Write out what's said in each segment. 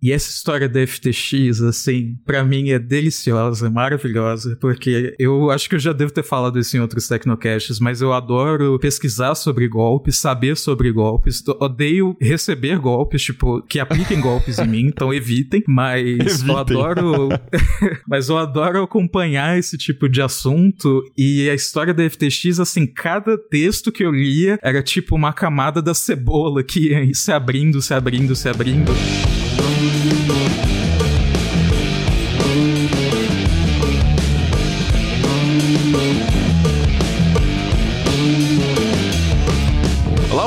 E essa história da FTX, assim, para mim é deliciosa, maravilhosa, porque eu acho que eu já devo ter falado isso em outros Tecnocasts, mas eu adoro pesquisar sobre golpes, saber sobre golpes, odeio receber golpes, tipo, que apliquem golpes em mim, então evitem, mas evitem. eu adoro. mas eu adoro acompanhar esse tipo de assunto e a história da FTX, assim, cada texto que eu lia era tipo uma camada da cebola que ia se abrindo, se abrindo, se abrindo. Música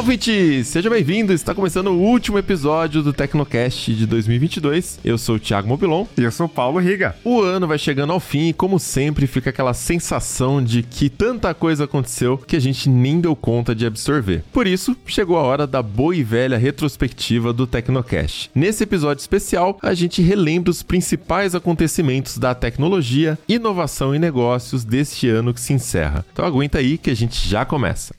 ouvinte! Seja bem-vindo! Está começando o último episódio do Tecnocast de 2022. Eu sou o Thiago Mobilon. E eu sou o Paulo Riga. O ano vai chegando ao fim e, como sempre, fica aquela sensação de que tanta coisa aconteceu que a gente nem deu conta de absorver. Por isso, chegou a hora da boa e velha retrospectiva do Tecnocast. Nesse episódio especial, a gente relembra os principais acontecimentos da tecnologia, inovação e negócios deste ano que se encerra. Então aguenta aí que a gente já começa.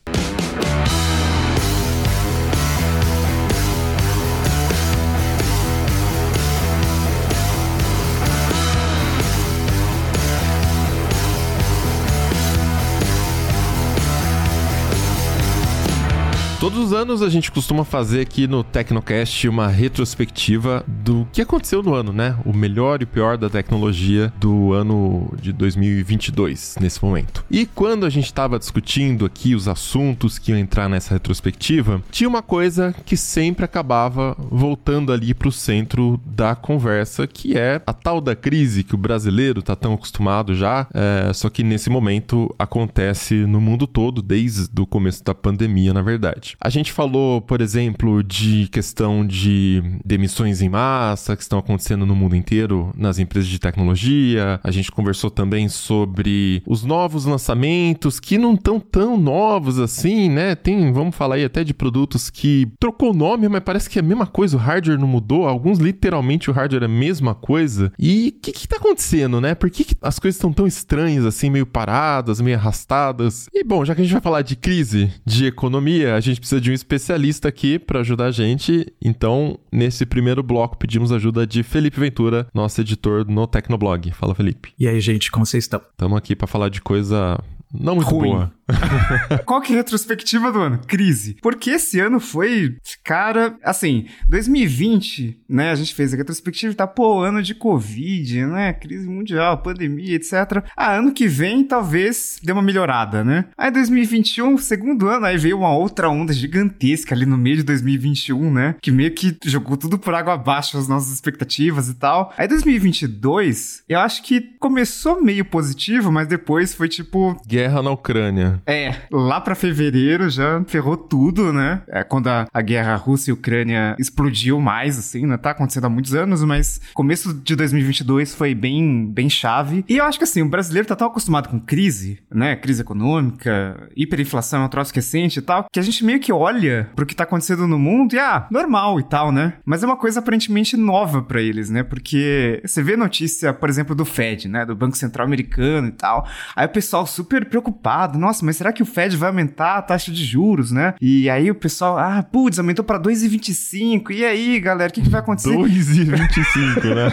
Todos os anos a gente costuma fazer aqui no Tecnocast uma retrospectiva do que aconteceu no ano, né? O melhor e pior da tecnologia do ano de 2022, nesse momento. E quando a gente estava discutindo aqui os assuntos que iam entrar nessa retrospectiva, tinha uma coisa que sempre acabava voltando ali para o centro da conversa, que é a tal da crise que o brasileiro está tão acostumado já, é, só que nesse momento acontece no mundo todo, desde o começo da pandemia, na verdade. A gente falou, por exemplo, de questão de demissões em massa que estão acontecendo no mundo inteiro nas empresas de tecnologia. A gente conversou também sobre os novos lançamentos que não estão tão novos assim, né? Tem, vamos falar aí até de produtos que trocou o nome, mas parece que é a mesma coisa, o hardware não mudou. Alguns literalmente o hardware é a mesma coisa. E o que que tá acontecendo, né? Por que, que as coisas estão tão estranhas assim, meio paradas, meio arrastadas? E bom, já que a gente vai falar de crise de economia, a gente precisa de um especialista aqui para ajudar a gente. Então, nesse primeiro bloco, pedimos ajuda de Felipe Ventura, nosso editor no Tecnoblog. Fala, Felipe. E aí, gente, como vocês estão? Estamos aqui para falar de coisa não muito Ruim. boa. Qual que é a retrospectiva do ano? Crise. Porque esse ano foi, cara, assim, 2020, né? A gente fez a retrospectiva, tá, pô, ano de Covid, né? Crise mundial, pandemia, etc. Ah, ano que vem talvez dê uma melhorada, né? Aí 2021, segundo ano, aí veio uma outra onda gigantesca ali no meio de 2021, né? Que meio que jogou tudo por água abaixo as nossas expectativas e tal. Aí 2022, eu acho que começou meio positivo, mas depois foi tipo. Guerra na Ucrânia. É, lá para fevereiro já ferrou tudo, né? É quando a, a guerra Rússia e Ucrânia explodiu mais, assim, né? Tá acontecendo há muitos anos, mas começo de 2022 foi bem, bem chave. E eu acho que, assim, o brasileiro tá tão acostumado com crise, né? Crise econômica, hiperinflação é um troço recente e tal, que a gente meio que olha pro que tá acontecendo no mundo e, ah, normal e tal, né? Mas é uma coisa aparentemente nova para eles, né? Porque você vê notícia, por exemplo, do Fed, né? Do Banco Central Americano e tal. Aí o pessoal super preocupado, nossa, mas será que o Fed vai aumentar a taxa de juros, né? E aí o pessoal, ah, putz, aumentou para 2,25. E aí, galera, o que, que vai acontecer? 2,25, né?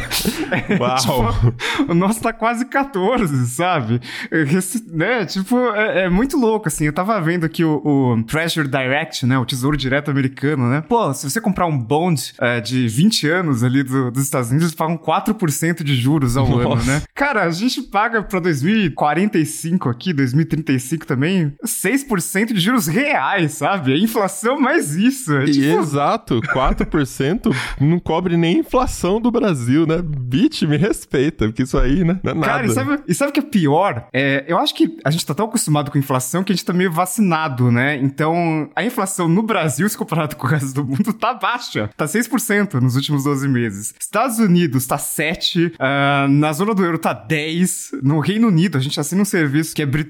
é, Uau! Tipo, o nosso tá quase 14, sabe? Esse, né? Tipo, é, é, muito louco, assim. Eu tava vendo aqui o, o, Treasury Direct, né? O Tesouro Direto Americano, né? Pô, se você comprar um bond é, de 20 anos ali do, dos Estados Unidos, pagam 4% de juros ao Nossa. ano, né? Cara, a gente paga pra 2045 aqui, 2035 também também 6% de juros reais, sabe? A inflação mais isso. É tipo... Exato, 4% não cobre nem a inflação do Brasil, né? Bit, me respeita, porque isso aí, né? Não é nada. Cara, e sabe, e sabe o que é pior? É, eu acho que a gente tá tão acostumado com inflação que a gente tá meio vacinado, né? Então, a inflação no Brasil, se comparado com o resto do mundo, tá baixa. Tá 6% nos últimos 12 meses. Estados Unidos tá 7%, uh, ah, na zona do euro tá 10%, no Reino Unido, a gente assina um serviço que é britânico,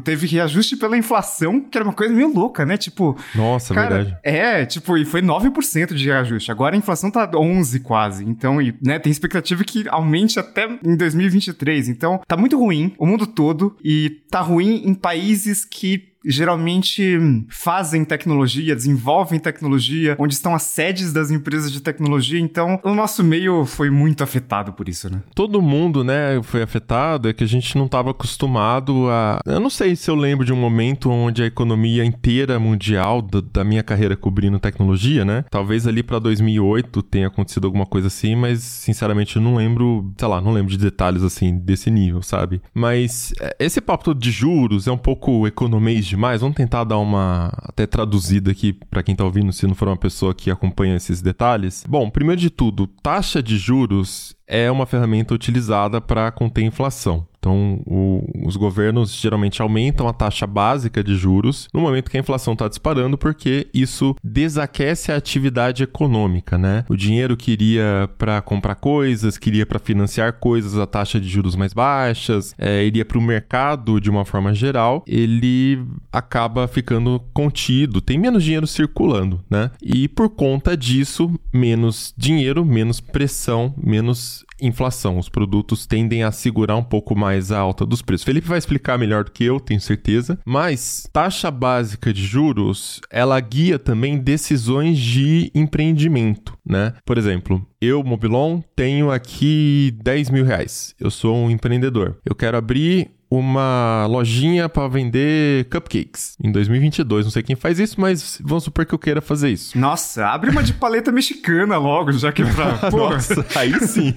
teve reajuste reajuste pela inflação, que era uma coisa meio louca, né? Tipo. Nossa, cara, verdade. É, tipo, e foi 9% de reajuste. Agora a inflação tá 11 quase. Então, e, né, tem expectativa que aumente até em 2023. Então, tá muito ruim o mundo todo e tá ruim em países que geralmente fazem tecnologia, desenvolvem tecnologia, onde estão as sedes das empresas de tecnologia. Então, o nosso meio foi muito afetado por isso, né? Todo mundo, né, foi afetado, é que a gente não estava acostumado a. Eu não sei se eu lembro de um momento onde a economia inteira mundial do, da minha carreira cobrindo tecnologia, né? Talvez ali para 2008 tenha acontecido alguma coisa assim, mas sinceramente eu não lembro, sei lá, não lembro de detalhes assim desse nível, sabe? Mas é, esse papo todo de juros é um pouco economês demais. Vamos tentar dar uma até traduzida aqui para quem tá ouvindo, se não for uma pessoa que acompanha esses detalhes. Bom, primeiro de tudo, taxa de juros é uma ferramenta utilizada para conter inflação. Então, o, os governos geralmente aumentam a taxa básica de juros no momento que a inflação está disparando, porque isso desaquece a atividade econômica, né? O dinheiro que iria para comprar coisas, que iria para financiar coisas a taxa de juros mais baixas, é, iria para o mercado de uma forma geral, ele acaba ficando contido, tem menos dinheiro circulando, né? E por conta disso, menos dinheiro, menos pressão, menos inflação. Os produtos tendem a segurar um pouco mais a alta dos preços. Felipe vai explicar melhor do que eu, tenho certeza. Mas taxa básica de juros, ela guia também decisões de empreendimento, né? Por exemplo, eu, Mobilon, tenho aqui 10 mil reais. Eu sou um empreendedor. Eu quero abrir uma lojinha para vender cupcakes em 2022. Não sei quem faz isso, mas vamos supor que eu queira fazer isso. Nossa, abre uma de paleta mexicana logo, já que é pra. Nossa, aí sim.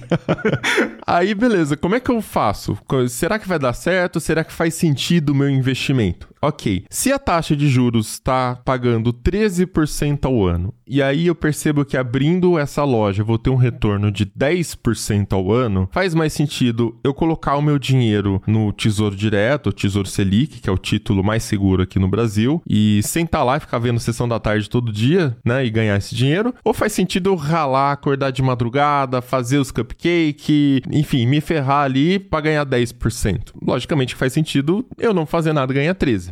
aí beleza, como é que eu faço? Será que vai dar certo? Será que faz sentido o meu investimento? Ok, se a taxa de juros está pagando 13% ao ano, e aí eu percebo que abrindo essa loja vou ter um retorno de 10% ao ano, faz mais sentido eu colocar o meu dinheiro no Tesouro Direto, Tesouro Selic, que é o título mais seguro aqui no Brasil, e sentar lá e ficar vendo sessão da tarde todo dia, né, e ganhar esse dinheiro, ou faz sentido eu ralar, acordar de madrugada, fazer os cupcakes, enfim, me ferrar ali para ganhar 10%. Logicamente faz sentido eu não fazer nada e ganhar 13%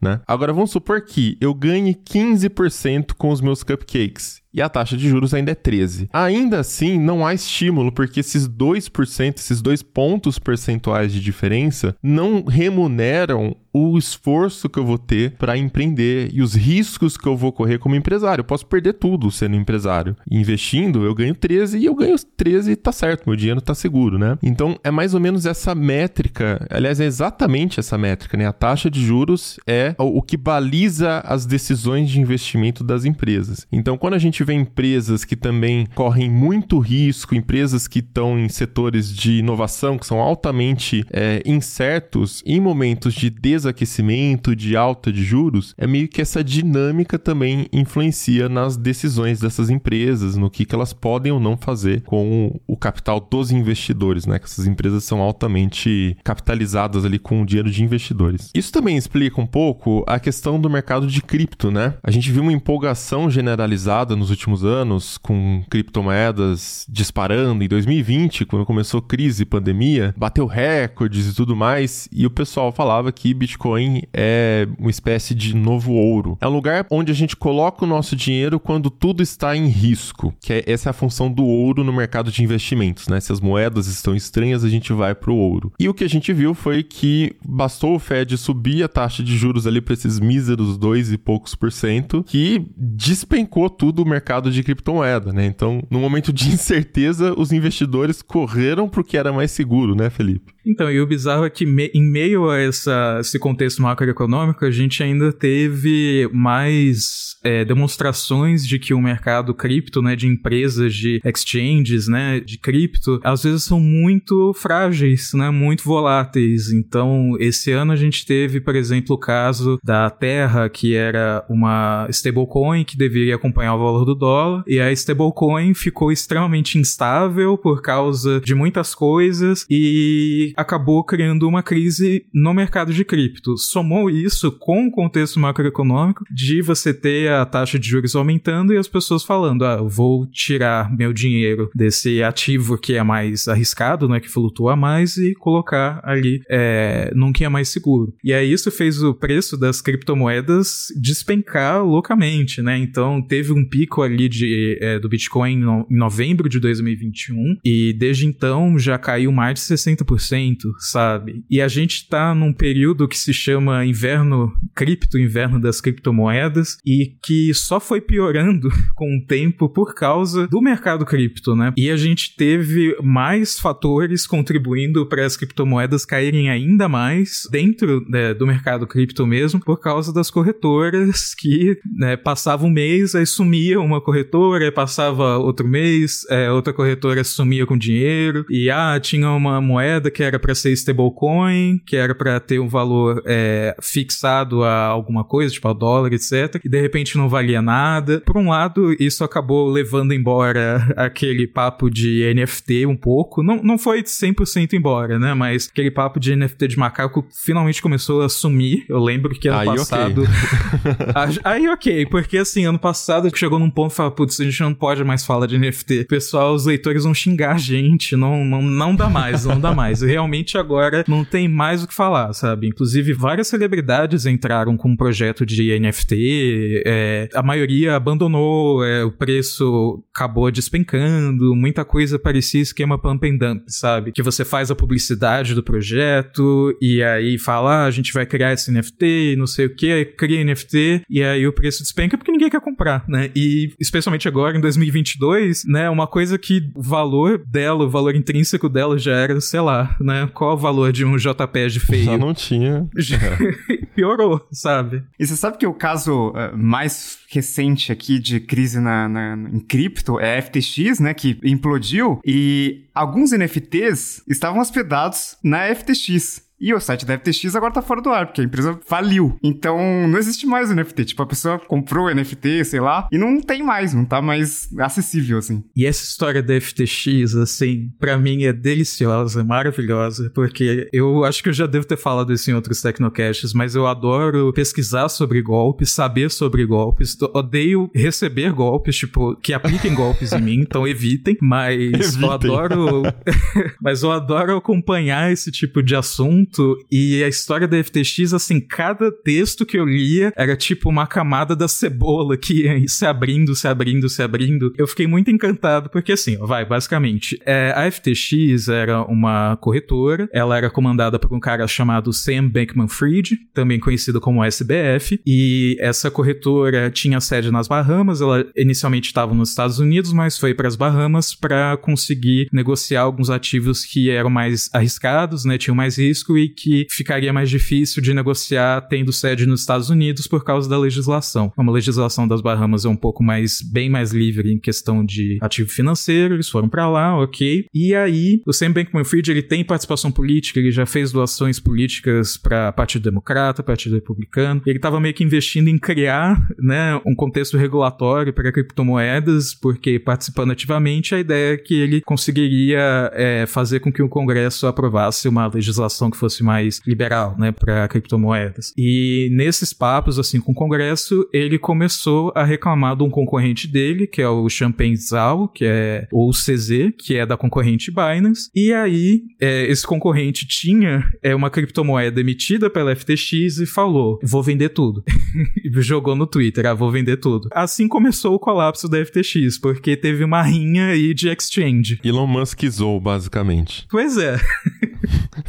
né? Agora vamos supor que eu ganhe 15% com os meus cupcakes e a taxa de juros ainda é 13. Ainda assim, não há estímulo, porque esses 2%, esses dois pontos percentuais de diferença não remuneram o esforço que eu vou ter para empreender e os riscos que eu vou correr como empresário. Eu posso perder tudo sendo empresário. Investindo, eu ganho 13 e eu ganho 13 e tá certo, meu dinheiro tá seguro, né? Então, é mais ou menos essa métrica, aliás, é exatamente essa métrica, né? A taxa de juros é o que baliza as decisões de investimento das empresas. Então, quando a gente vê empresas que também correm muito risco, empresas que estão em setores de inovação que são altamente é, incertos, em momentos de desaquecimento, de alta de juros, é meio que essa dinâmica também influencia nas decisões dessas empresas, no que, que elas podem ou não fazer com o capital dos investidores, né? Que essas empresas são altamente capitalizadas ali com o dinheiro de investidores. Isso também explica um pouco a questão do mercado de cripto, né? A gente viu uma empolgação generalizada nos últimos anos com criptomoedas disparando em 2020, quando começou crise, pandemia, bateu recordes e tudo mais, e o pessoal falava que Bitcoin é uma espécie de novo ouro. É um lugar onde a gente coloca o nosso dinheiro quando tudo está em risco, que é, essa é a função do ouro no mercado de investimentos, né? Se as moedas estão estranhas, a gente vai para o ouro. E o que a gente viu foi que bastou o Fed subir a taxa de juros ali para esses míseros dois e poucos por cento, que despencou tudo o mercado de criptomoeda, né? Então, no momento de incerteza, os investidores correram para o que era mais seguro, né, Felipe? Então, e o bizarro é que me, em meio a essa, esse contexto macroeconômico, a gente ainda teve mais é, demonstrações de que o mercado cripto, né, de empresas, de exchanges, né, de cripto, às vezes são muito frágeis, né, muito voláteis. Então, esse ano a gente teve, por exemplo, o caso da Terra, que era uma stablecoin que deveria acompanhar o valor do dólar, e a stablecoin ficou extremamente instável por causa de muitas coisas e acabou criando uma crise no mercado de cripto. Somou isso com o contexto macroeconômico de você ter a taxa de juros aumentando e as pessoas falando: ah, vou tirar meu dinheiro desse ativo que é mais arriscado, né, que flutua mais, e colocar ali é, num que é mais seguro. E aí isso fez o preço das criptomoedas despencar loucamente, né? Então teve um pico ali de, é, do Bitcoin no, em novembro de 2021 e desde então já caiu mais de 60%. Vento, sabe? E a gente tá num período que se chama inverno, cripto, inverno das criptomoedas, e que só foi piorando com o tempo por causa do mercado cripto, né? E a gente teve mais fatores contribuindo para as criptomoedas caírem ainda mais dentro né, do mercado cripto mesmo, por causa das corretoras que né, passava um mês, aí sumia uma corretora, passava outro mês, é, outra corretora sumia com dinheiro, e ah, tinha uma moeda que era para ser stablecoin, que era para ter um valor é, fixado a alguma coisa, tipo ao dólar, etc., e de repente não valia nada. Por um lado, isso acabou levando embora aquele papo de NFT um pouco, não, não foi 100% embora, né, mas aquele papo de NFT de macaco finalmente começou a sumir. Eu lembro que ano Aí, passado. ok. Aí, ok, porque assim, ano passado chegou num ponto e falou, putz, a gente não pode mais falar de NFT. Pessoal, os leitores vão xingar a gente, não, não, não dá mais, não dá mais. Realmente agora não tem mais o que falar, sabe? Inclusive, várias celebridades entraram com um projeto de NFT, é, a maioria abandonou, é, o preço acabou despencando, muita coisa parecia esquema pump and dump, sabe? Que você faz a publicidade do projeto e aí fala, ah, a gente vai criar esse NFT, não sei o que, cria NFT e aí o preço despenca porque ninguém quer comprar, né? E especialmente agora em 2022, né, uma coisa que o valor dela, o valor intrínseco dela já era, sei lá, né? Qual o valor de um JPEG feio? Já não tinha. Piorou, sabe? E você sabe que o caso uh, mais recente aqui de crise na, na, em cripto é a FTX, né, que implodiu e alguns NFTs estavam hospedados na FTX. E o site da FTX agora tá fora do ar, porque a empresa faliu. Então, não existe mais o NFT. Tipo, a pessoa comprou o NFT, sei lá, e não tem mais, não tá mais acessível, assim. E essa história da FTX, assim, para mim é deliciosa, maravilhosa, porque eu acho que eu já devo ter falado isso em outros Tecnocasts, mas eu adoro pesquisar sobre golpes, saber sobre golpes, odeio receber golpes, tipo, que apliquem golpes em mim, então evitem, mas Evitem. eu adoro. mas eu adoro acompanhar esse tipo de assunto e a história da FTX, assim, cada texto que eu lia era tipo uma camada da cebola que ia se abrindo, se abrindo, se abrindo. Eu fiquei muito encantado, porque assim, vai, basicamente, é, a FTX era uma corretora, ela era comandada por um cara chamado Sam Bankman-Fried, também conhecido como SBF, e essa corretora tinha sede nas Bahamas, ela inicialmente estava nos Estados Unidos, mas foi para as Bahamas para conseguir negociar alguns ativos que eram mais arriscados, né, tinham mais risco e que ficaria mais difícil de negociar tendo sede nos Estados Unidos por causa da legislação. Como a legislação das Bahamas é um pouco mais, bem mais livre em questão de ativo financeiro, eles foram para lá, ok. E aí, o Sam Bankman-Fried, ele tem participação política, ele já fez doações políticas para Partido Democrata, Partido Republicano. Ele estava meio que investindo em criar, né, um contexto regulatório para criptomoedas, porque participando ativamente, a ideia é que ele conseguiria é, fazer com que o Congresso aprovasse uma legislação que fosse mais liberal, né, para criptomoedas. E nesses papos, assim, com o Congresso, ele começou a reclamar de um concorrente dele, que é o Champagne Zhao, que é o CZ, que é da concorrente Binance. E aí, é, esse concorrente tinha é, uma criptomoeda emitida pela FTX e falou: vou vender tudo. jogou no Twitter, ah, vou vender tudo. Assim começou o colapso da FTX, porque teve uma rinha aí de exchange. Elon Musk zoou, basicamente. Pois é.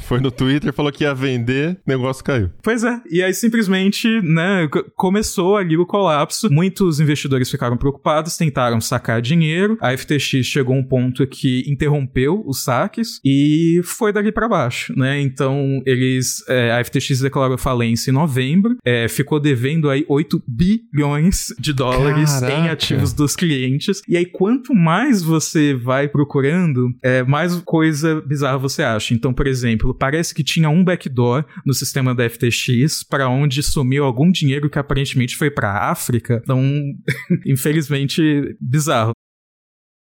Foi no Twitter, falou que ia vender, o negócio caiu. Pois é. E aí simplesmente, né, começou ali o colapso. Muitos investidores ficaram preocupados, tentaram sacar dinheiro. A FTX chegou a um ponto que interrompeu os saques e foi dali pra baixo, né? Então, eles é, a FTX declarou falência em novembro, é, ficou devendo aí 8 bilhões de dólares Caraca. em ativos dos clientes. E aí quanto mais você vai procurando, é, mais coisa bizarra você acha. Então, por exemplo, parece que tinha um backdoor no sistema da FTX para onde sumiu algum dinheiro que aparentemente foi para África. Então, infelizmente, bizarro.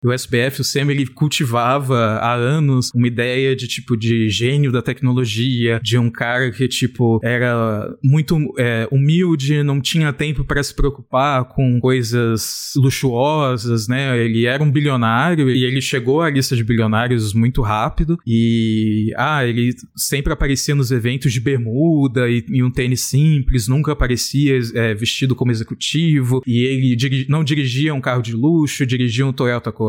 O SBF, o Sam, ele cultivava há anos uma ideia de tipo de gênio da tecnologia, de um cara que tipo era muito é, humilde, não tinha tempo para se preocupar com coisas luxuosas, né? Ele era um bilionário e ele chegou à lista de bilionários muito rápido e ah, ele sempre aparecia nos eventos de bermuda e, e um tênis simples, nunca aparecia é, vestido como executivo e ele diri não dirigia um carro de luxo, dirigia um Toyota Corolla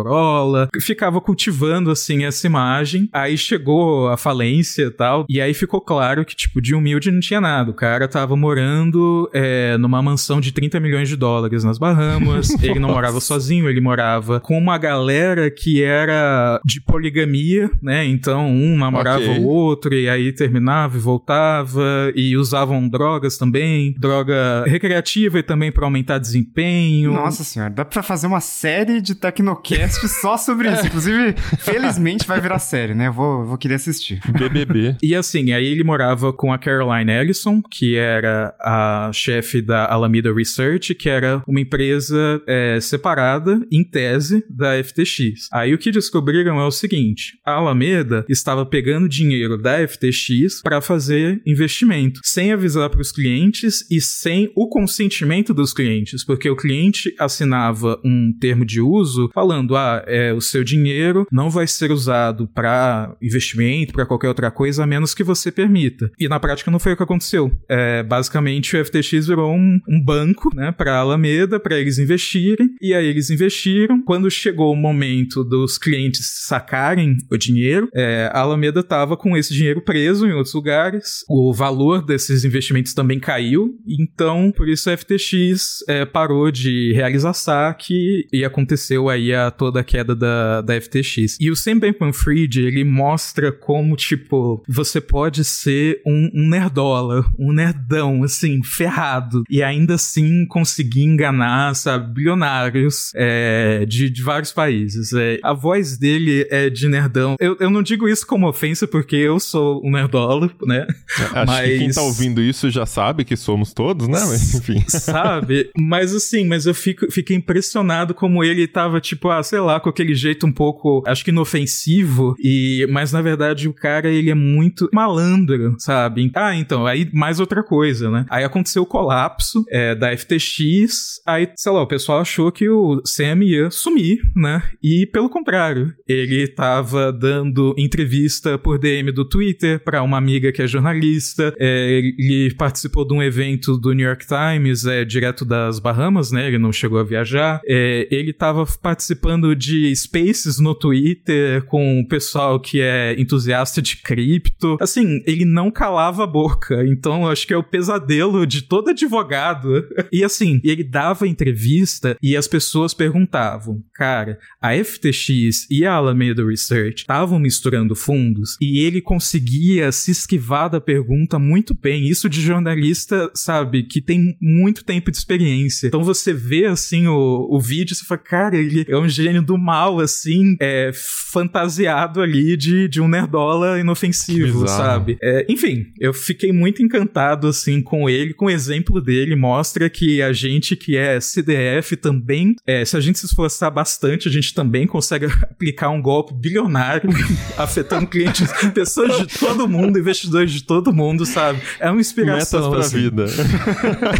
Ficava cultivando assim essa imagem. Aí chegou a falência e tal, e aí ficou claro que, tipo, de humilde não tinha nada. O cara tava morando é, numa mansão de 30 milhões de dólares nas Bahamas. ele não morava sozinho, ele morava com uma galera que era de poligamia, né? Então um namorava okay. o outro, e aí terminava e voltava, e usavam drogas também, droga recreativa e também para aumentar desempenho. Nossa senhora, dá pra fazer uma série de Tecnocast só sobre isso. Inclusive, felizmente vai virar série, né? Vou, vou querer assistir. BBB. E assim, aí ele morava com a Caroline Ellison, que era a chefe da Alameda Research, que era uma empresa é, separada, em tese, da FTX. Aí o que descobriram é o seguinte: a Alameda estava pegando dinheiro da FTX para fazer investimento, sem avisar para os clientes e sem o consentimento dos clientes, porque o cliente assinava um termo de uso falando: ah, é, o seu dinheiro não vai ser usado para investimento, para qualquer outra coisa, a menos que você permita. E na prática não foi o que aconteceu. É, basicamente, o FTX virou um, um banco, né, para Alameda, para eles investirem, e aí eles investiram. Quando chegou o momento dos clientes sacarem o dinheiro, é, a Alameda estava com esse dinheiro preso em outros lugares. O valor desses investimentos também caiu, então por isso a FTX é, parou de realizar saque e aconteceu aí a toda a queda da, da FTX. E o Sam Bankman-Fried, ele mostra como, tipo, você pode ser um, um nerdola, um nerdão, assim, ferrado, e ainda assim conseguir enganar, sabe, bilionários é, de, de vários países. É, a voz dele é de nerdão. Eu, eu não digo isso como ofensa, porque eu sou um nerdola, né? Acho mas... que quem tá ouvindo isso já sabe que somos todos, né? Mas, enfim. Sabe? Mas assim, mas eu fico, fiquei impressionado como ele tava, tipo, ah, sei lá, com aquele jeito um pouco, acho que inofensivo, e mas na verdade o cara, ele é muito malandro, sabe? Ah, então, aí mais outra coisa, né? Aí aconteceu o colapso é, da FTX, aí, sei lá, o pessoal achou que o Sam ia sumir, né? E pelo contrário, ele tava dando entrevista por DM do Twitter para uma amiga que é jornalista, é, ele participou de um evento do New York Times, é, direto das Bahamas, né? Ele não chegou a viajar. É, ele tava participando de spaces no Twitter com o pessoal que é entusiasta de cripto. Assim, ele não calava a boca. Então, acho que é o pesadelo de todo advogado. E assim, ele dava entrevista e as pessoas perguntavam: cara, a FTX e a Alameda Research estavam misturando fundos e ele conseguia se esquivar da pergunta muito bem. Isso de jornalista, sabe, que tem muito tempo de experiência. Então você vê assim o, o vídeo e você fala, cara, ele é um gênio do mal, assim, é fantasiado ali de, de um nerdola inofensivo, sabe? É, enfim, eu fiquei muito encantado assim com ele, com o exemplo dele, mostra que a gente que é CDF também, é, se a gente se esforçar bastante, a gente também consegue aplicar um golpe bilionário, afetando clientes, pessoas de todo mundo, investidores de todo mundo, sabe? É uma inspiração. Metas pra assim. vida.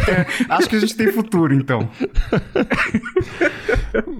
é, acho que a gente tem futuro, então.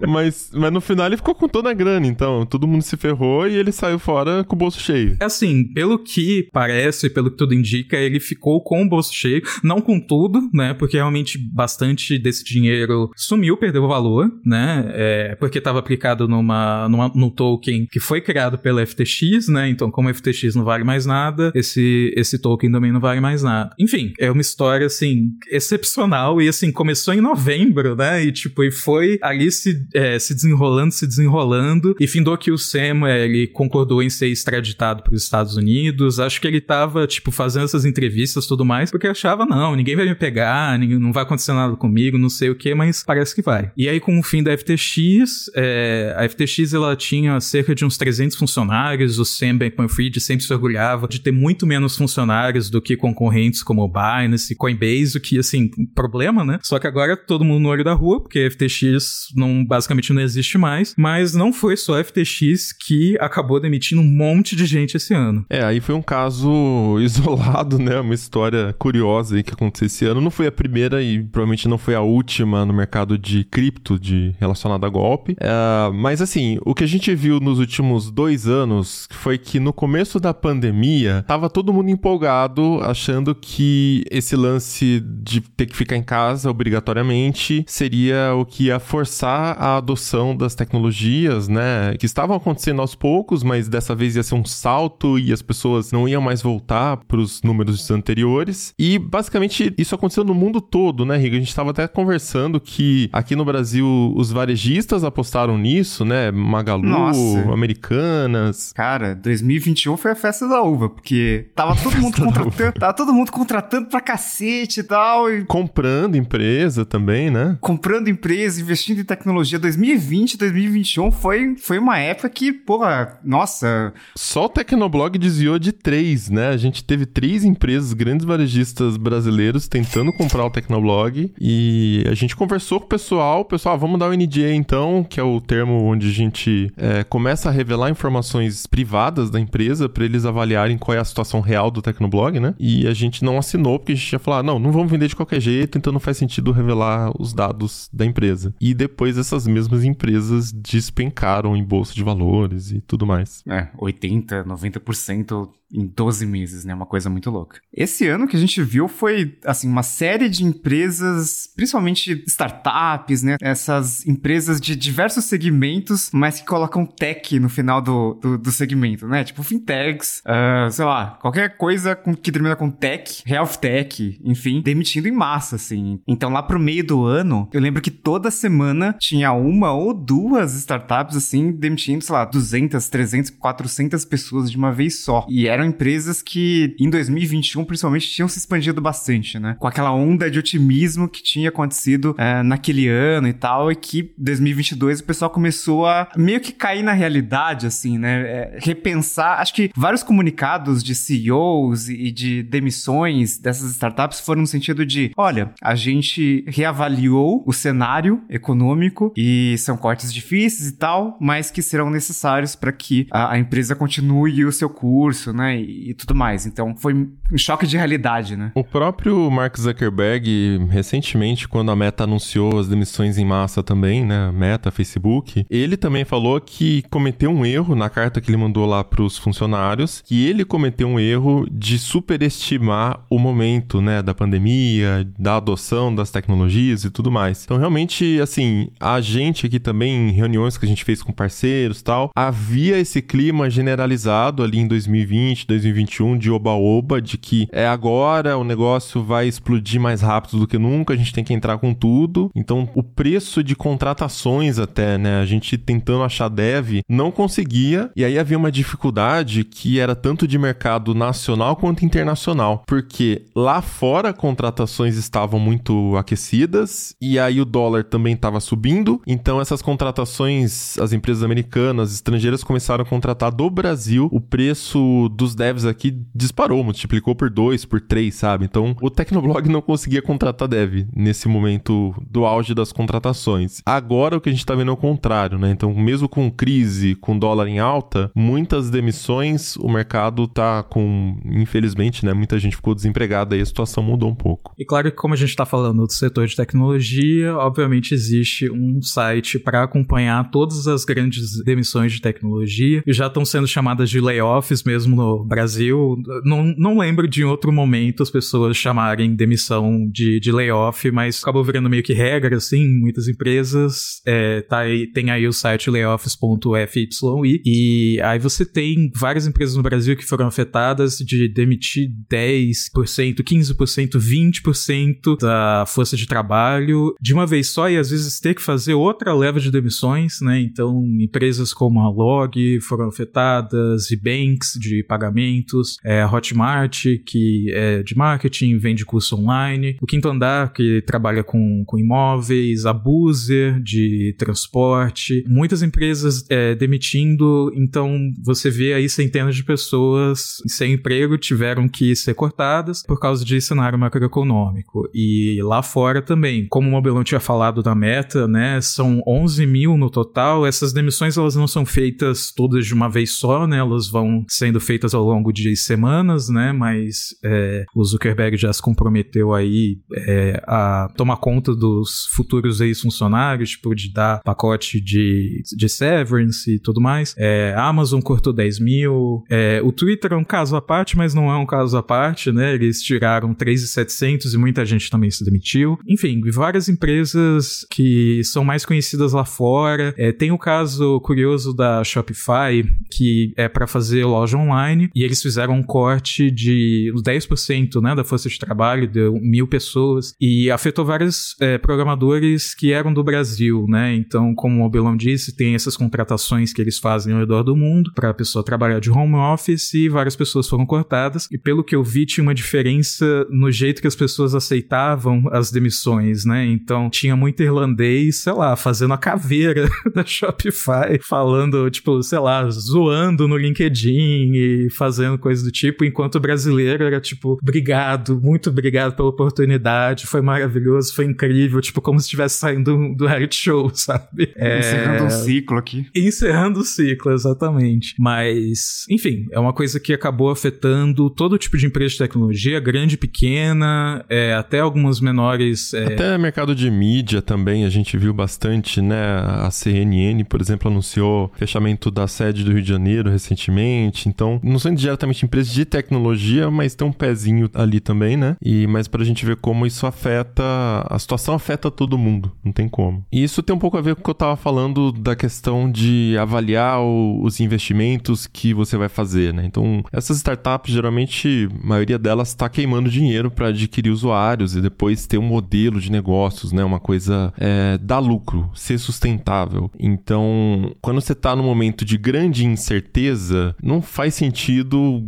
mas, mas no final ele ficou com toda a grana, então. Todo mundo se ferrou e ele saiu fora com o bolso cheio. É assim, pelo que parece, pelo que tudo indica, ele ficou com o bolso cheio. Não com tudo, né? Porque realmente bastante desse dinheiro sumiu, perdeu o valor, né? É, porque estava aplicado numa, numa, num token que foi criado pela FTX, né? Então, como a FTX não vale mais nada, esse, esse token também não vale mais nada. Enfim, é uma história, assim, excepcional e, assim, começou em novembro, né? E, tipo, e foi ali se, é, se desenrolando, se desenrolando e findou que o Sam, ele concordou em ser extraditado para os Estados Unidos. Acho que ele tava, tipo, fazendo essas entrevistas tudo mais, porque achava, não, ninguém vai me pegar, ninguém, não vai acontecer nada comigo, não sei o que, mas parece que vai. E aí, com o fim da FTX, é, a FTX, ela tinha cerca de uns 300 funcionários, o Sam Bankman-Fried sempre se orgulhava de ter muito menos funcionários do que concorrentes como Binance e Coinbase, o que, assim, problema, né? Só que agora todo mundo no olho da rua, porque a FTX não, basicamente não existe mais, mas não foi só a FTX que acabou demitindo um monte de gente esse ano. É, aí foi um caso isolado, né? Uma história curiosa aí que aconteceu esse ano. Não foi a primeira e provavelmente não foi a última no mercado de cripto de relacionado a golpe. É, mas assim, o que a gente viu nos últimos dois anos foi que no começo da pandemia tava todo mundo empolgado, achando que esse lance de ter que ficar em casa obrigatoriamente seria o que ia forçar a adoção da, tecnologias, né, que estavam acontecendo aos poucos, mas dessa vez ia ser um salto e as pessoas não iam mais voltar para os números anteriores. E basicamente isso aconteceu no mundo todo, né, Riga? A gente estava até conversando que aqui no Brasil os varejistas apostaram nisso, né? Magalu, Nossa. Americanas. Cara, 2021 foi a festa da uva, porque tava todo mundo contratando, tava todo mundo contratando pra cacete e tal. E... Comprando empresa também, né? Comprando empresa, investindo em tecnologia. 2020, 2021 foi, foi uma época que, porra, nossa. Só o Tecnoblog desviou de três, né? A gente teve três empresas, grandes varejistas brasileiros, tentando comprar o Tecnoblog. E a gente conversou com o pessoal. Pessoal, vamos dar o NDA então, que é o termo onde a gente é, começa a revelar informações privadas da empresa para eles avaliarem qual é a situação real do Tecnoblog, né? E a gente não assinou porque a gente ia falar, não, não vamos vender de qualquer jeito, então não faz sentido revelar os dados da empresa. E depois essas mesmas empresas despencaram em bolsa de valores e tudo mais. É, 80, 90% em 12 meses, né? Uma coisa muito louca. Esse ano que a gente viu foi, assim, uma série de empresas, principalmente startups, né? Essas empresas de diversos segmentos, mas que colocam tech no final do, do, do segmento, né? Tipo fintechs, uh, sei lá, qualquer coisa com, que termina com tech, health tech, enfim, demitindo em massa, assim. Então lá pro meio do ano, eu lembro que toda semana tinha uma ou duas startups, assim, demitindo, sei lá, 200, 300, 400 pessoas de uma vez só. E era eram empresas que em 2021 principalmente tinham se expandido bastante, né? Com aquela onda de otimismo que tinha acontecido é, naquele ano e tal, e que 2022 o pessoal começou a meio que cair na realidade, assim, né? É, repensar. Acho que vários comunicados de CEOs e de demissões dessas startups foram no sentido de: olha, a gente reavaliou o cenário econômico e são cortes difíceis e tal, mas que serão necessários para que a, a empresa continue o seu curso, né? E, e, tudo mais. Então foi um choque de realidade, né? O próprio Mark Zuckerberg, recentemente, quando a Meta anunciou as demissões em massa também, né? Meta, Facebook, ele também falou que cometeu um erro na carta que ele mandou lá para os funcionários, que ele cometeu um erro de superestimar o momento, né? Da pandemia, da adoção das tecnologias e tudo mais. Então, realmente, assim, a gente aqui também, em reuniões que a gente fez com parceiros tal, havia esse clima generalizado ali em 2020 2020, 2021 de oba-oba, de que é agora, o negócio vai explodir mais rápido do que nunca, a gente tem que entrar com tudo. Então, o preço de contratações até, né, a gente tentando achar dev, não conseguia, e aí havia uma dificuldade que era tanto de mercado nacional quanto internacional, porque lá fora contratações estavam muito aquecidas, e aí o dólar também estava subindo, então essas contratações, as empresas americanas, estrangeiras começaram a contratar do Brasil o preço dos devs aqui disparou, multiplicou por dois, por três, sabe? Então o Tecnoblog não conseguia contratar dev nesse momento do auge das contratações. Agora o que a gente tá vendo é o contrário, né? Então, mesmo com crise, com dólar em alta, muitas demissões, o mercado tá com, infelizmente, né? Muita gente ficou desempregada e a situação mudou um pouco. E claro que, como a gente tá falando do setor de tecnologia, obviamente existe um site para acompanhar todas as grandes demissões de tecnologia e já estão sendo chamadas de layoffs mesmo no Brasil, não, não lembro de outro momento as pessoas chamarem demissão de, de layoff, mas acabou virando meio que regra, assim, muitas empresas. É, tá aí, tem aí o site layoffs.fyi, e aí você tem várias empresas no Brasil que foram afetadas de demitir 10%, 15%, 20% da força de trabalho de uma vez só e às vezes ter que fazer outra leva de demissões, né? Então, empresas como a Log foram afetadas, e banks de pagamentos, é, a Hotmart, que é de marketing, vende curso online, o Quinto Andar, que trabalha com, com imóveis, a Buzer, de transporte, muitas empresas é, demitindo, então você vê aí centenas de pessoas sem emprego tiveram que ser cortadas por causa de cenário macroeconômico. E lá fora também, como o Mobilão tinha falado da meta, né, são 11 mil no total, essas demissões elas não são feitas todas de uma vez só, né, elas vão sendo feitas feitas ao longo de semanas, né? Mas é, o Zuckerberg já se comprometeu aí é, a tomar conta dos futuros ex-funcionários, tipo, de dar pacote de, de severance e tudo mais. É, a Amazon cortou 10 mil. É, o Twitter é um caso à parte, mas não é um caso à parte, né? Eles tiraram 3,700 e muita gente também se demitiu. Enfim, várias empresas que são mais conhecidas lá fora. É, tem o caso curioso da Shopify, que é para fazer loja online, e eles fizeram um corte de 10% né, da força de trabalho, de mil pessoas, e afetou vários é, programadores que eram do Brasil, né? Então, como o Belão disse, tem essas contratações que eles fazem ao redor do mundo para a pessoa trabalhar de home office e várias pessoas foram cortadas. E pelo que eu vi, tinha uma diferença no jeito que as pessoas aceitavam as demissões, né? Então, tinha muito irlandês, sei lá, fazendo a caveira da Shopify, falando, tipo, sei lá, zoando no LinkedIn e fazendo coisas do tipo, enquanto o brasileiro era tipo, obrigado, muito obrigado pela oportunidade, foi maravilhoso, foi incrível, tipo, como se estivesse saindo do, do reality show, sabe? É... Encerrando um ciclo aqui. Encerrando o ciclo, exatamente. Mas, enfim, é uma coisa que acabou afetando todo tipo de empresa de tecnologia, grande, pequena, é, até algumas menores. É... Até mercado de mídia também, a gente viu bastante, né? A CNN, por exemplo, anunciou fechamento da sede do Rio de Janeiro recentemente. Então, não são diretamente empresas de tecnologia, mas tem um pezinho ali também, né? E mas pra gente ver como isso afeta, a situação afeta todo mundo, não tem como. E isso tem um pouco a ver com o que eu tava falando da questão de avaliar o, os investimentos que você vai fazer, né? Então, essas startups geralmente, a maioria delas está queimando dinheiro para adquirir usuários e depois ter um modelo de negócios, né? Uma coisa é, dar lucro, ser sustentável. Então, quando você está no momento de grande incerteza, não faz sentido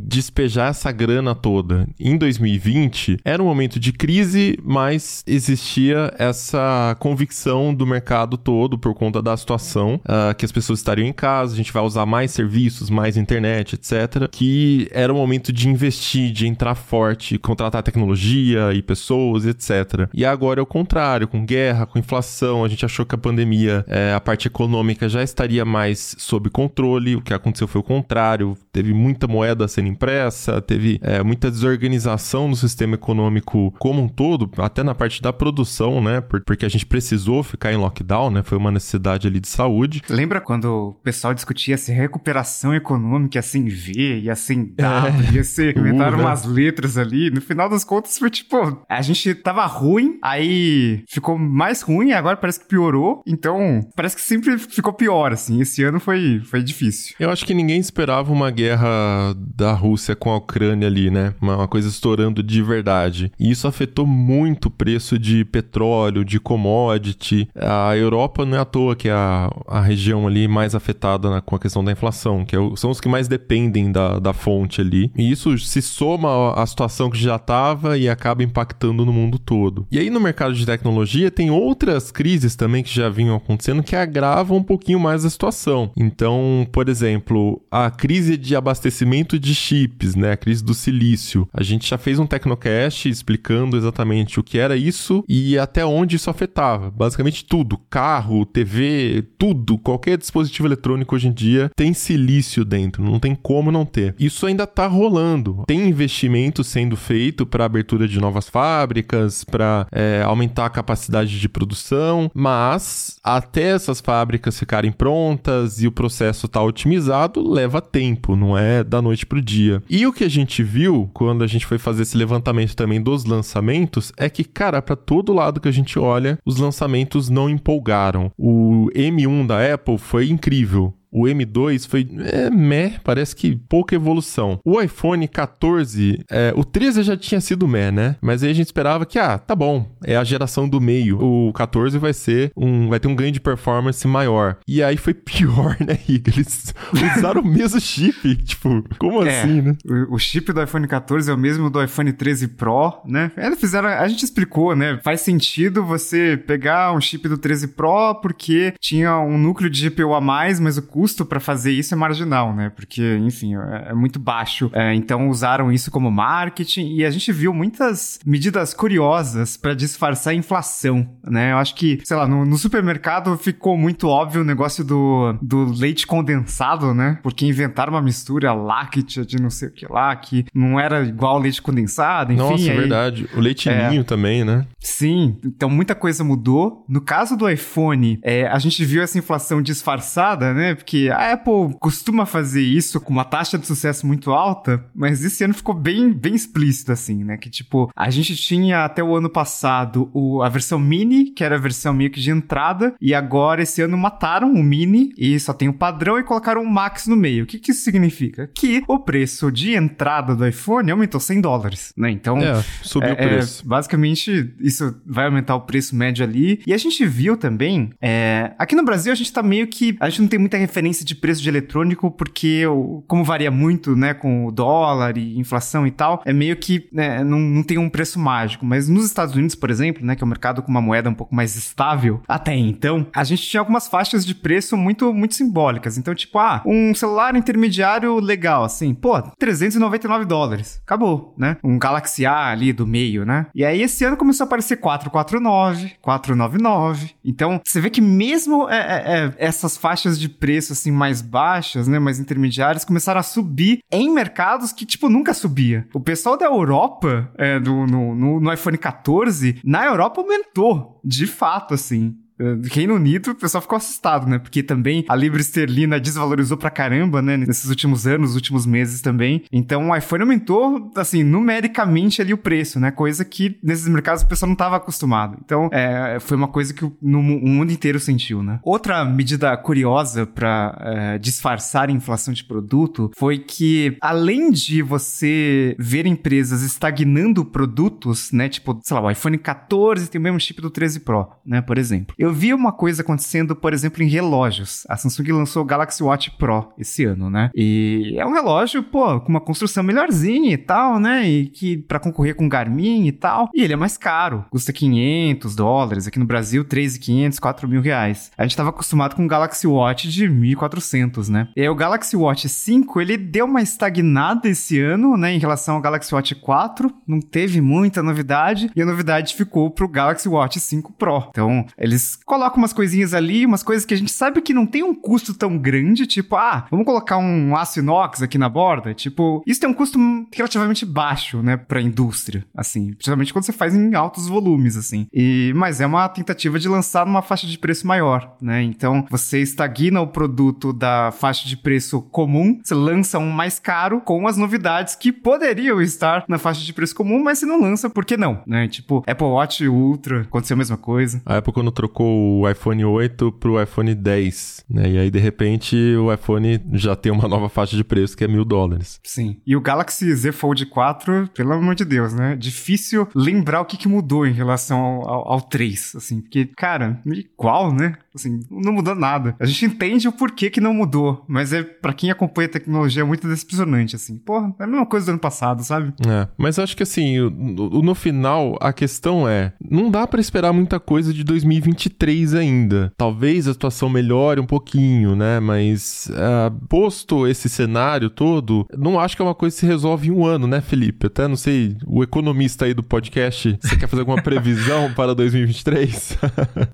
despejar essa grana toda. Em 2020, era um momento de crise, mas existia essa convicção do mercado todo por conta da situação, uh, que as pessoas estariam em casa, a gente vai usar mais serviços, mais internet, etc. Que era o momento de investir, de entrar forte, contratar tecnologia e pessoas, etc. E agora é o contrário, com guerra, com inflação, a gente achou que a pandemia, é, a parte econômica já estaria mais sob controle, o que aconteceu foi o contrário, teve muita moeda sendo impressa, teve é, muita desorganização no sistema econômico como um todo, até na parte da produção, né? Porque a gente precisou ficar em lockdown, né? Foi uma necessidade ali de saúde. Lembra quando o pessoal discutia se recuperação econômica ia ser V, ia ser W, é. ia ser. Inventaram uh, umas letras ali. No final das contas, foi tipo, a gente tava ruim, aí ficou mais ruim, agora parece que piorou. Então, parece que sempre ficou pior, assim. Esse ano foi, foi difícil. Eu acho que ninguém esperava uma guerra da Rússia com a Ucrânia ali, né? Uma, uma coisa estourando de verdade. E isso afetou muito o preço de petróleo, de commodity. A Europa não é à toa que é a, a região ali mais afetada na, com a questão da inflação, que é são os que mais dependem da, da fonte ali. E isso se soma à situação que já estava e acaba impactando no mundo todo. E aí no mercado de tecnologia tem outras crises também que já vinham acontecendo que agravam um pouquinho mais a situação. Então, por exemplo, a crise de abastecimento de chips, né? A crise do silício. A gente já fez um Tecnocast explicando exatamente o que era isso e até onde isso afetava. Basicamente tudo. Carro, TV, tudo. Qualquer dispositivo eletrônico hoje em dia tem silício dentro. Não tem como não ter. Isso ainda tá rolando. Tem investimento sendo feito para abertura de novas fábricas, para é, aumentar a capacidade de produção, mas até essas fábricas ficarem prontas e o processo tá otimizado, leva tempo, não é da noite pro dia. E o que a gente viu quando a gente foi fazer esse levantamento também dos lançamentos é que, cara, para todo lado que a gente olha, os lançamentos não empolgaram. O M1 da Apple foi incrível. O M2 foi é, meh, parece que pouca evolução. O iPhone 14, é, o 13 já tinha sido meh, né? Mas aí a gente esperava que, ah, tá bom, é a geração do meio. O 14 vai ser um, vai ter um ganho de performance maior. E aí foi pior, né, Rick? Eles usaram o mesmo chip, tipo, como é, assim, né? O, o, chip do iPhone 14 é o mesmo do iPhone 13 Pro, né? Eles fizeram, a gente explicou, né? Faz sentido você pegar um chip do 13 Pro porque tinha um núcleo de GPU a mais, mas o custo para fazer isso é marginal, né? Porque, enfim, é, é muito baixo. É, então usaram isso como marketing e a gente viu muitas medidas curiosas para disfarçar a inflação, né? Eu acho que, sei lá, no, no, supermercado ficou muito óbvio o negócio do, do leite condensado, né? Porque inventaram uma mistura láctea de não sei o que lá, que não era igual leite condensado, enfim. Nossa, é verdade. O leite é, ninho também, né? Sim, então muita coisa mudou. No caso do iPhone, é, a gente viu essa inflação disfarçada, né? Porque a Apple costuma fazer isso com uma taxa de sucesso muito alta, mas esse ano ficou bem, bem explícito, assim, né? Que tipo, a gente tinha até o ano passado o, a versão mini, que era a versão meio que de entrada, e agora esse ano mataram o mini e só tem o padrão e colocaram o max no meio. O que, que isso significa? Que o preço de entrada do iPhone aumentou 100 dólares, né? Então, é, subiu é, o preço. É, basicamente, isso vai aumentar o preço médio ali. E a gente viu também, é, aqui no Brasil a gente tá meio que, a gente não tem muita referência de preço de eletrônico porque, como varia muito, né, com o dólar e inflação e tal, é meio que né, não, não tem um preço mágico. Mas nos Estados Unidos, por exemplo, né, que é um mercado com uma moeda um pouco mais estável, até então, a gente tinha algumas faixas de preço muito, muito simbólicas. Então, tipo, ah, um celular intermediário legal, assim, pô, 399 dólares. Acabou, né? Um Galaxy A ali do meio, né? E aí esse ano começou a aparecer 449, 499. Então, você vê que mesmo é, é, é, essas faixas de preço, assim, mais baixas, né, mais intermediárias, começaram a subir em mercados que, tipo, nunca subia. O pessoal da Europa, é, do, no, no, no iPhone 14, na Europa aumentou, de fato, assim. Reino Unido, o pessoal ficou assustado, né? Porque também a libra esterlina desvalorizou pra caramba, né? Nesses últimos anos, últimos meses também. Então o iPhone aumentou, assim, numericamente ali o preço, né? Coisa que nesses mercados o pessoal não estava acostumado. Então é, foi uma coisa que o, no, o mundo inteiro sentiu, né? Outra medida curiosa para é, disfarçar a inflação de produto foi que, além de você ver empresas estagnando produtos, né? Tipo, sei lá, o iPhone 14 tem o mesmo chip do 13 Pro, né? Por exemplo. Eu eu vi uma coisa acontecendo, por exemplo, em relógios. A Samsung lançou o Galaxy Watch Pro esse ano, né? E é um relógio, pô, com uma construção melhorzinha e tal, né? E que para concorrer com o Garmin e tal. E ele é mais caro, custa 500 dólares. Aqui no Brasil, 3.500, 4 mil reais. A gente tava acostumado com o Galaxy Watch de 1.400, né? E aí o Galaxy Watch 5, ele deu uma estagnada esse ano, né? Em relação ao Galaxy Watch 4. Não teve muita novidade. E a novidade ficou pro Galaxy Watch 5 Pro. Então, eles coloca umas coisinhas ali, umas coisas que a gente sabe que não tem um custo tão grande, tipo, ah, vamos colocar um aço inox aqui na borda, tipo, isso tem um custo relativamente baixo, né, pra indústria, assim, principalmente quando você faz em altos volumes, assim. E, mas é uma tentativa de lançar numa faixa de preço maior, né? Então, você estagna o produto da faixa de preço comum, você lança um mais caro com as novidades que poderiam estar na faixa de preço comum, mas você não lança, por que não, né? Tipo, Apple Watch Ultra, aconteceu a mesma coisa. A Apple quando trocou o iPhone 8 pro iPhone 10, né? E aí, de repente, o iPhone já tem uma nova faixa de preço que é mil dólares. Sim. E o Galaxy Z Fold 4, pelo amor de Deus, né? Difícil lembrar o que, que mudou em relação ao, ao, ao 3, assim. Porque, cara, igual, né? Assim, não mudou nada. A gente entende o porquê que não mudou, mas é para quem acompanha a tecnologia é muito decepcionante, assim. Porra, é a mesma coisa do ano passado, sabe? É, mas acho que assim, no, no final, a questão é, não dá para esperar muita coisa de 2023 ainda. Talvez a situação melhore um pouquinho, né? Mas uh, posto esse cenário todo, não acho que é uma coisa que se resolve em um ano, né, Felipe? Até não sei, o economista aí do podcast, você quer fazer alguma previsão para 2023?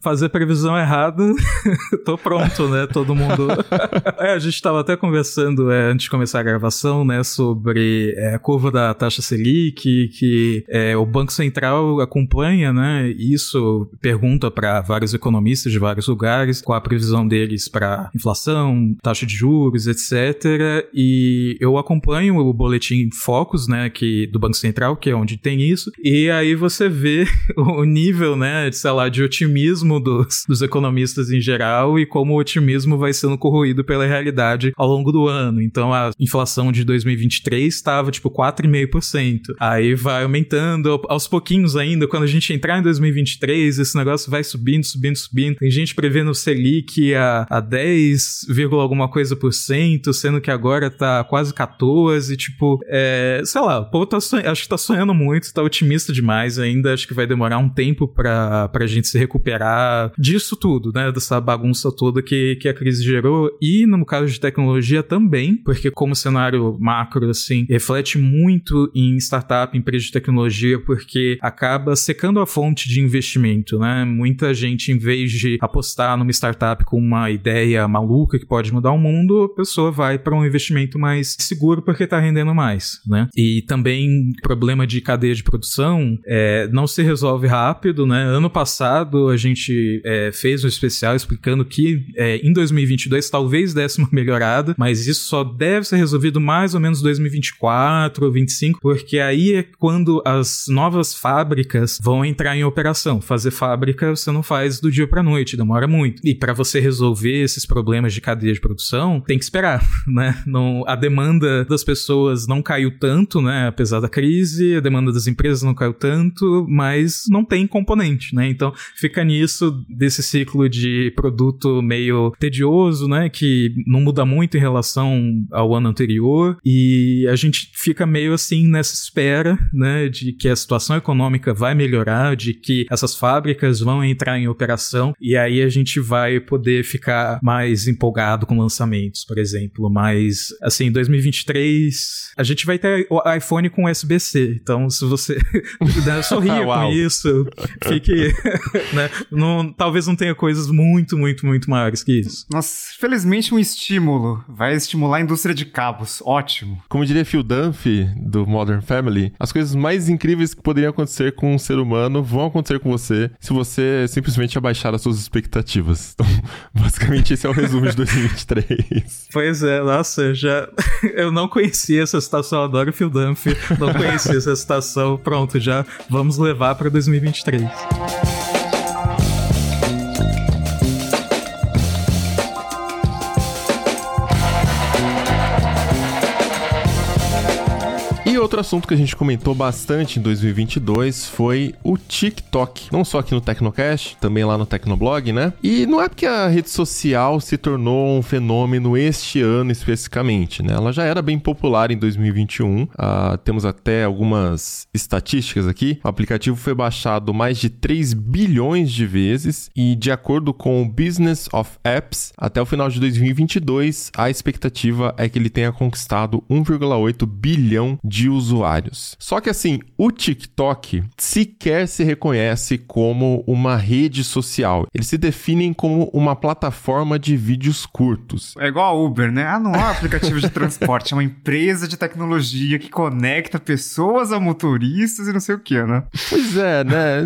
fazer previsão errada tô pronto, né? Todo mundo. é, a gente tava até conversando é, antes de começar a gravação, né, sobre é, a curva da taxa Selic, que é, o Banco Central acompanha, né? Isso pergunta para vários economistas de vários lugares qual a previsão deles para inflação, taxa de juros, etc. E eu acompanho o boletim Focus, né, que, do Banco Central, que é onde tem isso, e aí você vê o nível, né, de, sei lá, de otimismo dos, dos economistas em geral e como o otimismo vai sendo corroído pela realidade ao longo do ano. Então a inflação de 2023 estava tipo 4,5%. Aí vai aumentando aos pouquinhos ainda. Quando a gente entrar em 2023, esse negócio vai subindo, subindo, subindo. Tem gente prevendo o Selic a, a 10, alguma coisa por cento, sendo que agora tá quase 14. Tipo, é, sei lá, o povo tá sonhando, acho que tá sonhando muito, tá otimista demais ainda. Acho que vai demorar um tempo pra, pra gente se recuperar disso tudo, né? Né, dessa bagunça toda que, que a crise gerou. E no caso de tecnologia também, porque como cenário macro, assim, reflete muito em startup, empresa de tecnologia, porque acaba secando a fonte de investimento, né? Muita gente, em vez de apostar numa startup com uma ideia maluca que pode mudar o mundo, a pessoa vai para um investimento mais seguro porque está rendendo mais, né? E também problema de cadeia de produção é, não se resolve rápido, né? Ano passado a gente é, fez um especial explicando que é, em 2022 talvez desse uma melhorada, mas isso só deve ser resolvido mais ou menos 2024 ou 2025, porque aí é quando as novas fábricas vão entrar em operação. Fazer fábrica você não faz do dia para noite, demora muito. E para você resolver esses problemas de cadeia de produção, tem que esperar, né? Não, a demanda das pessoas não caiu tanto, né? Apesar da crise, a demanda das empresas não caiu tanto, mas não tem componente, né? Então fica nisso desse ciclo de produto meio tedioso, né? Que não muda muito em relação ao ano anterior e a gente fica meio assim nessa espera, né? De que a situação econômica vai melhorar, de que essas fábricas vão entrar em operação e aí a gente vai poder ficar mais empolgado com lançamentos, por exemplo. Mas, assim, 2023 a gente vai ter o iPhone com USB-C. Então, se você né, sorria com isso, fique. né, não, talvez não tenha coisas muito, muito, muito maiores que isso. Nossa, felizmente um estímulo. Vai estimular a indústria de cabos. Ótimo. Como diria Phil Dunphy, do Modern Family, as coisas mais incríveis que poderiam acontecer com um ser humano vão acontecer com você se você simplesmente abaixar as suas expectativas. Então, basicamente, esse é o resumo de 2023. Pois é, nossa, já. Eu não conhecia essa estação, adoro Phil Dunphy, não conhecia essa estação. Pronto, já vamos levar para 2023. Outro assunto que a gente comentou bastante em 2022 foi o TikTok. Não só aqui no Tecnocast, também lá no Tecnoblog, né? E não é porque a rede social se tornou um fenômeno este ano especificamente, né? Ela já era bem popular em 2021. Uh, ah, temos até algumas estatísticas aqui. O aplicativo foi baixado mais de 3 bilhões de vezes e, de acordo com o Business of Apps, até o final de 2022, a expectativa é que ele tenha conquistado 1,8 bilhão de usuários. Só que assim, o TikTok sequer se reconhece como uma rede social. Eles se definem como uma plataforma de vídeos curtos. É igual a Uber, né? Ah, não é um aplicativo de transporte, é uma empresa de tecnologia que conecta pessoas a motoristas e não sei o que, né? Pois é, né?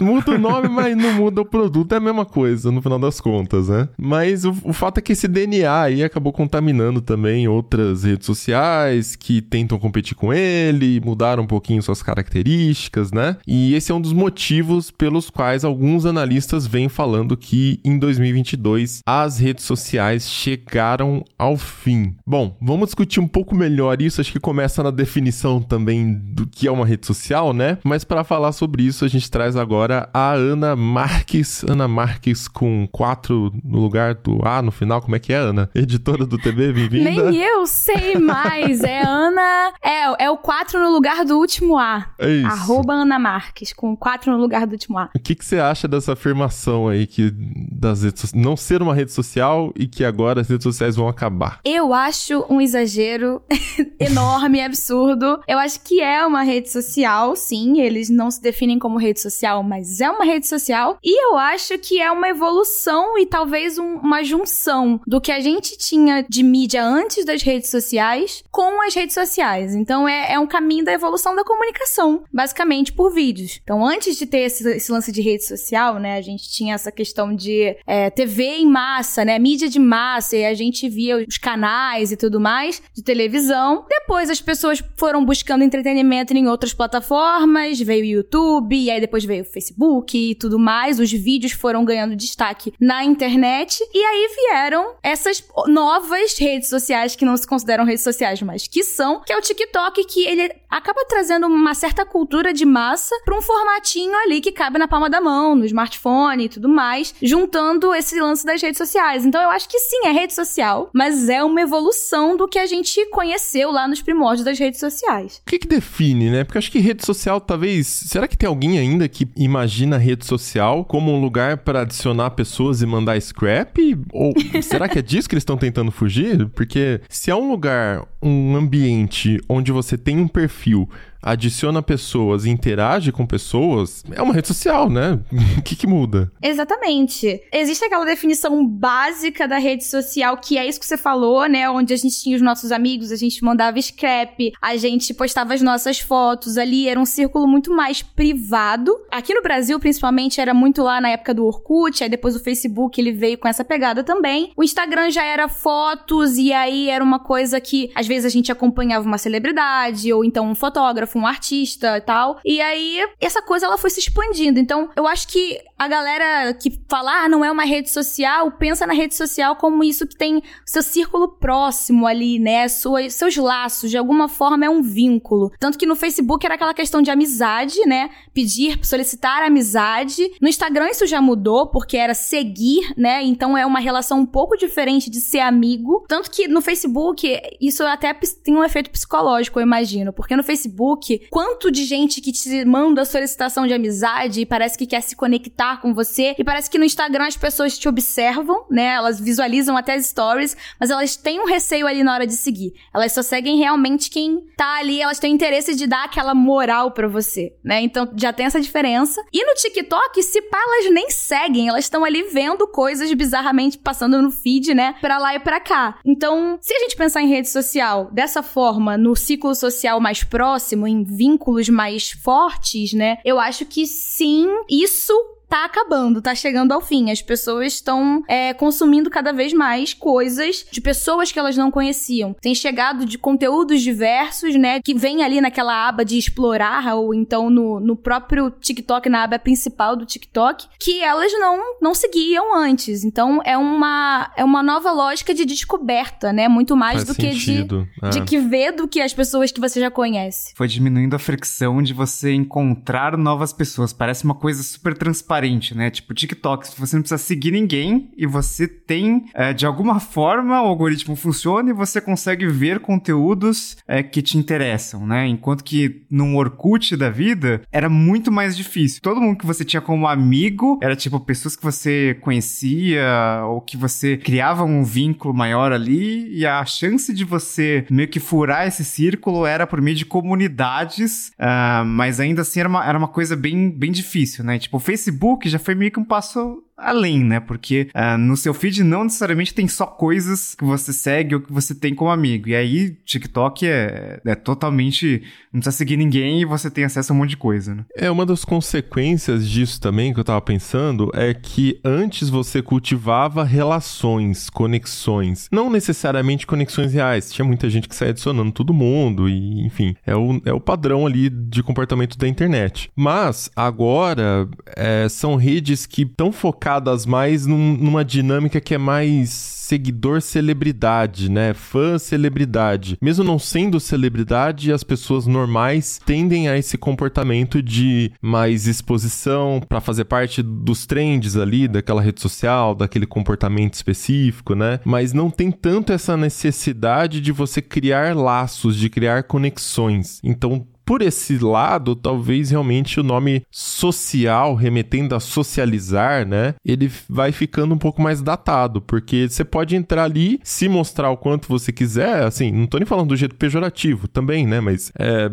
Muda o nome, mas não muda o produto, é a mesma coisa, no final das contas, né? Mas o, o fato é que esse DNA aí acabou contaminando também outras redes sociais que tentam competir com ele ele, mudaram um pouquinho suas características, né? E esse é um dos motivos pelos quais alguns analistas vêm falando que em 2022 as redes sociais chegaram ao fim. Bom, vamos discutir um pouco melhor isso, acho que começa na definição também do que é uma rede social, né? Mas para falar sobre isso, a gente traz agora a Ana Marques, Ana Marques com 4 no lugar do A no final, como é que é, Ana? Editora do TB, bem-vinda. Nem eu sei mais, é Ana, é, é o 4 no lugar do último A. É isso. Arroba Ana Marques, com 4 no lugar do último A. O que, que você acha dessa afirmação aí que das redes não ser uma rede social e que agora as redes sociais vão acabar? Eu acho um exagero enorme, absurdo. Eu acho que é uma rede social, sim. Eles não se definem como rede social, mas é uma rede social. E eu acho que é uma evolução e talvez um, uma junção do que a gente tinha de mídia antes das redes sociais com as redes sociais. Então é, é um caminho da evolução da comunicação, basicamente por vídeos. Então, antes de ter esse, esse lance de rede social, né, a gente tinha essa questão de é, TV em massa, né, mídia de massa, e a gente via os canais e tudo mais de televisão. Depois as pessoas foram buscando entretenimento em outras plataformas, veio o YouTube, e aí depois veio o Facebook e tudo mais. Os vídeos foram ganhando destaque na internet, e aí vieram essas novas redes sociais que não se consideram redes sociais, mas que são, que é o TikTok, que que ele acaba trazendo uma certa cultura de massa para um formatinho ali que cabe na palma da mão, no smartphone e tudo mais, juntando esse lance das redes sociais. Então eu acho que sim, é rede social, mas é uma evolução do que a gente conheceu lá nos primórdios das redes sociais. O que, que define, né? Porque eu acho que rede social talvez. Será que tem alguém ainda que imagina a rede social como um lugar para adicionar pessoas e mandar scrap? Ou será que é disso que eles estão tentando fugir? Porque se é um lugar, um ambiente onde você tem um perfil adiciona pessoas e interage com pessoas, é uma rede social, né? O que, que muda? Exatamente. Existe aquela definição básica da rede social, que é isso que você falou, né? Onde a gente tinha os nossos amigos, a gente mandava scrap, a gente postava as nossas fotos ali, era um círculo muito mais privado. Aqui no Brasil, principalmente, era muito lá na época do Orkut, aí depois o Facebook ele veio com essa pegada também. O Instagram já era fotos, e aí era uma coisa que às vezes a gente acompanhava uma celebridade, ou então um fotógrafo um artista e tal. E aí, essa coisa ela foi se expandindo. Então, eu acho que a galera que fala, ah, não é uma rede social, pensa na rede social como isso que tem seu círculo próximo ali, né? Sua, seus laços, de alguma forma é um vínculo. Tanto que no Facebook era aquela questão de amizade, né? Pedir, solicitar amizade. No Instagram isso já mudou, porque era seguir, né? Então é uma relação um pouco diferente de ser amigo. Tanto que no Facebook, isso até tem um efeito psicológico, eu imagino. Porque no Facebook, Facebook, quanto de gente que te manda solicitação de amizade e parece que quer se conectar com você. E parece que no Instagram as pessoas te observam, né? Elas visualizam até as stories, mas elas têm um receio ali na hora de seguir. Elas só seguem realmente quem tá ali, elas têm interesse de dar aquela moral para você, né? Então já tem essa diferença. E no TikTok, se pá, elas nem seguem, elas estão ali vendo coisas bizarramente passando no feed, né? Pra lá e pra cá. Então, se a gente pensar em rede social dessa forma, no ciclo social mais próximo, em vínculos mais fortes, né? Eu acho que sim, isso tá acabando, tá chegando ao fim. As pessoas estão é, consumindo cada vez mais coisas de pessoas que elas não conheciam. Tem chegado de conteúdos diversos, né? Que vem ali naquela aba de explorar, ou então no, no próprio TikTok, na aba principal do TikTok, que elas não, não seguiam antes. Então é uma, é uma nova lógica de descoberta, né? Muito mais Faz do sentido. que de, é. de que ver do que as pessoas que você já conhece. Foi diminuindo a fricção de você encontrar novas pessoas. Parece uma coisa super transparente transparente, né? Tipo, TikTok, você não precisa seguir ninguém e você tem, é, de alguma forma, o algoritmo funciona e você consegue ver conteúdos é, que te interessam, né? Enquanto que num Orkut da vida era muito mais difícil. Todo mundo que você tinha como amigo era tipo pessoas que você conhecia ou que você criava um vínculo maior ali e a chance de você meio que furar esse círculo era por meio de comunidades, uh, mas ainda assim era uma, era uma coisa bem, bem difícil, né? Tipo, o Facebook Facebook já foi meio que um passo além, né? Porque uh, no seu feed não necessariamente tem só coisas que você segue ou que você tem como amigo. E aí, TikTok é, é totalmente. Não precisa seguir ninguém e você tem acesso a um monte de coisa, né? É, uma das consequências disso também que eu tava pensando é que antes você cultivava relações, conexões. Não necessariamente conexões reais. Tinha muita gente que saía adicionando todo mundo e, enfim, é o, é o padrão ali de comportamento da internet. Mas agora é, são redes que estão focadas focadas mais num, numa dinâmica que é mais seguidor celebridade, né? Fã celebridade. Mesmo não sendo celebridade, as pessoas normais tendem a esse comportamento de mais exposição para fazer parte dos trends ali daquela rede social, daquele comportamento específico, né? Mas não tem tanto essa necessidade de você criar laços, de criar conexões. Então, por esse lado, talvez realmente o nome social, remetendo a socializar, né? Ele vai ficando um pouco mais datado, porque você pode entrar ali, se mostrar o quanto você quiser, assim, não tô nem falando do jeito pejorativo também, né? Mas é,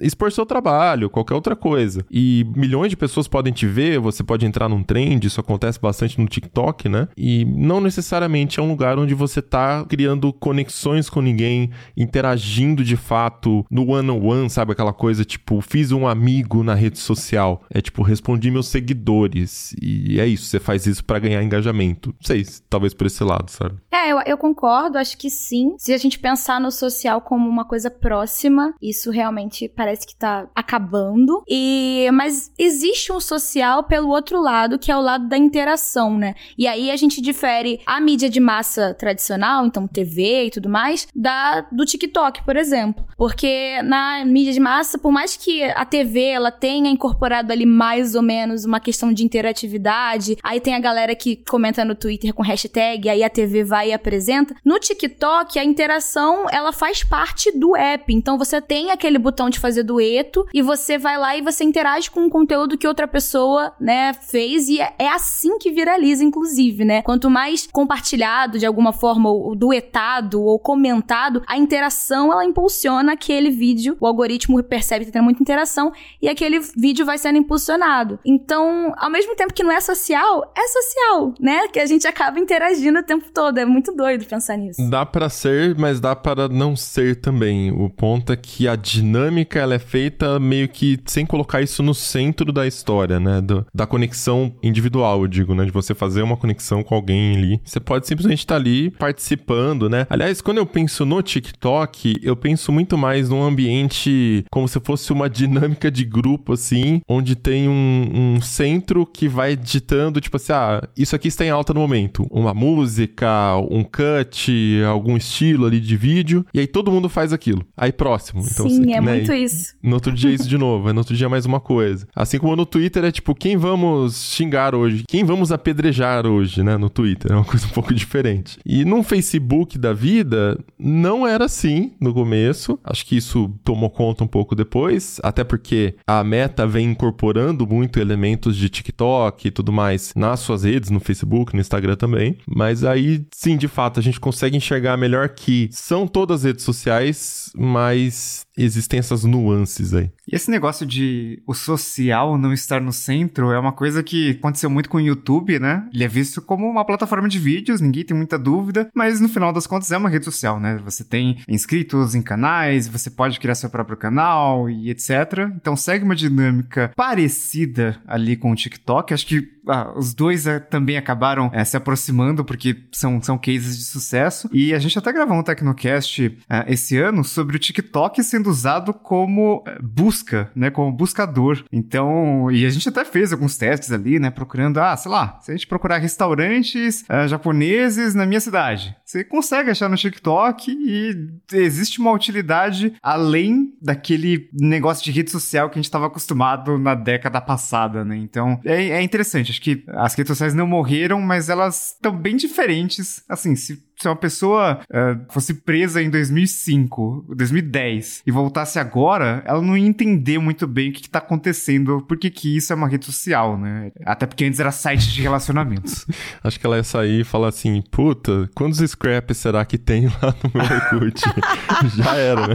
expor seu trabalho, qualquer outra coisa. E milhões de pessoas podem te ver, você pode entrar num trend, isso acontece bastante no TikTok, né? E não necessariamente é um lugar onde você tá criando conexões com ninguém, interagindo de fato no one-on-one, -on -one, sabe? Aquela coisa tipo, fiz um amigo na rede social. É tipo, respondi meus seguidores. E é isso, você faz isso para ganhar engajamento. Não sei, talvez por esse lado, sabe? É, eu, eu concordo, acho que sim. Se a gente pensar no social como uma coisa próxima, isso realmente parece que tá acabando. E mas existe um social pelo outro lado, que é o lado da interação, né? E aí a gente difere a mídia de massa tradicional, então TV e tudo mais, da do TikTok, por exemplo. Porque na mídia de massa, por mais que a TV ela tenha incorporado ali mais ou menos uma questão de interatividade, aí tem a galera que comenta no Twitter com hashtag, aí a TV vai e apresenta. No TikTok, a interação ela faz parte do app. Então você tem aquele botão de fazer dueto e você vai lá e você interage com o conteúdo que outra pessoa, né, fez e é, é assim que viraliza, inclusive, né? Quanto mais compartilhado de alguma forma, ou duetado ou comentado, a interação ela impulsiona aquele vídeo, o algoritmo percebe que tem muita interação e aquele vídeo vai sendo impulsionado. Então, ao mesmo tempo que não é social, é social, né? Que a gente acaba interagindo o tempo todo. É muito doido pensar nisso. Dá para ser, mas dá para não ser também. O ponto é que a dinâmica ela é feita meio que sem colocar isso no centro da história, né? Do, da conexão individual, eu digo, né? De você fazer uma conexão com alguém ali. Você pode simplesmente estar ali participando, né? Aliás, quando eu penso no TikTok, eu penso muito mais num ambiente como se fosse uma dinâmica de grupo, assim, onde tem um, um centro que vai ditando, tipo assim, ah, isso aqui está em alta no momento. Uma música, um cut, algum estilo ali de vídeo, e aí todo mundo faz aquilo. Aí próximo. Então, Sim, assim, é né? muito isso. No outro dia é isso de novo, no outro dia é mais uma coisa. Assim como no Twitter é tipo, quem vamos xingar hoje? Quem vamos apedrejar hoje, né? No Twitter. É uma coisa um pouco diferente. E no Facebook da vida, não era assim no começo. Acho que isso tomou conta um pouco depois, até porque a Meta vem incorporando muito elementos de TikTok e tudo mais nas suas redes, no Facebook, no Instagram também. Mas aí, sim, de fato, a gente consegue enxergar melhor que são todas redes sociais, mas existem essas nuances aí. E esse negócio de o social não estar no centro é uma coisa que aconteceu muito com o YouTube, né? Ele é visto como uma plataforma de vídeos, ninguém tem muita dúvida, mas no final das contas é uma rede social, né? Você tem inscritos em canais, você pode criar seu próprio canal e etc. Então segue uma dinâmica parecida ali com o TikTok. Acho que ah, os dois é, também acabaram é, se aproximando porque são, são cases de sucesso. E a gente até gravou um Tecnocast é, esse ano sobre o TikTok sendo usado como busca, né? Como buscador. Então, e a gente até fez alguns testes ali, né? Procurando, ah, sei lá, se a gente procurar restaurantes japoneses na minha cidade, você consegue achar no TikTok e existe uma utilidade além daquele negócio de rede social que a gente estava acostumado na década passada, né? Então, é, é interessante acho que as redes sociais não morreram, mas elas estão bem diferentes. Assim, se se uma pessoa uh, fosse presa em 2005, 2010 e voltasse agora, ela não ia entender muito bem o que, está acontecendo, porque que isso é uma rede social, né? Até porque antes era site de relacionamentos. Acho que ela ia sair e falar assim: puta, quantos scraps será que tem lá no meu Orkut? Já era, né?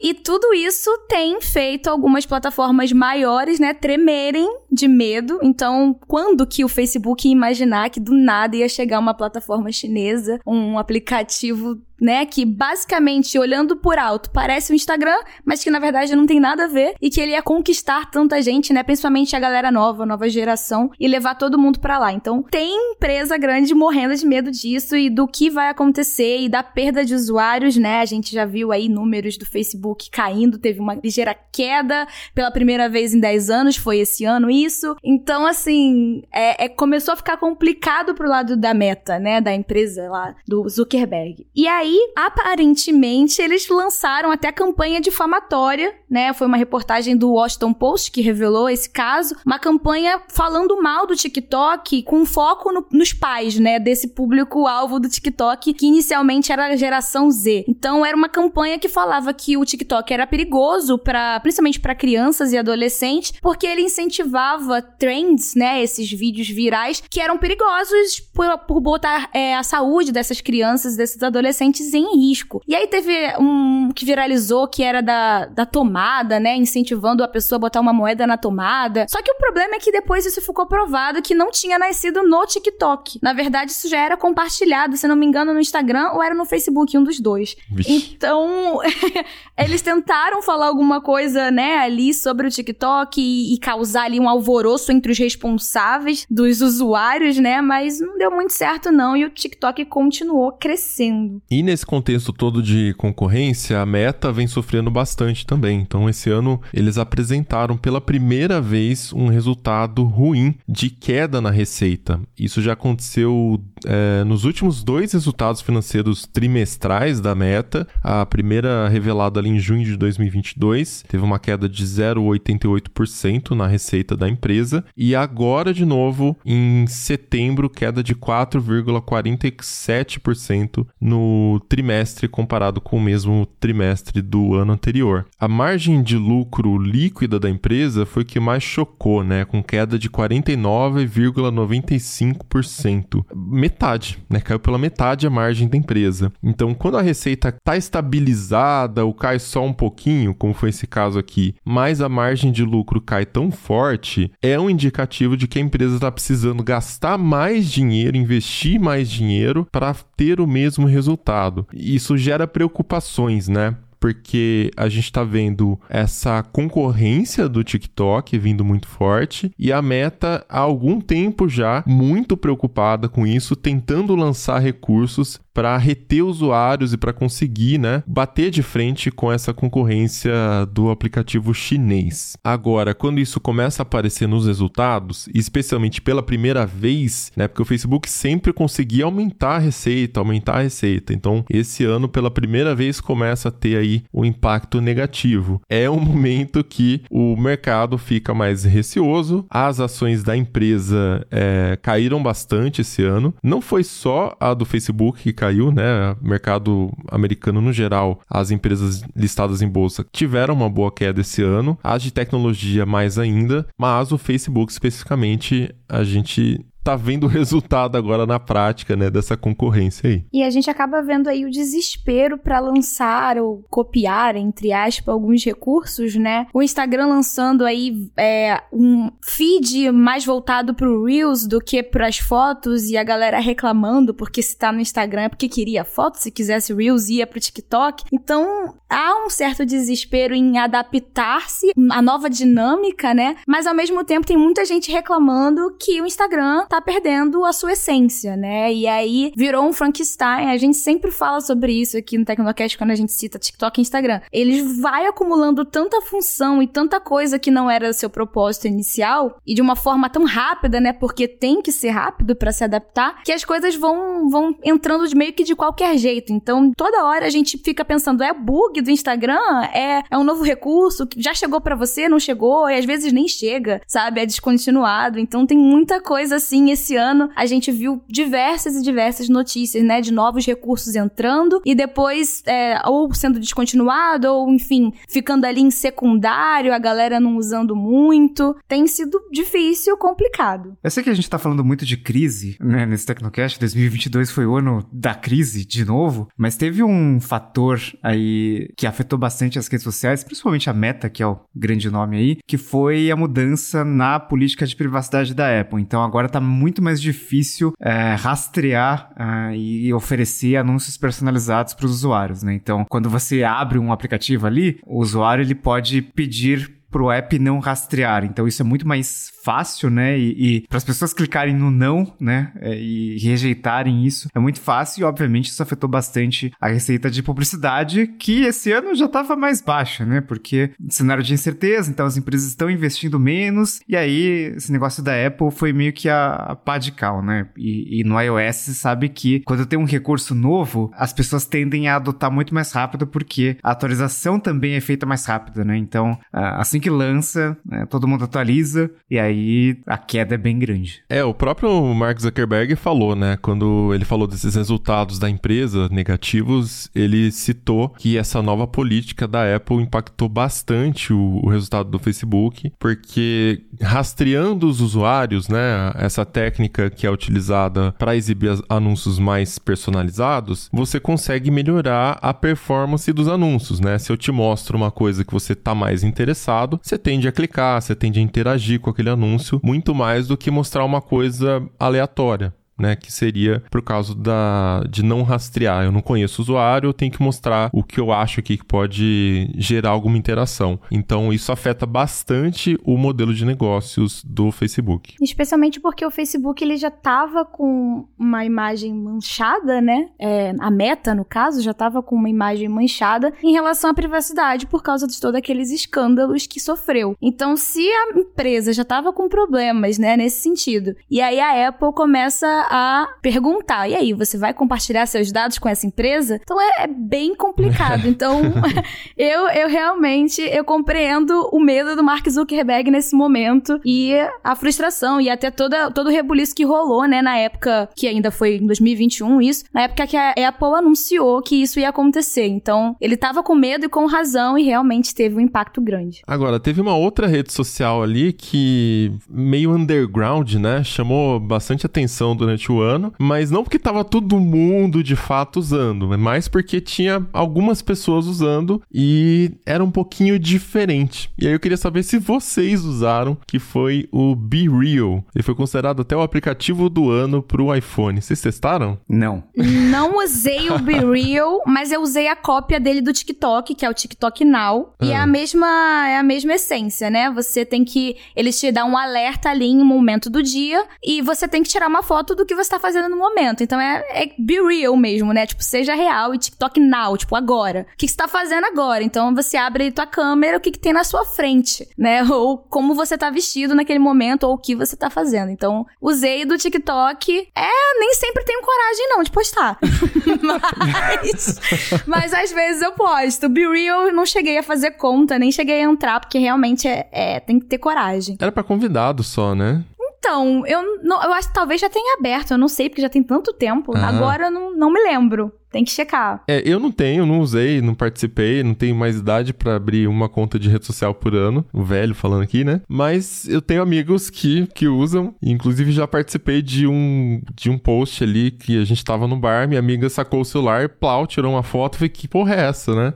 e tudo isso tem feito algumas plataformas maiores, né, tremerem de medo. Então, quando que o Facebook ia imaginar que do nada ia chegar uma plataforma chinesa? Um aplicativo né? Que basicamente, olhando por alto, parece o Instagram, mas que na verdade não tem nada a ver e que ele ia conquistar tanta gente, né? Principalmente a galera nova, nova geração e levar todo mundo para lá. Então, tem empresa grande morrendo de medo disso e do que vai acontecer e da perda de usuários, né? A gente já viu aí números do Facebook caindo, teve uma ligeira queda pela primeira vez em 10 anos, foi esse ano isso. Então, assim, é, é começou a ficar complicado pro lado da meta, né? Da empresa lá, do Zuckerberg. E aí, aí, aparentemente, eles lançaram até campanha difamatória, né? Foi uma reportagem do Washington Post que revelou esse caso. Uma campanha falando mal do TikTok com foco no, nos pais, né? Desse público-alvo do TikTok, que inicialmente era a geração Z. Então, era uma campanha que falava que o TikTok era perigoso, para principalmente para crianças e adolescentes, porque ele incentivava trends, né? Esses vídeos virais que eram perigosos por, por botar é, a saúde dessas crianças, desses adolescentes em risco. E aí teve um que viralizou que era da, da tomada, né? Incentivando a pessoa a botar uma moeda na tomada. Só que o problema é que depois isso ficou provado que não tinha nascido no TikTok. Na verdade, isso já era compartilhado, se não me engano, no Instagram ou era no Facebook, um dos dois. Vixe. Então, eles tentaram falar alguma coisa, né, ali sobre o TikTok e, e causar ali um alvoroço entre os responsáveis dos usuários, né? Mas não deu muito certo, não, e o TikTok continuou crescendo. E nesse contexto todo de concorrência, a Meta vem sofrendo bastante também. Então, esse ano eles apresentaram pela primeira vez um resultado ruim de queda na receita. Isso já aconteceu é, nos últimos dois resultados financeiros trimestrais da Meta. A primeira revelada ali em junho de 2022 teve uma queda de 0,88% na receita da empresa. E agora, de novo, em setembro, queda de 4,47% no trimestre comparado com o mesmo trimestre do ano anterior. A margem de lucro líquida da empresa foi que mais chocou, né, com queda de 49,95%. Metade, né, caiu pela metade a margem da empresa. Então, quando a receita está estabilizada ou cai só um pouquinho, como foi esse caso aqui, mas a margem de lucro cai tão forte, é um indicativo de que a empresa está precisando gastar mais dinheiro, investir mais dinheiro para ter o mesmo resultado. Isso gera preocupações, né? porque a gente está vendo essa concorrência do TikTok vindo muito forte e a Meta há algum tempo já muito preocupada com isso, tentando lançar recursos para reter usuários e para conseguir, né, bater de frente com essa concorrência do aplicativo chinês. Agora, quando isso começa a aparecer nos resultados, especialmente pela primeira vez, né, porque o Facebook sempre conseguia aumentar a receita, aumentar a receita. Então, esse ano pela primeira vez começa a ter aí o um impacto negativo. É um momento que o mercado fica mais receoso, as ações da empresa é, caíram bastante esse ano. Não foi só a do Facebook que caiu caiu, né? Mercado americano no geral, as empresas listadas em bolsa tiveram uma boa queda esse ano, as de tecnologia mais ainda, mas o Facebook especificamente a gente tá vendo o resultado agora na prática, né, dessa concorrência aí. E a gente acaba vendo aí o desespero para lançar ou copiar, entre aspas, alguns recursos, né? O Instagram lançando aí é, um feed mais voltado pro Reels do que pras fotos e a galera reclamando porque se tá no Instagram é porque queria foto, se quisesse Reels ia pro TikTok. Então, há um certo desespero em adaptar-se à nova dinâmica, né? Mas ao mesmo tempo tem muita gente reclamando que o Instagram tá perdendo a sua essência, né? E aí virou um Frankenstein. A gente sempre fala sobre isso aqui no Tecnocast quando a gente cita TikTok e Instagram. Eles vai acumulando tanta função e tanta coisa que não era seu propósito inicial e de uma forma tão rápida, né? Porque tem que ser rápido para se adaptar, que as coisas vão vão entrando de meio que de qualquer jeito. Então, toda hora a gente fica pensando, é bug do Instagram? É, é um novo recurso que já chegou para você, não chegou, e às vezes nem chega, sabe? É descontinuado. Então, tem muita coisa assim esse ano a gente viu diversas e diversas notícias, né, de novos recursos entrando e depois é, ou sendo descontinuado ou, enfim, ficando ali em secundário, a galera não usando muito. Tem sido difícil, complicado. Eu sei que a gente tá falando muito de crise, né, nesse Tecnocast. 2022 foi o ano da crise de novo, mas teve um fator aí que afetou bastante as redes sociais, principalmente a Meta, que é o grande nome aí, que foi a mudança na política de privacidade da Apple. Então agora tá muito mais difícil é, rastrear uh, e oferecer anúncios personalizados para os usuários, né? Então, quando você abre um aplicativo ali, o usuário ele pode pedir pro app não rastrear. Então isso é muito mais fácil, né? E, e para as pessoas clicarem no não, né? É, e rejeitarem isso é muito fácil e obviamente isso afetou bastante a receita de publicidade que esse ano já estava mais baixa, né? Porque cenário de incerteza, então as empresas estão investindo menos e aí esse negócio da Apple foi meio que a, a pá de cal, né? E, e no iOS sabe que quando tem um recurso novo, as pessoas tendem a adotar muito mais rápido porque a atualização também é feita mais rápida, né? Então, assim que lança, né, todo mundo atualiza e aí a queda é bem grande. É, o próprio Mark Zuckerberg falou, né? Quando ele falou desses resultados da empresa negativos, ele citou que essa nova política da Apple impactou bastante o, o resultado do Facebook, porque rastreando os usuários, né? Essa técnica que é utilizada para exibir anúncios mais personalizados, você consegue melhorar a performance dos anúncios, né? Se eu te mostro uma coisa que você tá mais interessado, você tende a clicar, você tende a interagir com aquele anúncio muito mais do que mostrar uma coisa aleatória né? Que seria por causa da, de não rastrear. Eu não conheço o usuário, eu tenho que mostrar o que eu acho aqui que pode gerar alguma interação. Então, isso afeta bastante o modelo de negócios do Facebook. Especialmente porque o Facebook ele já estava com uma imagem manchada, né? É, a meta, no caso, já estava com uma imagem manchada em relação à privacidade por causa de todos aqueles escândalos que sofreu. Então, se a empresa já estava com problemas, né, nesse sentido, e aí a Apple começa a perguntar: e aí, você vai compartilhar seus dados com essa empresa? Então é, é bem complicado. Então, eu, eu realmente eu compreendo o medo do Mark Zuckerberg nesse momento e a frustração e até toda, todo o rebuliço que rolou, né, na época que ainda foi em 2021 isso, na época que a Apple anunciou que isso ia acontecer. Então, ele tava com medo e com razão e realmente teve um impacto grande. Agora, teve uma outra rede social ali que meio underground, né, chamou bastante atenção durante durante o ano, mas não porque tava todo mundo de fato usando, mas porque tinha algumas pessoas usando e era um pouquinho diferente. E aí eu queria saber se vocês usaram, que foi o Be Real. Ele foi considerado até o aplicativo do ano pro iPhone. Vocês testaram? Não. Não usei o Be Real, mas eu usei a cópia dele do TikTok, que é o TikTok Now, ah. e é a mesma é a mesma essência, né? Você tem que eles te dão um alerta ali em um momento do dia e você tem que tirar uma foto do que você tá fazendo no momento. Então é, é be real mesmo, né? Tipo, seja real e TikTok now, tipo, agora. O que, que você tá fazendo agora? Então você abre tua câmera, o que, que tem na sua frente, né? Ou como você tá vestido naquele momento, ou o que você tá fazendo. Então, usei do TikTok. É, nem sempre tenho coragem, não, de postar. mas, mas às vezes eu posto. Be real, não cheguei a fazer conta, nem cheguei a entrar, porque realmente é, é tem que ter coragem. Era para convidado só, né? Então, eu, não, eu acho que talvez já tenha aberto, eu não sei, porque já tem tanto tempo. Ah. Agora eu não, não me lembro. Tem que checar. É, eu não tenho, não usei, não participei, não tenho mais idade para abrir uma conta de rede social por ano. O velho falando aqui, né? Mas eu tenho amigos que, que usam. Inclusive já participei de um, de um post ali que a gente tava no bar, minha amiga sacou o celular, plau, tirou uma foto e falei, que porra é essa, né?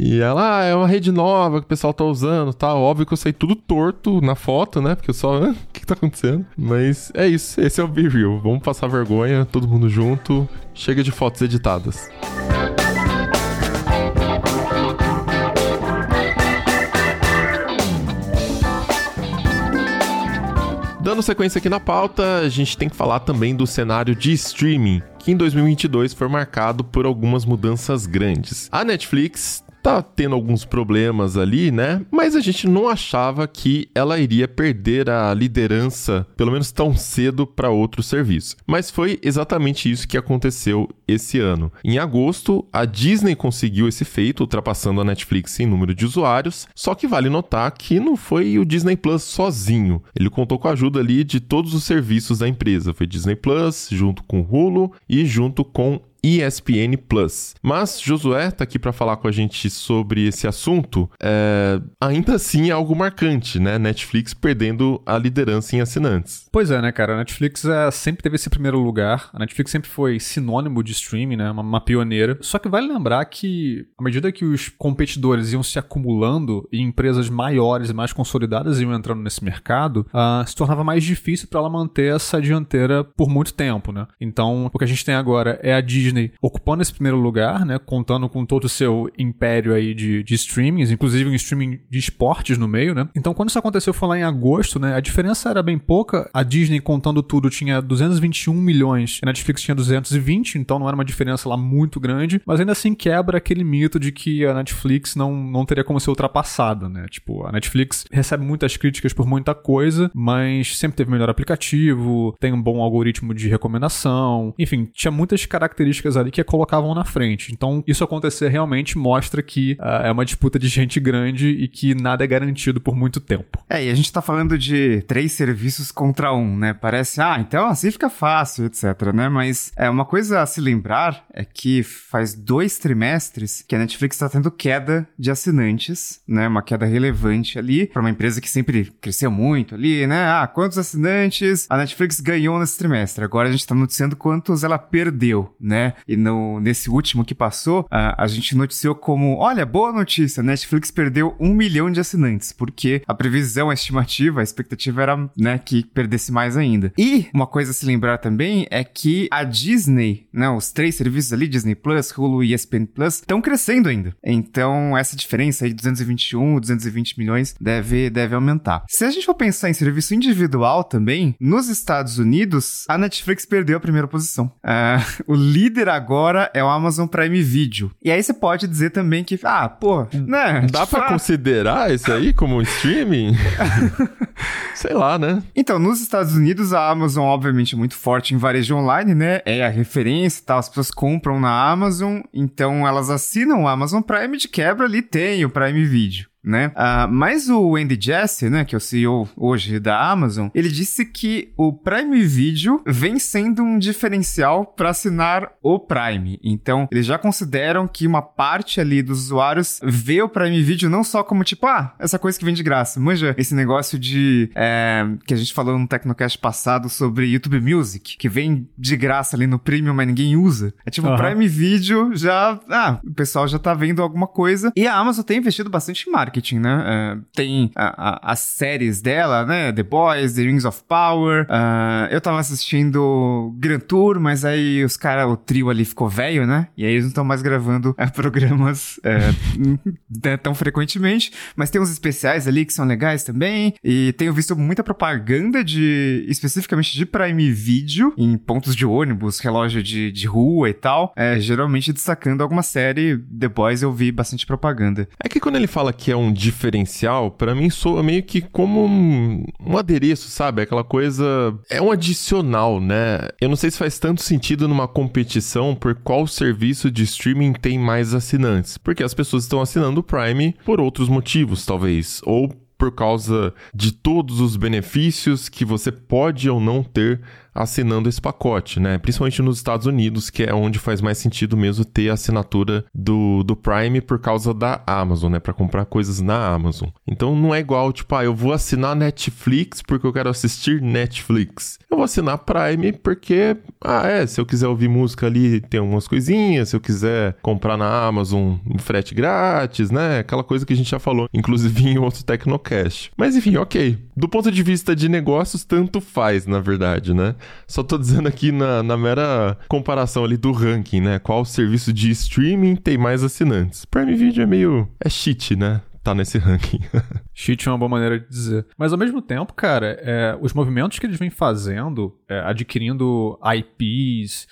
E ela, ah, é uma rede nova que o pessoal tá usando, tá? Óbvio que eu saí tudo torto na foto, né? Porque eu só, o que, que tá acontecendo? Mas é isso, esse é o Be Real. Vamos passar vergonha, todo mundo junto. Chega de fotos editadas. Dando sequência aqui na pauta, a gente tem que falar também do cenário de streaming, que em 2022 foi marcado por algumas mudanças grandes. A Netflix tá tendo alguns problemas ali, né? Mas a gente não achava que ela iria perder a liderança, pelo menos tão cedo, para outro serviço. Mas foi exatamente isso que aconteceu esse ano. Em agosto, a Disney conseguiu esse feito, ultrapassando a Netflix em número de usuários. Só que vale notar que não foi o Disney Plus sozinho. Ele contou com a ajuda ali de todos os serviços da empresa. Foi Disney Plus, junto com Hulu e junto com ESPN Plus. Mas Josué tá aqui para falar com a gente sobre esse assunto. É... Ainda assim é algo marcante, né? Netflix perdendo a liderança em assinantes. Pois é, né, cara? A Netflix é, sempre teve esse primeiro lugar. A Netflix sempre foi sinônimo de streaming, né? Uma, uma pioneira. Só que vale lembrar que, à medida que os competidores iam se acumulando e empresas maiores e mais consolidadas iam entrando nesse mercado, uh, se tornava mais difícil para ela manter essa dianteira por muito tempo, né? Então, o que a gente tem agora é a Disney Disney ocupando esse primeiro lugar, né? Contando com todo o seu império aí de, de streamings, inclusive um streaming de esportes no meio, né? Então, quando isso aconteceu foi lá em agosto, né? A diferença era bem pouca. A Disney, contando tudo, tinha 221 milhões, a Netflix tinha 220, então não era uma diferença lá muito grande, mas ainda assim quebra aquele mito de que a Netflix não, não teria como ser ultrapassada, né? Tipo, a Netflix recebe muitas críticas por muita coisa, mas sempre teve melhor aplicativo, tem um bom algoritmo de recomendação, enfim, tinha muitas características características ali que a colocavam na frente. Então, isso acontecer realmente mostra que uh, é uma disputa de gente grande e que nada é garantido por muito tempo. É, e a gente tá falando de três serviços contra um, né? Parece, ah, então assim fica fácil, etc, né? Mas é uma coisa a se lembrar é que faz dois trimestres que a Netflix está tendo queda de assinantes, né? Uma queda relevante ali para uma empresa que sempre cresceu muito ali, né? Ah, quantos assinantes a Netflix ganhou nesse trimestre? Agora a gente tá noticiando quantos ela perdeu, né? E no, nesse último que passou, a, a gente noticiou como, olha, boa notícia, Netflix perdeu um milhão de assinantes, porque a previsão, a estimativa, a expectativa era, né, que perdesse mais ainda. E uma coisa a se lembrar também é que a Disney, né, os três serviços ali, Disney Plus, Hulu e ESPN Plus, estão crescendo ainda. Então, essa diferença aí de 221, 220 milhões deve, deve aumentar. Se a gente for pensar em serviço individual também, nos Estados Unidos, a Netflix perdeu a primeira posição. Uh, o líder agora é o Amazon Prime Video. E aí você pode dizer também que, ah, pô, né? Dá para considerar isso aí como streaming? Sei lá, né? Então, nos Estados Unidos, a Amazon, obviamente, é muito forte em varejo online, né? É a referência e tal. As pessoas compram na Amazon, então elas assinam o Amazon Prime de quebra ali tem o Prime Video né? Uh, mas o Andy Jassy, né, que é o CEO hoje da Amazon, ele disse que o Prime Video vem sendo um diferencial para assinar o Prime. Então, eles já consideram que uma parte ali dos usuários vê o Prime Video não só como tipo, ah, essa coisa que vem de graça. Manja, esse negócio de é, que a gente falou no Tecnocast passado sobre YouTube Music, que vem de graça ali no Premium, mas ninguém usa. É tipo, o Prime Video já, ah, o pessoal já tá vendo alguma coisa. E a Amazon tem investido bastante em marketing marketing, né? Uh, tem a, a, as séries dela, né? The Boys, The Rings of Power. Uh, eu tava assistindo Grand Tour, mas aí os caras, o trio ali ficou velho, né? E aí eles não estão mais gravando uh, programas né, tão frequentemente. Mas tem uns especiais ali que são legais também. E tenho visto muita propaganda de, especificamente de Prime Video, em pontos de ônibus, relógio de, de rua e tal. Geralmente destacando alguma série. The Boys eu vi bastante propaganda. É que quando ele fala que é um diferencial, para mim soa meio que como um, um adereço, sabe? Aquela coisa. É um adicional, né? Eu não sei se faz tanto sentido numa competição por qual serviço de streaming tem mais assinantes. Porque as pessoas estão assinando o Prime por outros motivos, talvez. Ou por causa de todos os benefícios que você pode ou não ter assinando esse pacote, né? Principalmente nos Estados Unidos, que é onde faz mais sentido mesmo ter a assinatura do, do Prime por causa da Amazon, né? Para comprar coisas na Amazon. Então não é igual, tipo, ah, eu vou assinar Netflix porque eu quero assistir Netflix. Eu vou assinar Prime porque, ah, é, se eu quiser ouvir música ali, tem algumas coisinhas. Se eu quiser comprar na Amazon, frete grátis, né? Aquela coisa que a gente já falou, inclusive em outro Tecnocast. Mas enfim, ok. Do ponto de vista de negócios, tanto faz, na verdade, né? Só tô dizendo aqui na, na mera comparação ali do ranking, né? Qual serviço de streaming tem mais assinantes? Prime Video é meio. é cheat, né? tá nesse ranking. Cheat é uma boa maneira de dizer. Mas ao mesmo tempo, cara, é, os movimentos que eles vêm fazendo, é, adquirindo IPs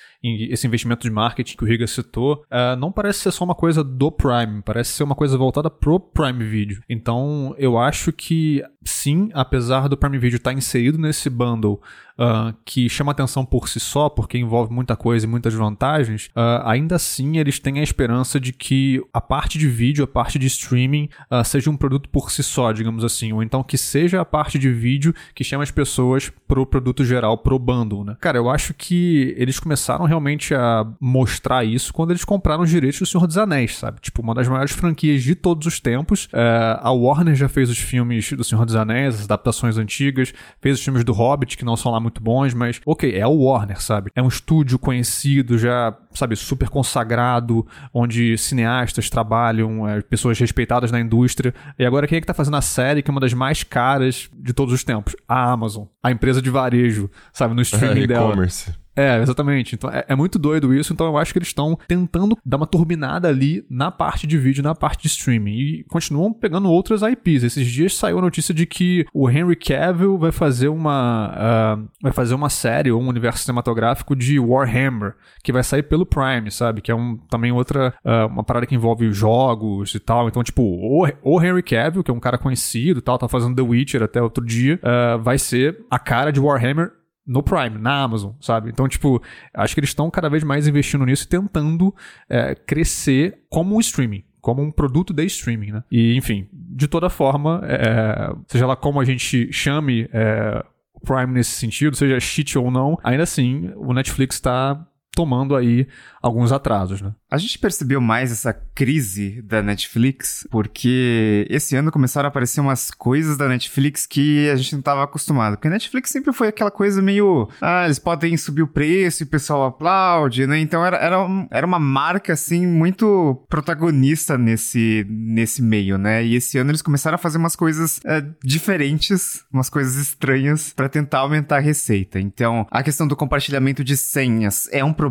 esse investimento de marketing que o Riga citou, uh, não parece ser só uma coisa do Prime, parece ser uma coisa voltada pro Prime Video. Então, eu acho que sim, apesar do Prime Video estar tá inserido nesse bundle uh, que chama atenção por si só, porque envolve muita coisa e muitas vantagens, uh, ainda assim eles têm a esperança de que a parte de vídeo, a parte de streaming, seja um produto por si só, digamos assim, ou então que seja a parte de vídeo que chama as pessoas pro produto geral, pro bundle, né? Cara, eu acho que eles começaram realmente a mostrar isso quando eles compraram os direitos do Senhor dos Anéis, sabe? Tipo, uma das maiores franquias de todos os tempos. Uh, a Warner já fez os filmes do Senhor dos Anéis, as adaptações antigas, fez os filmes do Hobbit, que não são lá muito bons, mas ok, é o Warner, sabe? É um estúdio conhecido, já, sabe, super consagrado, onde cineastas trabalham, é, pessoas respeitadas na indústria. E agora quem é que tá fazendo a série que é uma das mais caras de todos os tempos? A Amazon, a empresa de varejo, sabe, no streaming é, dela. E-commerce. É, exatamente. Então é, é, muito doido isso. Então eu acho que eles estão tentando dar uma turbinada ali na parte de vídeo, na parte de streaming. E continuam pegando outras IPs. Esses dias saiu a notícia de que o Henry Cavill vai fazer uma. Uh, vai fazer uma série ou um universo cinematográfico de Warhammer, que vai sair pelo Prime, sabe? Que é um, também outra. Uh, uma parada que envolve jogos e tal. Então, tipo, o, o Henry Cavill, que é um cara conhecido e tal, tá fazendo The Witcher até outro dia, uh, vai ser a cara de Warhammer no Prime, na Amazon, sabe? Então, tipo, acho que eles estão cada vez mais investindo nisso e tentando é, crescer como um streaming como um produto de streaming, né? E, enfim, de toda forma, é, seja lá como a gente chame é, o Prime nesse sentido, seja cheat ou não, ainda assim, o Netflix está tomando aí alguns atrasos, né? A gente percebeu mais essa crise da Netflix porque esse ano começaram a aparecer umas coisas da Netflix que a gente não estava acostumado. Porque a Netflix sempre foi aquela coisa meio. Ah, eles podem subir o preço e o pessoal aplaude, né? Então era, era, um, era uma marca, assim, muito protagonista nesse, nesse meio, né? E esse ano eles começaram a fazer umas coisas é, diferentes, umas coisas estranhas para tentar aumentar a receita. Então, a questão do compartilhamento de senhas é um problema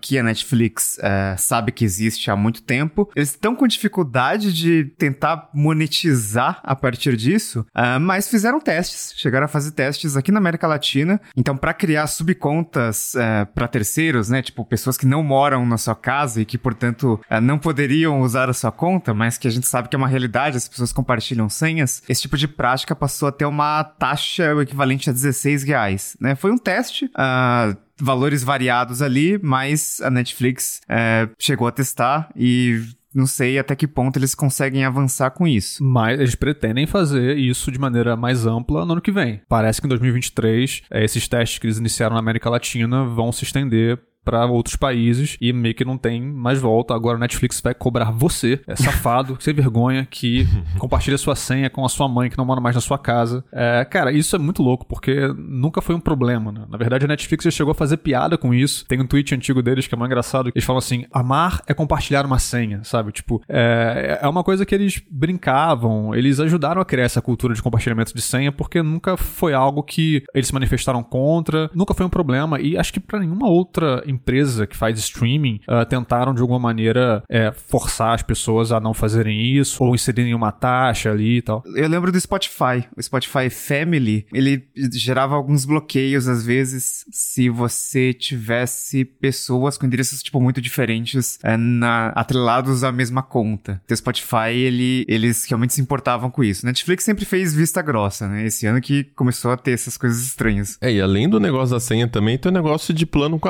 que a Netflix é, sabe que existe há muito tempo. Eles estão com dificuldade de tentar monetizar a partir disso, uh, mas fizeram testes, chegaram a fazer testes aqui na América Latina. Então, para criar subcontas é, para terceiros, né, tipo pessoas que não moram na sua casa e que, portanto, uh, não poderiam usar a sua conta, mas que a gente sabe que é uma realidade, as pessoas compartilham senhas. Esse tipo de prática passou a ter uma taxa equivalente a 16 reais, né? Foi um teste. Uh, valores variados ali, mas a Netflix é, chegou a testar e não sei até que ponto eles conseguem avançar com isso. Mas eles pretendem fazer isso de maneira mais ampla no ano que vem. Parece que em 2023, é, esses testes que eles iniciaram na América Latina vão se estender para outros países e meio que não tem mais volta. Agora o Netflix vai cobrar você, é safado, sem vergonha, que compartilha sua senha com a sua mãe que não mora mais na sua casa. É, cara, isso é muito louco, porque nunca foi um problema, né? Na verdade, a Netflix já chegou a fazer piada com isso. Tem um tweet antigo deles que é mais engraçado. Eles falam assim: amar é compartilhar uma senha, sabe? Tipo, é, é uma coisa que eles brincavam, eles ajudaram a criar essa cultura de compartilhamento de senha, porque nunca foi algo que eles se manifestaram contra, nunca foi um problema, e acho que para nenhuma outra empresa que faz streaming uh, tentaram de alguma maneira é, forçar as pessoas a não fazerem isso ou inserirem uma taxa ali e tal. Eu lembro do Spotify. O Spotify Family, ele gerava alguns bloqueios às vezes se você tivesse pessoas com endereços tipo muito diferentes é, na, atrelados à mesma conta. Então, o Spotify, ele, eles realmente se importavam com isso. Netflix sempre fez vista grossa, né? Esse ano que começou a ter essas coisas estranhas. É, e além do negócio da senha também tem o negócio de plano com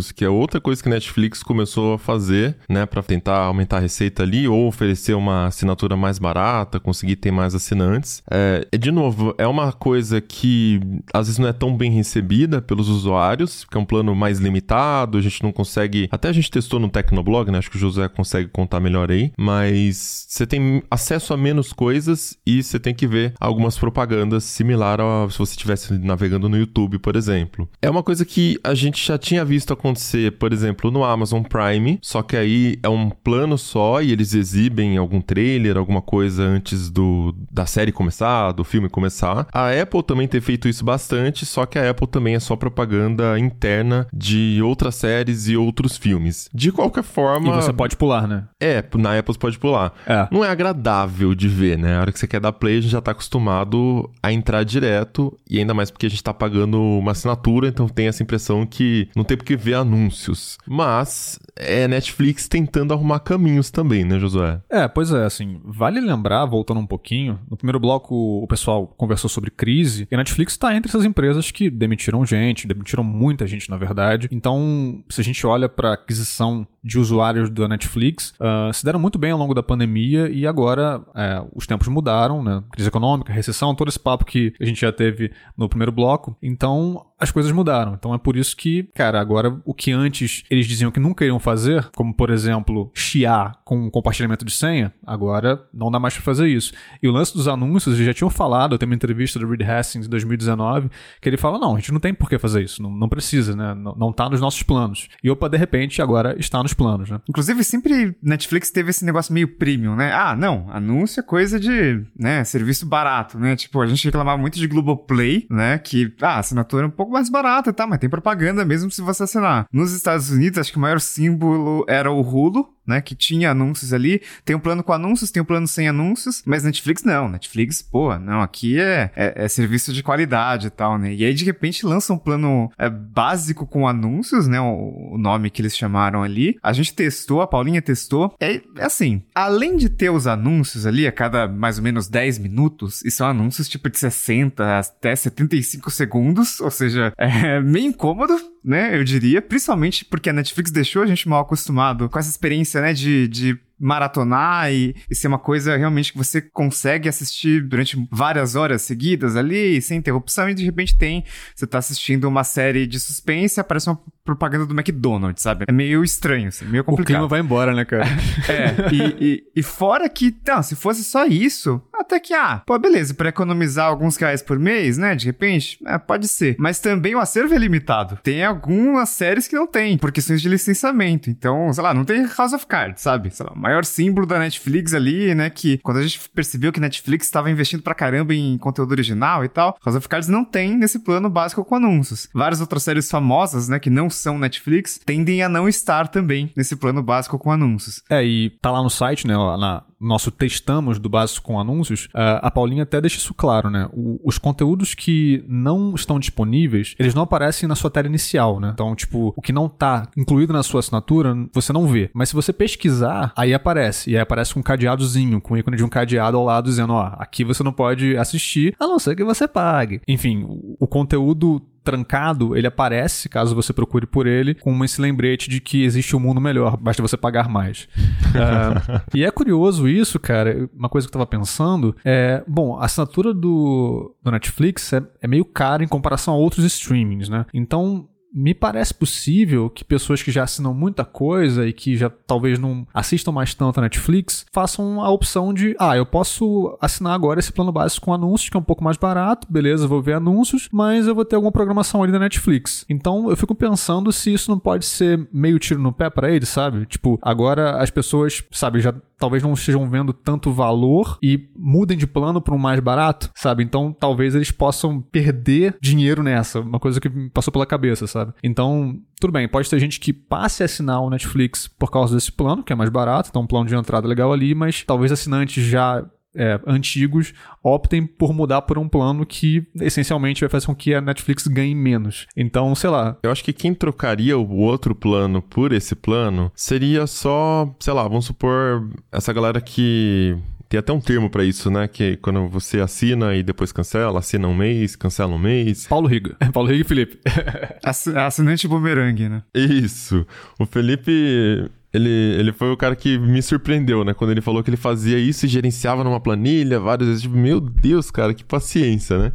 que é outra coisa que a Netflix começou a fazer, né, para tentar aumentar a receita ali ou oferecer uma assinatura mais barata, conseguir ter mais assinantes. É, de novo, é uma coisa que às vezes não é tão bem recebida pelos usuários, que é um plano mais limitado, a gente não consegue. Até a gente testou no Tecnoblog, né? Acho que o José consegue contar melhor aí, mas você tem acesso a menos coisas e você tem que ver algumas propagandas similar a se você estivesse navegando no YouTube, por exemplo. É uma coisa que a gente já tinha visto acontecer por exemplo, no Amazon Prime, só que aí é um plano só e eles exibem algum trailer, alguma coisa antes do da série começar, do filme começar. A Apple também tem feito isso bastante, só que a Apple também é só propaganda interna de outras séries e outros filmes. De qualquer forma. E você pode pular, né? É, na Apple você pode pular. É. Não é agradável de ver, né? A hora que você quer dar play, a gente já tá acostumado a entrar direto, e ainda mais porque a gente tá pagando uma assinatura, então tem essa impressão que não tem porque ver anúncios. Mas é Netflix tentando arrumar caminhos também, né, Josué? É, pois é, assim, vale lembrar, voltando um pouquinho, no primeiro bloco o pessoal conversou sobre crise, e a Netflix está entre essas empresas que demitiram gente, demitiram muita gente, na verdade. Então, se a gente olha para aquisição de usuários da Netflix, uh, se deram muito bem ao longo da pandemia e agora é, os tempos mudaram, né? Crise econômica, recessão, todo esse papo que a gente já teve no primeiro bloco. Então, as coisas mudaram. Então é por isso que, cara, agora o que antes eles diziam que nunca iriam fazer, como por exemplo, chiar com compartilhamento de senha, agora não dá mais para fazer isso. E o lance dos anúncios, eles já tinham falado, tem uma entrevista do Reed Hastings em 2019, que ele fala: não, a gente não tem por que fazer isso, não, não precisa, né? Não, não tá nos nossos planos. E opa, de repente, agora está nos planos, né? Inclusive, sempre Netflix teve esse negócio meio premium, né? Ah, não, anúncio é coisa de, né, serviço barato, né? Tipo, a gente reclamava muito de Globoplay, né? Que, ah, assinatura é um pouco mais barata, tá? Mas tem propaganda mesmo se você assinar. Nos Estados Unidos, acho que o maior símbolo era o Hulu, né? Que tinha anúncios ali. Tem um plano com anúncios, tem um plano sem anúncios, mas Netflix não. Netflix, pô, não, aqui é, é, é serviço de qualidade e tal, né? E aí, de repente, lança um plano é, básico com anúncios, né? O, o, nome que eles chamaram ali. A gente testou, a Paulinha testou. É, é assim, além de ter os anúncios ali a cada mais ou menos 10 minutos, e são anúncios tipo de 60 até 75 segundos, ou seja, é meio incômodo, né? Eu diria, principalmente porque a Netflix deixou a gente mal acostumado com essa experiência, né? De, de maratonar e, e ser uma coisa realmente que você consegue assistir durante várias horas seguidas ali, sem interrupção, e de repente tem, você tá assistindo uma série de suspense e aparece uma propaganda do McDonald's, sabe? É meio estranho, assim, meio complicado. O clima vai embora, né, cara? é, e, e, e, fora que, não, se fosse só isso, até que, ah, pô, beleza, para economizar alguns reais por mês, né, de repente, é, pode ser. Mas também o acervo é limitado. Tem algumas séries que não tem, por questões de licenciamento. Então, sei lá, não tem House of Cards, sabe? Sei lá, maior símbolo da Netflix ali, né? Que quando a gente percebeu que Netflix estava investindo pra caramba em conteúdo original e tal, House of Cards não tem nesse plano básico com anúncios. Várias outras séries famosas, né, que não são Netflix, tendem a não estar também nesse plano básico com anúncios. É, e tá lá no site, né, na, nosso testamos do básico com anúncios, uh, a Paulinha até deixa isso claro, né? Os conteúdos que não estão disponíveis, eles não aparecem na sua tela inicial, né? Então, tipo, o que não tá incluído na sua assinatura, você não vê. Mas se você pesquisar, aí aparece. E aí aparece com um cadeadozinho, com o ícone de um cadeado ao lado dizendo, ó, aqui você não pode assistir, a não ser que você pague. Enfim, o conteúdo trancado, ele aparece, caso você procure por ele, com esse lembrete de que existe um mundo melhor, basta você pagar mais. uh, e é curioso isso, cara, uma coisa que eu tava pensando é, bom, a assinatura do, do Netflix é, é meio cara em comparação a outros streamings, né? Então, me parece possível que pessoas que já assinam muita coisa e que já talvez não assistam mais tanto a Netflix façam a opção de, ah, eu posso assinar agora esse plano básico com anúncios, que é um pouco mais barato, beleza, vou ver anúncios, mas eu vou ter alguma programação ali da Netflix. Então eu fico pensando se isso não pode ser meio tiro no pé para eles, sabe? Tipo, agora as pessoas, sabe, já talvez não estejam vendo tanto valor e mudem de plano para um mais barato, sabe? Então talvez eles possam perder dinheiro nessa, uma coisa que me passou pela cabeça, sabe? Então, tudo bem, pode ter gente que passe a assinar o Netflix por causa desse plano, que é mais barato, então um plano de entrada legal ali, mas talvez assinantes já é, antigos optem por mudar por um plano que essencialmente vai fazer com que a Netflix ganhe menos. Então, sei lá. Eu acho que quem trocaria o outro plano por esse plano seria só, sei lá, vamos supor, essa galera que tem até um termo para isso, né? Que é quando você assina e depois cancela, assina um mês, cancela um mês. Paulo Riga. Paulo Riga e Felipe. Assinante bumerangue, né? Isso. O Felipe ele, ele foi o cara que me surpreendeu, né? Quando ele falou que ele fazia isso e gerenciava numa planilha várias vezes. Tipo, meu Deus, cara, que paciência, né?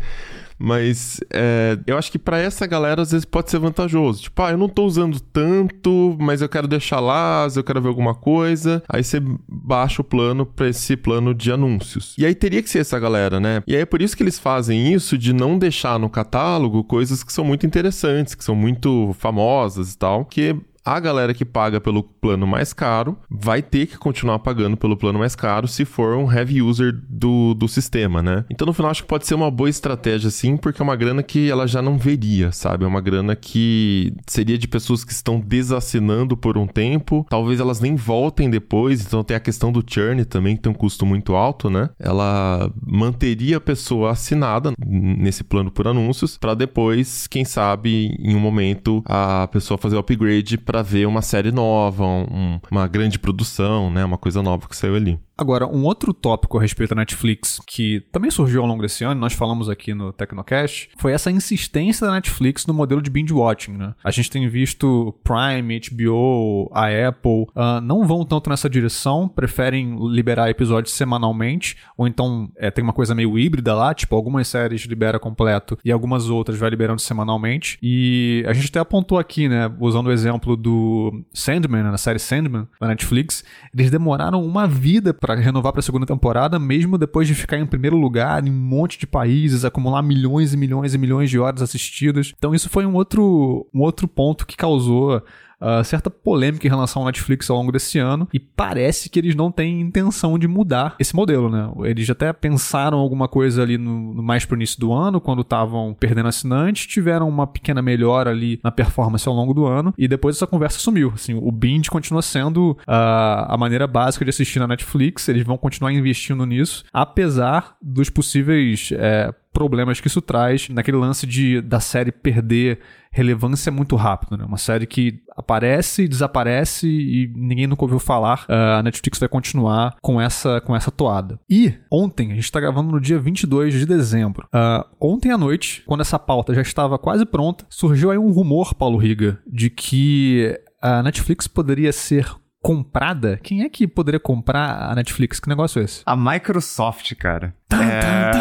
Mas é, eu acho que para essa galera às vezes pode ser vantajoso. Tipo, ah, eu não tô usando tanto, mas eu quero deixar lá, eu quero ver alguma coisa. Aí você baixa o plano para esse plano de anúncios. E aí teria que ser essa galera, né? E aí é por isso que eles fazem isso de não deixar no catálogo coisas que são muito interessantes, que são muito famosas e tal, que a galera que paga pelo plano mais caro vai ter que continuar pagando pelo plano mais caro se for um heavy user do, do sistema, né? Então, no final, acho que pode ser uma boa estratégia, sim, porque é uma grana que ela já não veria, sabe? É uma grana que seria de pessoas que estão desassinando por um tempo, talvez elas nem voltem depois, então tem a questão do churn também, que tem um custo muito alto, né? Ela manteria a pessoa assinada nesse plano por anúncios, para depois, quem sabe, em um momento, a pessoa fazer o upgrade para para ver uma série nova, um, uma grande produção, né? Uma coisa nova que saiu ali. Agora, um outro tópico a respeito da Netflix que também surgiu ao longo desse ano, nós falamos aqui no Tecnocast, foi essa insistência da Netflix no modelo de binge watching, né? A gente tem visto Prime, HBO, a Apple uh, não vão tanto nessa direção, preferem liberar episódios semanalmente, ou então é, tem uma coisa meio híbrida lá, tipo algumas séries libera completo e algumas outras vai liberando semanalmente. E a gente até apontou aqui, né, usando o exemplo do Sandman, né, na série Sandman da Netflix, eles demoraram uma vida para renovar para a segunda temporada, mesmo depois de ficar em primeiro lugar em um monte de países, acumular milhões e milhões e milhões de horas assistidas. Então isso foi um outro, um outro ponto que causou uh, certa polêmica em relação ao Netflix ao longo desse ano e parece que eles não têm intenção de mudar esse modelo, né? Eles até pensaram alguma coisa ali no, no mais pro início do ano, quando estavam perdendo assinantes, tiveram uma pequena melhora ali na performance ao longo do ano e depois essa conversa sumiu. Assim, o binge continua sendo uh, a maneira básica de assistir na Netflix, eles vão continuar investindo nisso, apesar dos possíveis é, problemas que isso traz naquele lance de da série perder relevância muito rápido, né? Uma série que aparece, desaparece e ninguém nunca ouviu falar. Uh, a Netflix vai continuar com essa, com essa toada. E ontem, a gente está gravando no dia 22 de dezembro. Uh, ontem à noite, quando essa pauta já estava quase pronta, surgiu aí um rumor, Paulo Riga, de que a Netflix poderia ser comprada? Quem é que poderia comprar a Netflix? Que negócio é esse? A Microsoft, cara. é...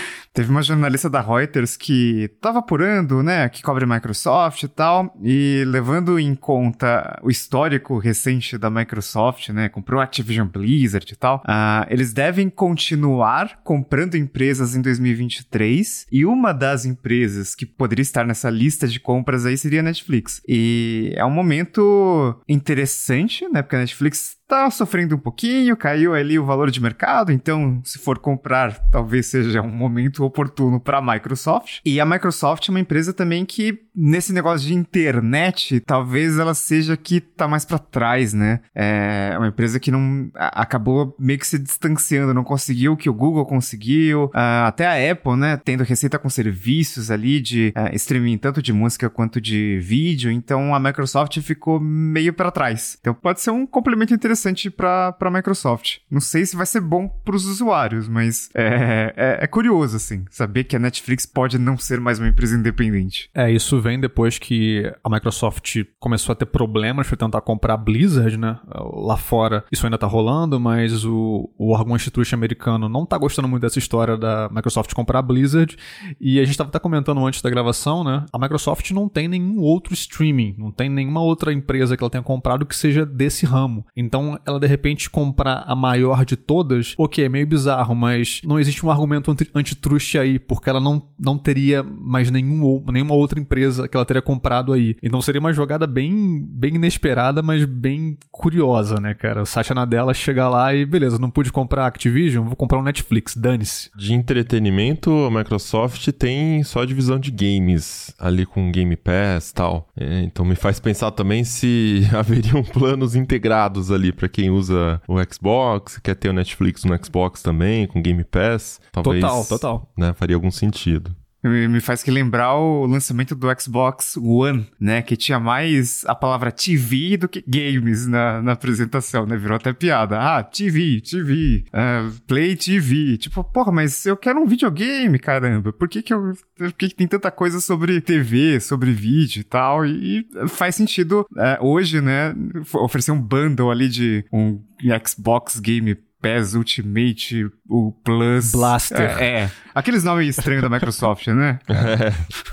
Teve uma jornalista da Reuters que estava apurando, né, que cobre Microsoft e tal, e levando em conta o histórico recente da Microsoft, né, comprou Activision Blizzard e tal, uh, eles devem continuar comprando empresas em 2023, e uma das empresas que poderia estar nessa lista de compras aí seria a Netflix. E é um momento interessante, né, porque a Netflix tá sofrendo um pouquinho, caiu ali o valor de mercado, então se for comprar, talvez seja um momento oportuno para a Microsoft. E a Microsoft é uma empresa também que nesse negócio de internet, talvez ela seja que tá mais para trás, né? É uma empresa que não acabou meio que se distanciando, não conseguiu o que o Google conseguiu, até a Apple, né, tendo receita com serviços ali de uh, streaming tanto de música quanto de vídeo, então a Microsoft ficou meio para trás. Então pode ser um complemento interessante interessante para a Microsoft. Não sei se vai ser bom para os usuários, mas é, é, é, curioso, assim, saber que a Netflix pode não ser mais uma empresa independente. É, isso vem depois que a Microsoft começou a ter problemas para tentar comprar a Blizzard, né? Lá fora isso ainda tá rolando, mas o, o órgão instituto americano não tá gostando muito dessa história da Microsoft comprar a Blizzard. E a gente estava até comentando antes da gravação, né? A Microsoft não tem nenhum outro streaming, não tem nenhuma outra empresa que ela tenha comprado que seja desse ramo. Então então, ela de repente comprar a maior de todas, ok, é meio bizarro, mas não existe um argumento antitrust aí, porque ela não, não teria mais nenhum, nenhuma outra empresa que ela teria comprado aí. Então seria uma jogada bem, bem inesperada, mas bem curiosa, né, cara? O Satya Nadella chegar lá e, beleza, não pude comprar Activision, vou comprar um Netflix, dane-se. De entretenimento, a Microsoft tem só a divisão de games, ali com Game Pass e tal. É, então me faz pensar também se haveriam planos integrados ali para quem usa o Xbox, quer ter o Netflix no Xbox também, com Game Pass. Talvez, total, total. Né, faria algum sentido me faz que lembrar o lançamento do Xbox One, né? Que tinha mais a palavra TV do que games na, na apresentação, né? Virou até piada. Ah, TV, TV, uh, é, Play TV. Tipo, porra, mas eu quero um videogame, caramba. Por que que eu... Por que, que tem tanta coisa sobre TV, sobre vídeo e tal? E, e faz sentido uh, hoje, né? Oferecer um bundle ali de um Xbox Game Pass Ultimate, o Plus. Blaster. É, é. Aqueles nomes estranhos da Microsoft, né?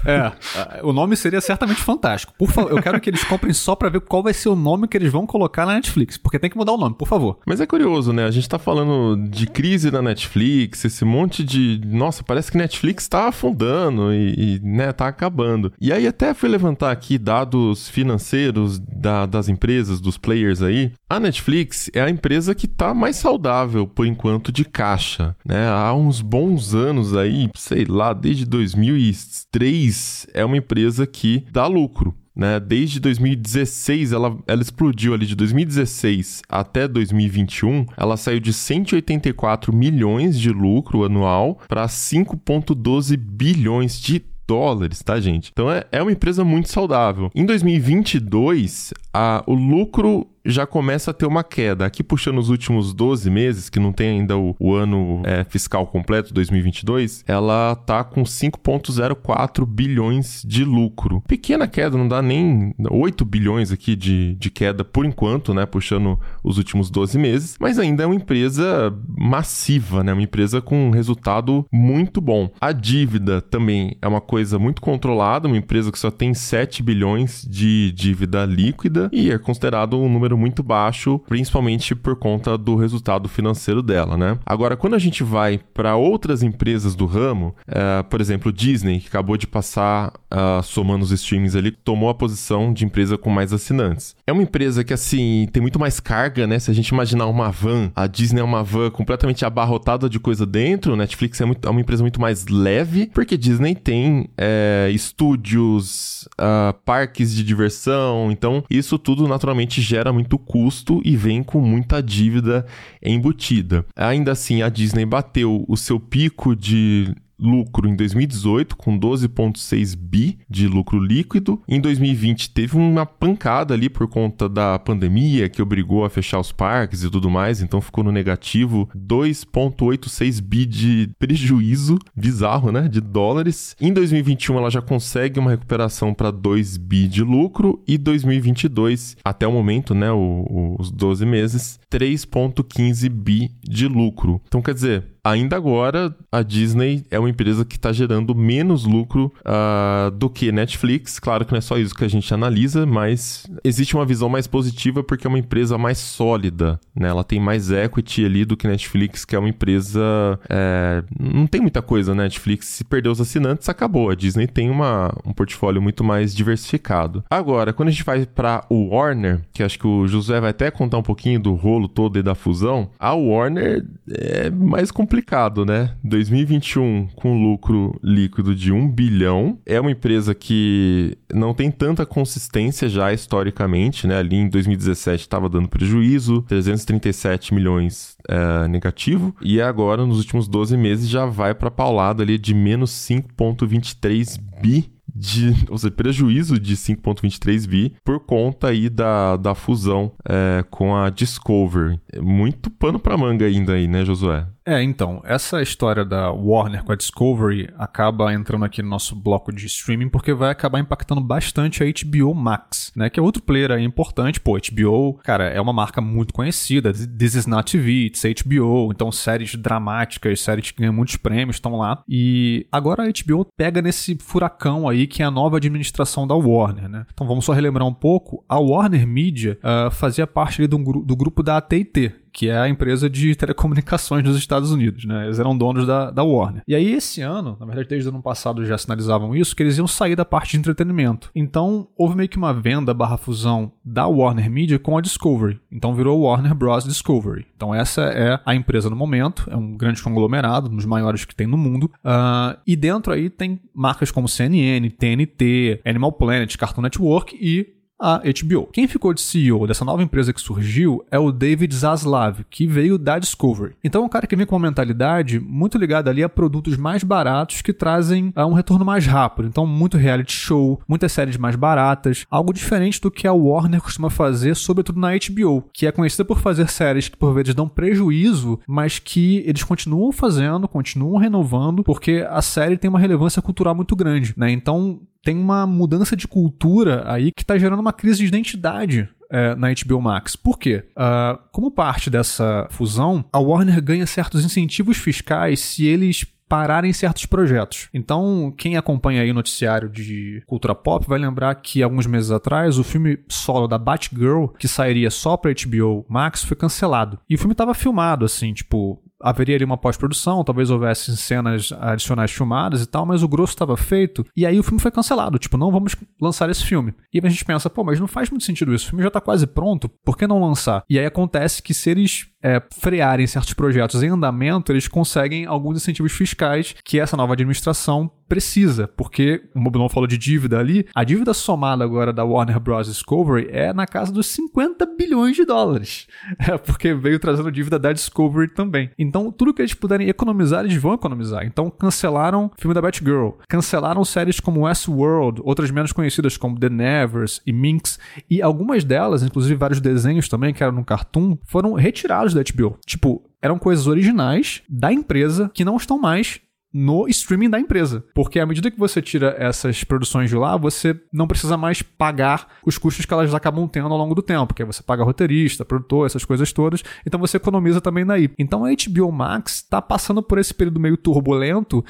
É. é. O nome seria certamente fantástico. Por favor, eu quero que eles comprem só pra ver qual vai ser o nome que eles vão colocar na Netflix. Porque tem que mudar o nome, por favor. Mas é curioso, né? A gente tá falando de crise na Netflix, esse monte de. Nossa, parece que Netflix tá afundando e, e né, tá acabando. E aí até fui levantar aqui dados financeiros da, das empresas, dos players aí. A Netflix é a empresa que tá mais saudável, por enquanto, de caixa. Né? Há uns bons anos aí, sei lá, desde 2003, é uma empresa que dá lucro. Né? Desde 2016, ela, ela explodiu ali de 2016 até 2021. Ela saiu de 184 milhões de lucro anual para 5,12 bilhões de dólares, tá, gente? Então é, é uma empresa muito saudável. Em 2022, a, o lucro já começa a ter uma queda. Aqui puxando os últimos 12 meses, que não tem ainda o, o ano é, fiscal completo, 2022, ela tá com 5,04 bilhões de lucro. Pequena queda, não dá nem 8 bilhões aqui de, de queda por enquanto, né? Puxando os últimos 12 meses, mas ainda é uma empresa massiva, né? Uma empresa com um resultado muito bom. A dívida também é uma coisa muito controlada, uma empresa que só tem 7 bilhões de dívida líquida e é considerado um número número muito baixo, principalmente por conta do resultado financeiro dela, né? Agora, quando a gente vai para outras empresas do ramo, uh, por exemplo, Disney, que acabou de passar, uh, somando os streamings ali, tomou a posição de empresa com mais assinantes. É uma empresa que, assim, tem muito mais carga, né? Se a gente imaginar uma van, a Disney é uma van completamente abarrotada de coisa dentro, Netflix é, muito, é uma empresa muito mais leve, porque Disney tem é, estúdios, uh, parques de diversão, então isso tudo naturalmente gera muito custo e vem com muita dívida embutida. Ainda assim, a Disney bateu o seu pico de lucro em 2018 com 12.6 bi de lucro líquido. Em 2020 teve uma pancada ali por conta da pandemia que obrigou a fechar os parques e tudo mais, então ficou no negativo 2.86 bi de prejuízo, bizarro, né, de dólares. Em 2021 ela já consegue uma recuperação para 2 bi de lucro e 2022 até o momento, né, o, o, os 12 meses, 3.15 bi de lucro. Então quer dizer, ainda agora a Disney é uma empresa que está gerando menos lucro uh, do que Netflix. Claro que não é só isso que a gente analisa, mas existe uma visão mais positiva porque é uma empresa mais sólida, né? Ela tem mais equity ali do que Netflix, que é uma empresa é... não tem muita coisa. Né? Netflix se perdeu os assinantes acabou. A Disney tem uma, um portfólio muito mais diversificado. Agora, quando a gente vai para o Warner, que acho que o José vai até contar um pouquinho do rolo todo e da fusão, a Warner é mais complicada complicado, né? 2021 com lucro líquido de 1 bilhão. É uma empresa que não tem tanta consistência já historicamente, né? Ali em 2017 estava dando prejuízo, 337 milhões é, negativo. E agora, nos últimos 12 meses, já vai para paulada ali de menos 5,23 bi de, ou seja, prejuízo de 5.23 bi por conta aí da, da fusão é, com a Discovery. Muito pano para manga ainda aí, né, Josué? É, então, essa história da Warner com a Discovery acaba entrando aqui no nosso bloco de streaming porque vai acabar impactando bastante a HBO Max, né? Que é outro player aí importante. Pô, HBO, cara, é uma marca muito conhecida. This is not TV, it's HBO. Então, séries dramáticas, séries que ganham muitos prêmios estão lá. E agora a HBO pega nesse furacão aí que é a nova administração da Warner, né? Então, vamos só relembrar um pouco. A Warner Media uh, fazia parte ali do, do grupo da AT&T, que é a empresa de telecomunicações dos Estados Unidos, né? Eles eram donos da, da Warner. E aí, esse ano, na verdade, desde o ano passado já sinalizavam isso, que eles iam sair da parte de entretenimento. Então, houve meio que uma venda barra fusão da Warner Media com a Discovery. Então, virou Warner Bros. Discovery. Então, essa é a empresa no momento, é um grande conglomerado, um dos maiores que tem no mundo. Uh, e dentro aí tem marcas como CNN, TNT, Animal Planet, Cartoon Network e a HBO. Quem ficou de CEO dessa nova empresa que surgiu é o David Zaslav, que veio da Discovery. Então é um cara que vem com uma mentalidade muito ligada ali a produtos mais baratos que trazem uh, um retorno mais rápido. Então muito reality show, muitas séries mais baratas, algo diferente do que a Warner costuma fazer, sobretudo na HBO, que é conhecida por fazer séries que por vezes dão prejuízo, mas que eles continuam fazendo, continuam renovando, porque a série tem uma relevância cultural muito grande, né? Então tem uma mudança de cultura aí que está gerando uma crise de identidade é, na HBO Max. Por quê? Uh, como parte dessa fusão, a Warner ganha certos incentivos fiscais se eles pararem certos projetos. Então, quem acompanha aí o noticiário de cultura pop vai lembrar que alguns meses atrás o filme solo da Batgirl, que sairia só para HBO Max, foi cancelado. E o filme estava filmado assim, tipo, haveria ali uma pós-produção, talvez houvesse cenas adicionais filmadas e tal, mas o grosso estava feito, e aí o filme foi cancelado, tipo, não vamos lançar esse filme. E a gente pensa, pô, mas não faz muito sentido isso, o filme já está quase pronto, por que não lançar? E aí acontece que se eles é, frearem certos projetos em andamento, eles conseguem alguns incentivos fiscais que essa nova administração precisa, porque o Mobilon falou de dívida ali, a dívida somada agora da Warner Bros. Discovery é na casa dos 50 bilhões de dólares, é porque veio trazendo dívida da Discovery também. Então, tudo que eles puderem economizar, eles vão economizar. Então, cancelaram o filme da Batgirl, cancelaram séries como Westworld, outras menos conhecidas como The Nevers e Minx, e algumas delas, inclusive vários desenhos também que eram no Cartoon, foram retirados da HBO. Tipo, eram coisas originais da empresa que não estão mais no streaming da empresa. Porque à medida que você tira essas produções de lá, você não precisa mais pagar os custos que elas acabam tendo ao longo do tempo, porque você paga roteirista, produtor, essas coisas todas, então você economiza também daí. Então a HBO Max está passando por esse período meio turbulento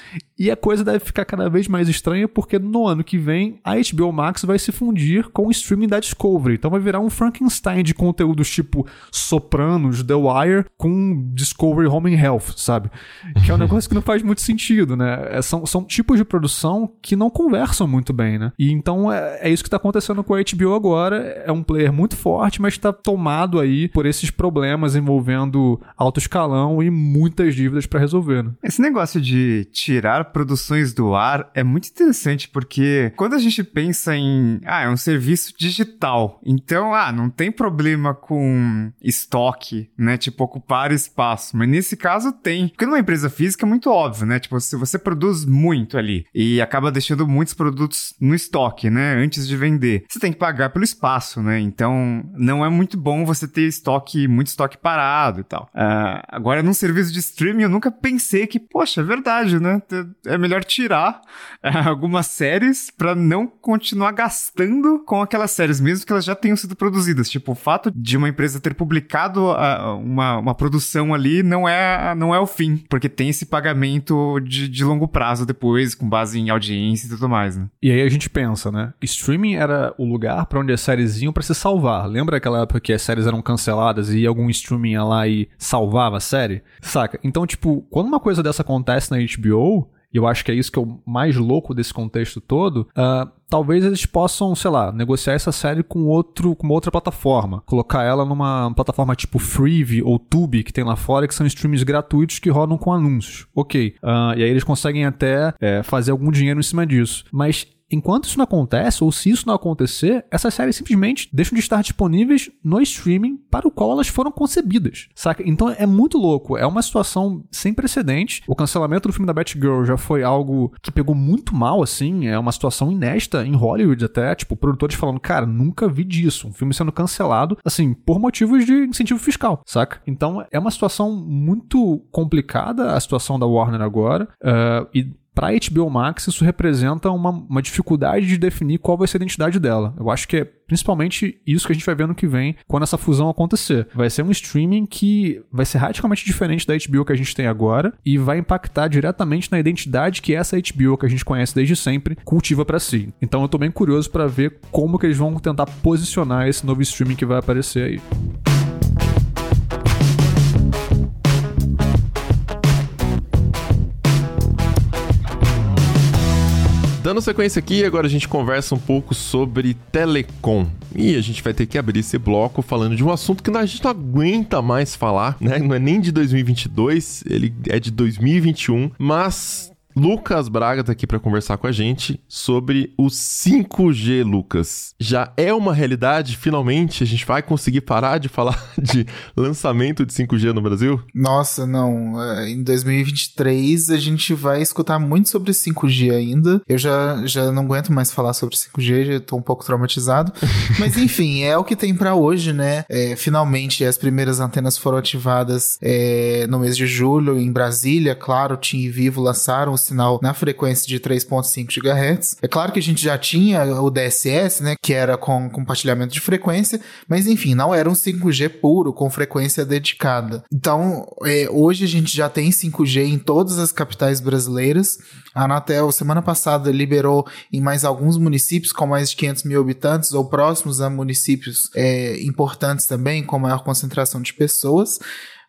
E a coisa deve ficar cada vez mais estranha porque no ano que vem a HBO Max vai se fundir com o streaming da Discovery. Então vai virar um Frankenstein de conteúdos tipo Sopranos, The Wire com Discovery Home and Health, sabe? Que é um negócio que não faz muito sentido, né? É, são, são tipos de produção que não conversam muito bem, né? E então é, é isso que tá acontecendo com a HBO agora. É um player muito forte, mas tá tomado aí por esses problemas envolvendo alto escalão e muitas dívidas para resolver, né? Esse negócio de tirar produções do ar é muito interessante porque quando a gente pensa em, ah, é um serviço digital, então, ah, não tem problema com estoque, né? Tipo, ocupar espaço. Mas nesse caso tem. Porque numa empresa física é muito óbvio, né? Tipo, se você produz muito ali e acaba deixando muitos produtos no estoque, né? Antes de vender, você tem que pagar pelo espaço, né? Então, não é muito bom você ter estoque, muito estoque parado e tal. Uh, agora, num serviço de streaming, eu nunca pensei que, poxa, é verdade, né? É melhor tirar uh, algumas séries para não continuar gastando com aquelas séries, mesmo que elas já tenham sido produzidas. Tipo, o fato de uma empresa ter publicado uma, uma produção ali não é, não é o fim, porque tem esse pagamento de, de longo prazo depois, com base em audiência e tudo mais, né? E aí a gente pensa, né? Streaming era o lugar para onde as séries iam para se salvar. Lembra aquela época que as séries eram canceladas e algum streaming ia lá e salvava a série? Saca? Então, tipo, quando uma coisa dessa acontece na HBO, e eu acho que é isso que é o mais louco desse contexto todo, uh, talvez eles possam, sei lá, negociar essa série com outro, com outra plataforma, colocar ela numa plataforma tipo Freevee ou Tubi que tem lá fora, que são streams gratuitos que rodam com anúncios. Ok. Uh, e aí eles conseguem até é, fazer algum dinheiro em cima disso. Mas Enquanto isso não acontece, ou se isso não acontecer, essas séries simplesmente deixam de estar disponíveis no streaming para o qual elas foram concebidas, saca? Então é muito louco, é uma situação sem precedentes. O cancelamento do filme da Batgirl já foi algo que pegou muito mal, assim, é uma situação inédita em Hollywood até, tipo, produtores falando, cara, nunca vi disso, um filme sendo cancelado, assim, por motivos de incentivo fiscal, saca? Então é uma situação muito complicada a situação da Warner agora, uh, e para a HBO Max, isso representa uma, uma dificuldade de definir qual vai ser a identidade dela. Eu acho que é principalmente isso que a gente vai ver no que vem quando essa fusão acontecer. Vai ser um streaming que vai ser radicalmente diferente da HBO que a gente tem agora e vai impactar diretamente na identidade que essa HBO que a gente conhece desde sempre cultiva para si. Então eu tô bem curioso para ver como que eles vão tentar posicionar esse novo streaming que vai aparecer aí. Dando sequência aqui, agora a gente conversa um pouco sobre telecom. E a gente vai ter que abrir esse bloco falando de um assunto que a gente não aguenta mais falar, né? Não é nem de 2022, ele é de 2021, mas Lucas Braga tá aqui para conversar com a gente sobre o 5G, Lucas. Já é uma realidade? Finalmente a gente vai conseguir parar de falar de lançamento de 5G no Brasil? Nossa, não. É, em 2023 a gente vai escutar muito sobre 5G ainda. Eu já, já não aguento mais falar sobre 5G, já tô um pouco traumatizado. Mas enfim, é o que tem para hoje, né? É, finalmente as primeiras antenas foram ativadas é, no mês de julho em Brasília. Claro, TIM e Vivo lançaram sinal na frequência de 3.5 GHz. É claro que a gente já tinha o DSS, né, que era com compartilhamento de frequência, mas enfim, não era um 5G puro com frequência dedicada. Então, é, hoje a gente já tem 5G em todas as capitais brasileiras. A Anatel, semana passada, liberou em mais alguns municípios com mais de 500 mil habitantes ou próximos a municípios é, importantes também, com maior concentração de pessoas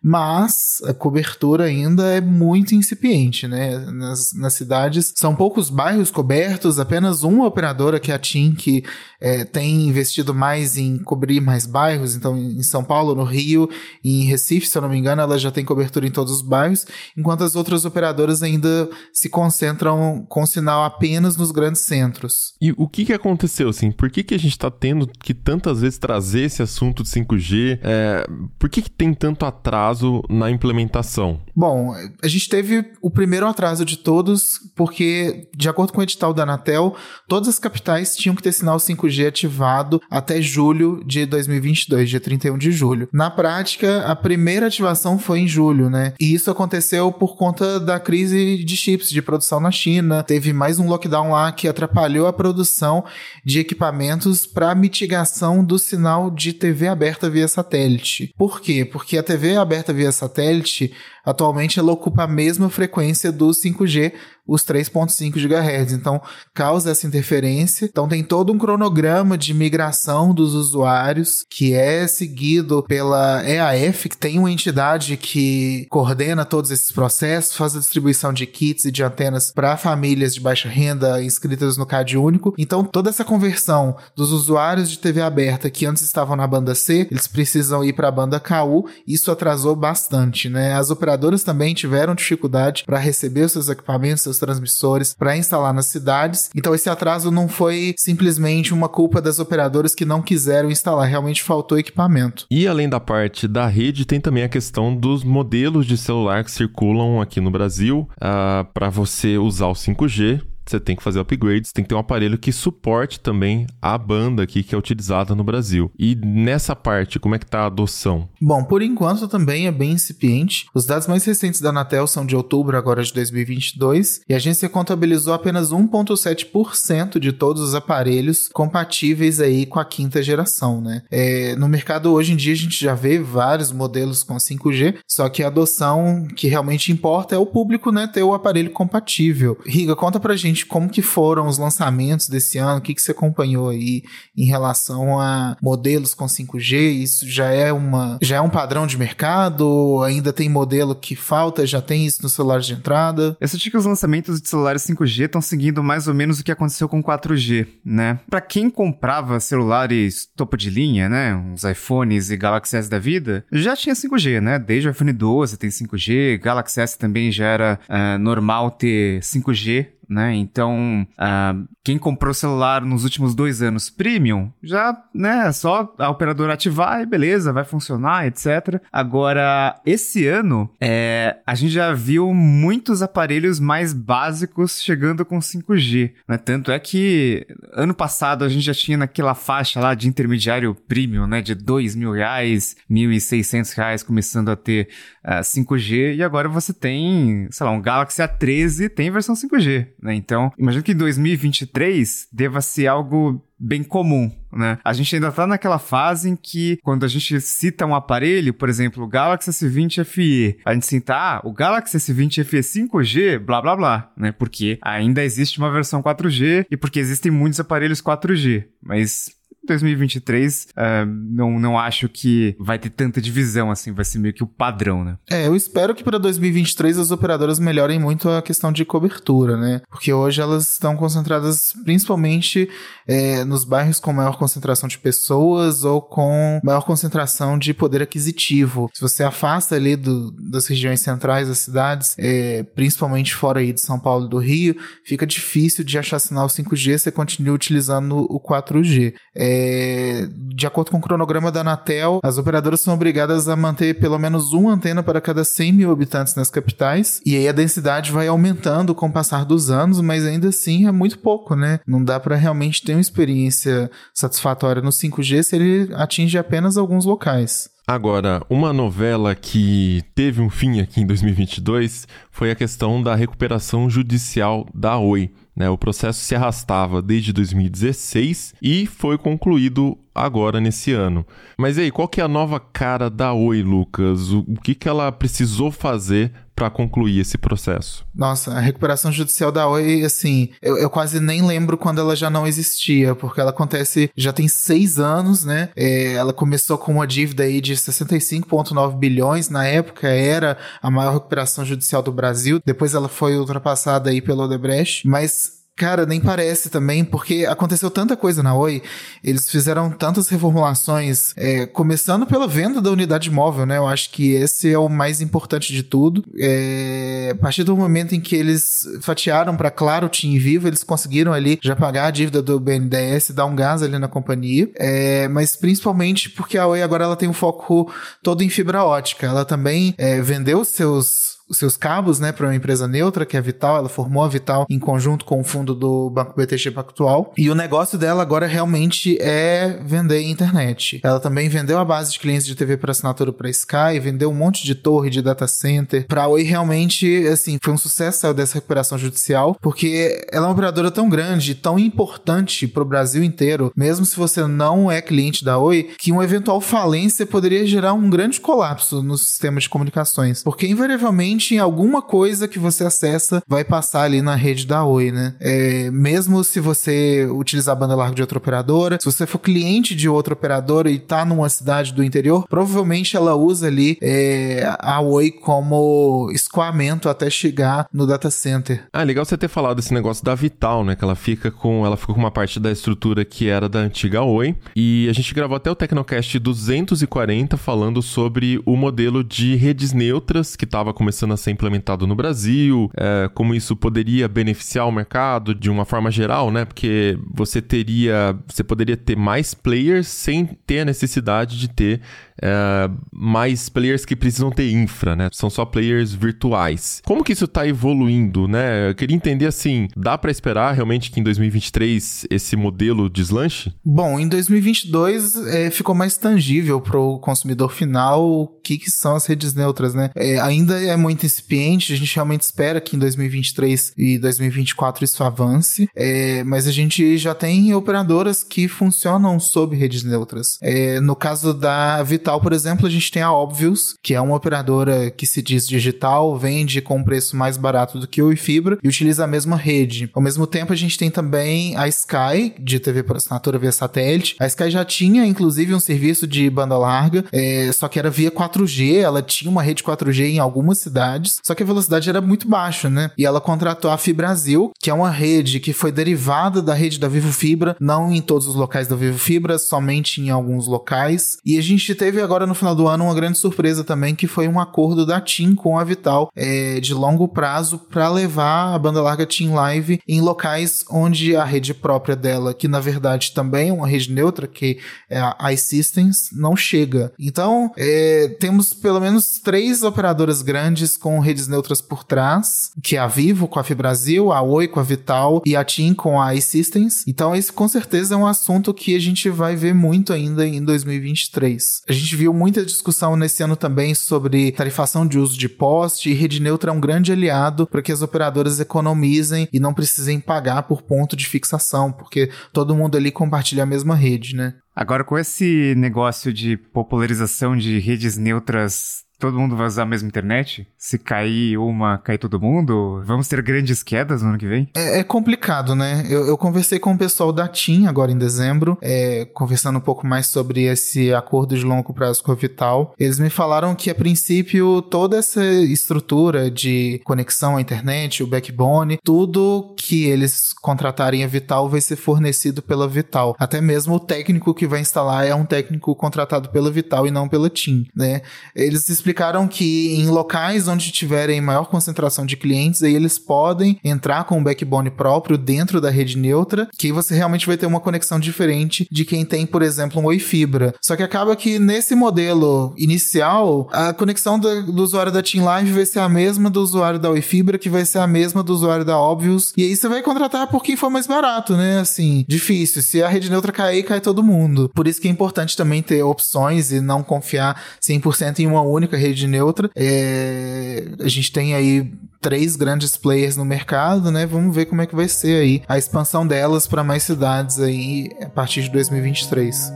mas a cobertura ainda é muito incipiente, né? Nas, nas cidades são poucos bairros cobertos, apenas uma operadora que é a TIM, que é, tem investido mais em cobrir mais bairros, então em São Paulo, no Rio e em Recife, se eu não me engano, ela já tem cobertura em todos os bairros, enquanto as outras operadoras ainda se concentram com sinal apenas nos grandes centros. E o que, que aconteceu, assim? Por que, que a gente está tendo que tantas vezes trazer esse assunto de 5G? É, por que, que tem tanto atraso? Atraso na implementação? Bom, a gente teve o primeiro atraso de todos, porque, de acordo com o edital da Anatel, todas as capitais tinham que ter sinal 5G ativado até julho de 2022, dia 31 de julho. Na prática, a primeira ativação foi em julho, né? E isso aconteceu por conta da crise de chips de produção na China. Teve mais um lockdown lá que atrapalhou a produção de equipamentos para mitigação do sinal de TV aberta via satélite. Por quê? Porque a TV aberta via satélite, atualmente ela ocupa a mesma frequência do 5G, os 3.5 GHz. Então, causa essa interferência. Então, tem todo um cronograma de migração dos usuários que é seguido pela EAF, que tem uma entidade que coordena todos esses processos, faz a distribuição de kits e de antenas para famílias de baixa renda inscritas no CAD único. Então, toda essa conversão dos usuários de TV aberta que antes estavam na banda C, eles precisam ir para a banda KU. Isso atrasou bastante, né? As operadoras também tiveram dificuldade para receber os seus equipamentos, seus transmissores para instalar nas cidades. Então esse atraso não foi simplesmente uma culpa das operadoras que não quiseram instalar, realmente faltou equipamento. E além da parte da rede, tem também a questão dos modelos de celular que circulam aqui no Brasil uh, ah, para você usar o 5G você tem que fazer upgrades, tem que ter um aparelho que suporte também a banda aqui que é utilizada no Brasil. E nessa parte, como é que tá a adoção? Bom, por enquanto também é bem incipiente. Os dados mais recentes da Anatel são de outubro agora de 2022 e a agência contabilizou apenas 1.7% de todos os aparelhos compatíveis aí com a quinta geração, né? É, no mercado hoje em dia a gente já vê vários modelos com 5G, só que a adoção que realmente importa é o público, né, ter o aparelho compatível. Riga, conta pra gente gente como que foram os lançamentos desse ano, o que, que você acompanhou aí em relação a modelos com 5G, isso já é uma já é um padrão de mercado, ainda tem modelo que falta, já tem isso nos celulares de entrada? Eu senti que os lançamentos de celulares 5G estão seguindo mais ou menos o que aconteceu com 4G, né? Para quem comprava celulares topo de linha, né, uns iPhones e Galaxy S da vida, já tinha 5G, né? Desde o iPhone 12 tem 5G, Galaxy S também já era uh, normal ter 5G né? Então, uh, quem comprou celular nos últimos dois anos premium, já, né, só a operadora ativar e beleza, vai funcionar, etc. Agora, esse ano, é, a gente já viu muitos aparelhos mais básicos chegando com 5G, né? Tanto é que ano passado a gente já tinha naquela faixa lá de intermediário premium, né, de dois mil reais, mil e seiscentos reais, começando a ter uh, ah, 5G, e agora você tem, sei lá, um Galaxy A13 tem versão 5G, né? Então, imagino que em 2023 deva ser algo bem comum, né? A gente ainda tá naquela fase em que, quando a gente cita um aparelho, por exemplo, o Galaxy S20 FE, a gente cita, ah, o Galaxy S20 FE 5G, blá blá blá, né? Porque ainda existe uma versão 4G e porque existem muitos aparelhos 4G, mas 2023, uh, é, não, não acho que vai ter tanta divisão assim, vai ser meio que o padrão, né? É, eu espero que para 2023 as operadoras melhorem muito a questão de cobertura, né? Porque hoje elas estão concentradas principalmente é, nos bairros com maior concentração de pessoas ou com maior concentração de poder aquisitivo. Se você afasta ali do, das regiões centrais das cidades, é, principalmente fora aí de São Paulo e do Rio, fica difícil de achar sinal 5G, você continua utilizando o 4G. É, é, de acordo com o cronograma da Anatel, as operadoras são obrigadas a manter pelo menos uma antena para cada 100 mil habitantes nas capitais, e aí a densidade vai aumentando com o passar dos anos, mas ainda assim é muito pouco, né? Não dá para realmente ter uma experiência satisfatória no 5G se ele atinge apenas alguns locais. Agora, uma novela que teve um fim aqui em 2022 foi a questão da recuperação judicial da Oi. Né? O processo se arrastava desde 2016 e foi concluído agora nesse ano. Mas aí, qual que é a nova cara da Oi, Lucas? O, o que, que ela precisou fazer para concluir esse processo? Nossa, a recuperação judicial da Oi, assim, eu, eu, quase nem lembro quando ela já não existia, porque ela acontece já tem seis anos, né? É, ela começou com uma dívida aí de 65,9 bilhões, na época era a maior recuperação judicial do Brasil, depois ela foi ultrapassada aí pelo Odebrecht, mas Cara, nem parece também, porque aconteceu tanta coisa na Oi, eles fizeram tantas reformulações, é, começando pela venda da unidade móvel, né? Eu acho que esse é o mais importante de tudo. É, a partir do momento em que eles fatiaram para Claro, Tim Vivo, eles conseguiram ali já pagar a dívida do BNDES, dar um gás ali na companhia, é, mas principalmente porque a Oi agora ela tem um foco todo em fibra ótica. Ela também é, vendeu seus seus cabos, né, para uma empresa neutra, que é a Vital. Ela formou a Vital em conjunto com o fundo do Banco BTG Pactual. E o negócio dela agora realmente é vender internet. Ela também vendeu a base de clientes de TV por assinatura para Sky, vendeu um monte de torre de data center. Para Oi realmente, assim, foi um sucesso dessa recuperação judicial, porque ela é uma operadora tão grande, tão importante para o Brasil inteiro, mesmo se você não é cliente da Oi, que uma eventual falência poderia gerar um grande colapso no sistema de comunicações, porque invariavelmente alguma coisa que você acessa vai passar ali na rede da Oi, né? É, mesmo se você utilizar a banda larga de outra operadora, se você for cliente de outra operadora e tá numa cidade do interior, provavelmente ela usa ali é, a Oi como escoamento até chegar no data center. Ah, legal você ter falado esse negócio da Vital, né? Que ela fica com, ela ficou com uma parte da estrutura que era da antiga Oi. E a gente gravou até o Tecnocast 240 falando sobre o modelo de redes neutras que estava começando a ser implementado no Brasil, é, como isso poderia beneficiar o mercado de uma forma geral, né? Porque você teria, você poderia ter mais players sem ter a necessidade de ter é, mais players que precisam ter infra, né? São só players virtuais. Como que isso está evoluindo, né? Eu queria entender assim, dá para esperar realmente que em 2023 esse modelo deslanche? Bom, em 2022 é, ficou mais tangível para o consumidor final o que, que, são as redes neutras, né? É, ainda é muito incipiente, a gente realmente espera que em 2023 e 2024 isso avance, é, mas a gente já tem operadoras que funcionam sob redes neutras. É, no caso da Vital, por exemplo, a gente tem a Obvious, que é uma operadora que se diz digital, vende com um preço mais barato do que o Fibra e utiliza a mesma rede. Ao mesmo tempo, a gente tem também a Sky, de TV por assinatura via satélite. A Sky já tinha, inclusive, um serviço de banda larga, é, só que era via 4G, ela tinha uma rede 4G em algumas cidades, só que a velocidade era muito baixa, né? E ela contratou a Fibrasil, que é uma rede que foi derivada da rede da Vivo Fibra, não em todos os locais da Vivo Fibra, somente em alguns locais. E a gente teve agora no final do ano uma grande surpresa também, que foi um acordo da TIM com a Vital é, de longo prazo para levar a banda larga TIM Live em locais onde a rede própria dela, que na verdade também é uma rede neutra, que é a iSystems, não chega. Então, é, temos pelo menos três operadoras grandes com redes neutras por trás, que é a Vivo com a Fibrasil, a Oi com a Vital e a TIM com a iSystems. Então, esse com certeza é um assunto que a gente vai ver muito ainda em 2023. A gente viu muita discussão nesse ano também sobre tarifação de uso de poste e rede neutra é um grande aliado para que as operadoras economizem e não precisem pagar por ponto de fixação, porque todo mundo ali compartilha a mesma rede, né? Agora, com esse negócio de popularização de redes neutras todo mundo vai usar a mesma internet? Se cair uma, cair todo mundo? Vamos ter grandes quedas no ano que vem? É, é complicado, né? Eu, eu, conversei com o pessoal da TIM agora em dezembro, é, conversando um pouco mais sobre esse acordo de longo prazo com a Vital. Eles me falaram que, a princípio, toda essa estrutura de conexão à internet, o backbone, tudo que eles contratarem a Vital vai ser fornecido pela Vital. Até mesmo o técnico que vai instalar é um técnico contratado pela Vital e não pela TIM, né? Eles explicaram que em locais onde tiverem maior concentração de clientes, aí eles podem entrar com um backbone próprio dentro da rede neutra, que você realmente vai ter uma conexão diferente de quem tem, por exemplo, um Oi Fibra. Só que acaba que nesse modelo inicial, a conexão do, do usuário da Team Live vai ser a mesma do usuário da Oi Fibra, que vai ser a mesma do usuário da Obvious, e aí você vai contratar por quem for mais barato, né? Assim, difícil. Se a rede neutra cair, cai todo mundo. Por isso que é importante também ter opções e não confiar 100% em uma única rede neutra. É, a gente tem aí três grandes players no mercado, né? Vamos ver como é que vai ser aí a expansão delas para mais cidades aí a partir de 2023.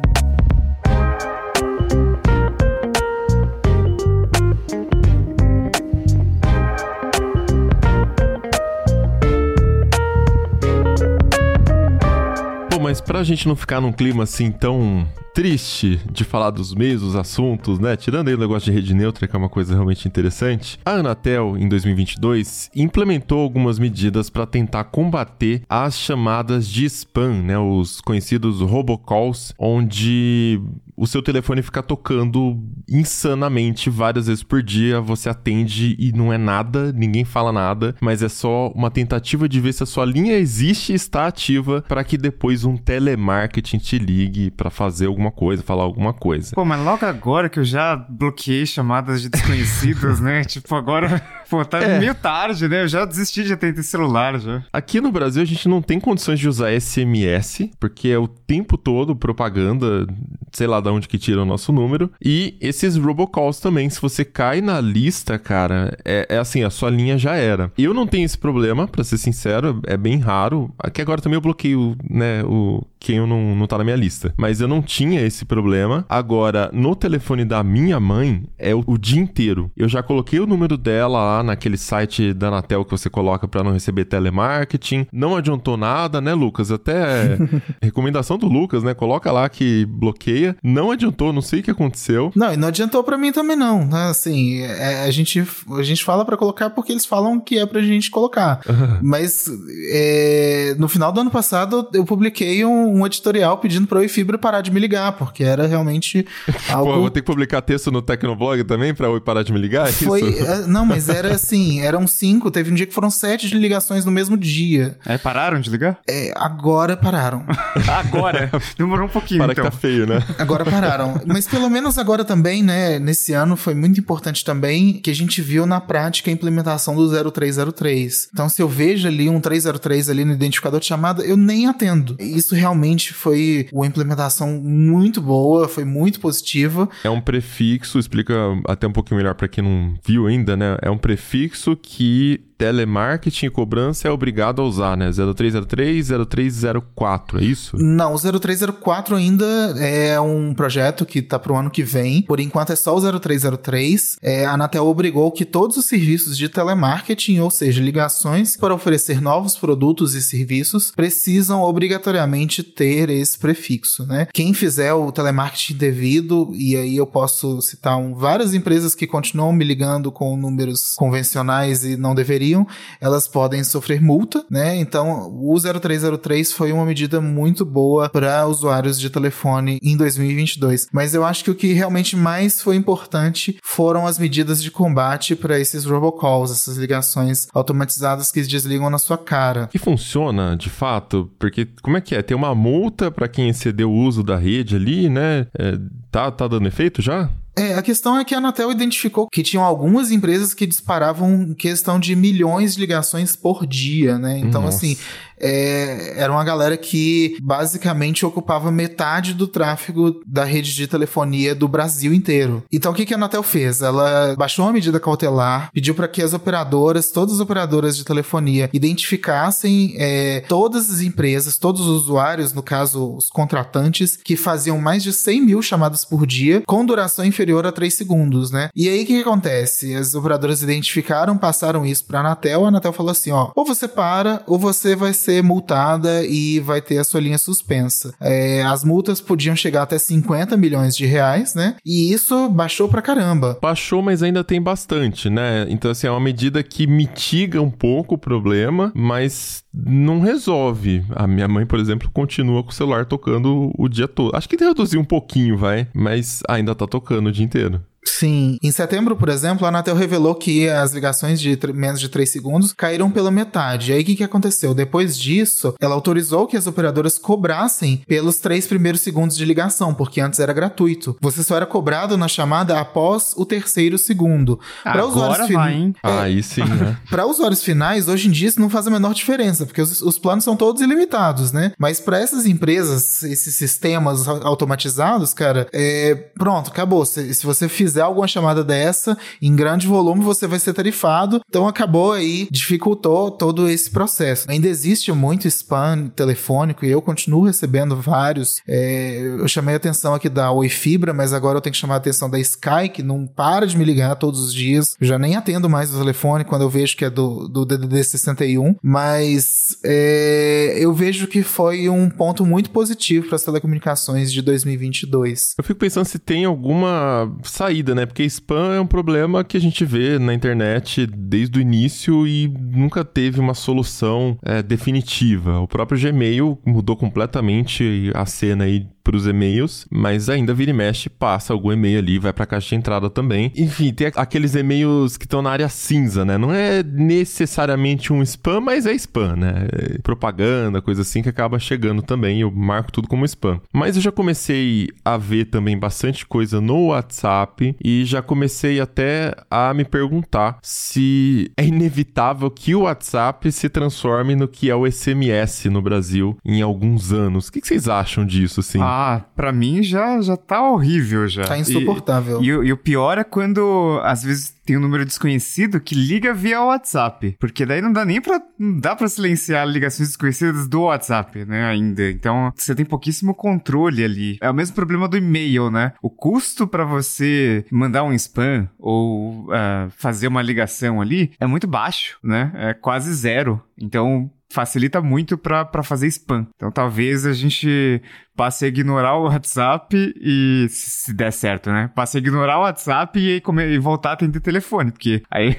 Pô, mas pra gente não ficar num clima assim tão triste de falar dos mesmos assuntos, né? Tirando aí o negócio de rede neutra, que é uma coisa realmente interessante, a Anatel, em 2022, implementou algumas medidas para tentar combater as chamadas de spam, né? Os conhecidos robocalls, onde o seu telefone fica tocando insanamente várias vezes por dia, você atende e não é nada, ninguém fala nada, mas é só uma tentativa de ver se a sua linha existe e está ativa para que depois um telemarketing te ligue para fazer alguma coisa, falar alguma coisa. Pô, mas logo agora que eu já bloqueei chamadas de desconhecidos, né? Tipo, agora Pô, tá É. meio tarde, né? Eu já desisti de ter celular já. Aqui no Brasil a gente não tem condições de usar SMS, porque é o tempo todo propaganda, sei lá de onde que tira o nosso número. E esses robocalls também, se você cai na lista, cara, é, é assim, a sua linha já era. Eu não tenho esse problema, pra ser sincero, é bem raro. Aqui agora também eu bloqueio, né, o quem não, não tá na minha lista. Mas eu não tinha esse problema. Agora, no telefone da minha mãe, é o, o dia inteiro. Eu já coloquei o número dela lá naquele site da Anatel que você coloca pra não receber telemarketing. Não adiantou nada, né, Lucas? Até recomendação do Lucas, né? Coloca lá que bloqueia. Não adiantou, não sei o que aconteceu. Não, e não adiantou pra mim também não, né? Assim, é, a, gente, a gente fala pra colocar porque eles falam que é pra gente colocar. Mas é, no final do ano passado eu publiquei um, um editorial pedindo pra Oi Fibra parar de me ligar, porque era realmente algo... Pô, vou ter que publicar texto no Tecnoblog também pra Oi parar de me ligar? É Foi, isso? é, não, mas era assim, eram cinco, teve um dia que foram sete de ligações no mesmo dia. É, pararam de ligar? É, agora pararam. Agora. Demorou um pouquinho, Para então. que tá feio, né? Agora pararam. Mas pelo menos agora também, né? Nesse ano foi muito importante também que a gente viu na prática a implementação do 0303. Então, se eu vejo ali um 303 ali no identificador de chamada, eu nem atendo. Isso realmente foi uma implementação muito boa, foi muito positiva. É um prefixo, explica até um pouquinho melhor pra quem não viu ainda, né? É um prefixo que telemarketing e cobrança é obrigado a usar, né? 0303, 0304, é isso? Não, o 0304 ainda é um projeto que tá pro ano que vem. Por enquanto é só o 0303. É, a Anatel obrigou que todos os serviços de telemarketing, ou seja, ligações para oferecer novos produtos e serviços, precisam obrigatoriamente ter esse prefixo, né? Quem fizer o telemarketing devido, e aí eu posso citar um, várias empresas que continuam me ligando com números convencionais e não deveriam, elas podem sofrer multa, né? Então, o 0303 foi uma medida muito boa para usuários de telefone em 2022. Mas eu acho que o que realmente mais foi importante foram as medidas de combate para esses robocalls, essas ligações automatizadas que desligam na sua cara. E funciona, de fato? Porque como é que é? Tem uma multa pra quem excedeu o uso da rede ali, né? É, tá, tá dando efeito já? É, a questão é que a Anatel identificou que tinham algumas empresas que disparavam questão de milhões de ligações por dia, né? Então, Nossa. assim, é, era uma galera que basicamente ocupava metade do tráfego da rede de telefonia do Brasil inteiro. Então, o que, que a Anatel fez? Ela baixou uma medida cautelar, pediu para que as operadoras, todas as operadoras de telefonia, identificassem é, todas as empresas, todos os usuários, no caso, os contratantes, que faziam mais de 100 mil chamadas por dia, com duração inferior a 3 segundos, né? E aí, o que, que acontece? As operadoras identificaram, passaram isso pra Anatel, a Anatel falou assim, ó, ou você para, ou você vai ser multada e vai ter a sua linha suspensa. É, as multas podiam chegar até 50 milhões de reais, né? E isso baixou pra caramba. Baixou, mas ainda tem bastante, né? Então, assim, é uma medida que mitiga um pouco o problema, mas não resolve. A minha mãe, por exemplo, continua com o celular tocando o dia todo. Acho que reduziu um pouquinho, vai, mas ainda tá tocando o dia inteiro. Sim. Em setembro, por exemplo, a Anatel revelou que as ligações de menos de 3 segundos caíram pela metade. E aí, o que, que aconteceu? Depois disso, ela autorizou que as operadoras cobrassem pelos três primeiros segundos de ligação, porque antes era gratuito. Você só era cobrado na chamada após o terceiro segundo. Pra Agora fin- vai, hein? Ah, aí sim, né? Para usuários finais, hoje em dia isso não faz a menor diferença, porque os, os planos são todos ilimitados, né? Mas para essas empresas, esses sistemas au- automatizados, cara, é, pronto, acabou. Se, se você fizer alguma chamada dessa em grande volume, você vai ser tarifado. Então acabou aí, dificultou todo esse processo. Ainda existe muito spam telefônico e eu continuo recebendo vários. É, eu chamei a atenção aqui da Oi Fibra, mas agora eu tenho que chamar a atenção da Sky, que não para de me ligar todos os dias. Eu já nem atendo mais o telefone quando eu vejo que é do, do DDD 61, mas é, eu vejo que foi um ponto muito positivo para as telecomunicações de 2022. Eu fico pensando se tem alguma saída, né? Porque spam é um problema que a gente vê na internet desde o início e nunca teve uma solução é, definitiva. O próprio Gmail mudou completamente a cena aí pros e-mails, mas ainda vira e mexe, passa algum e-mail ali, vai pra caixa de entrada também. Enfim, tem aqueles e-mails que estão na área cinza, né? Não é necessariamente um spam, mas é spam, né? É propaganda, coisa assim que acaba chegando também. Eu marco tudo como spam. Mas eu já comecei a ver também bastante coisa no WhatsApp e já comecei até a me perguntar se é inevitável que o WhatsApp se transforme no que é o SMS no Brasil em alguns anos. O que vocês acham disso, assim? Ah, pra mim já, já tá horrível já. Tá insuportável. E, e, e o pior é quando, às vezes, tem um número desconhecido que liga via WhatsApp. Porque daí não dá nem pra. Não dá pra silenciar ligações desconhecidas do WhatsApp, né? Ainda. Então, você tem pouquíssimo controle ali. É o mesmo problema do e-mail, né? O custo para você mandar um spam ou uh, fazer uma ligação ali é muito baixo, né? É quase zero. Então, facilita muito para fazer spam. Então talvez a gente passe a ignorar o WhatsApp e se der certo, né? Passe a ignorar o WhatsApp e, e voltar a atender telefone, porque aí,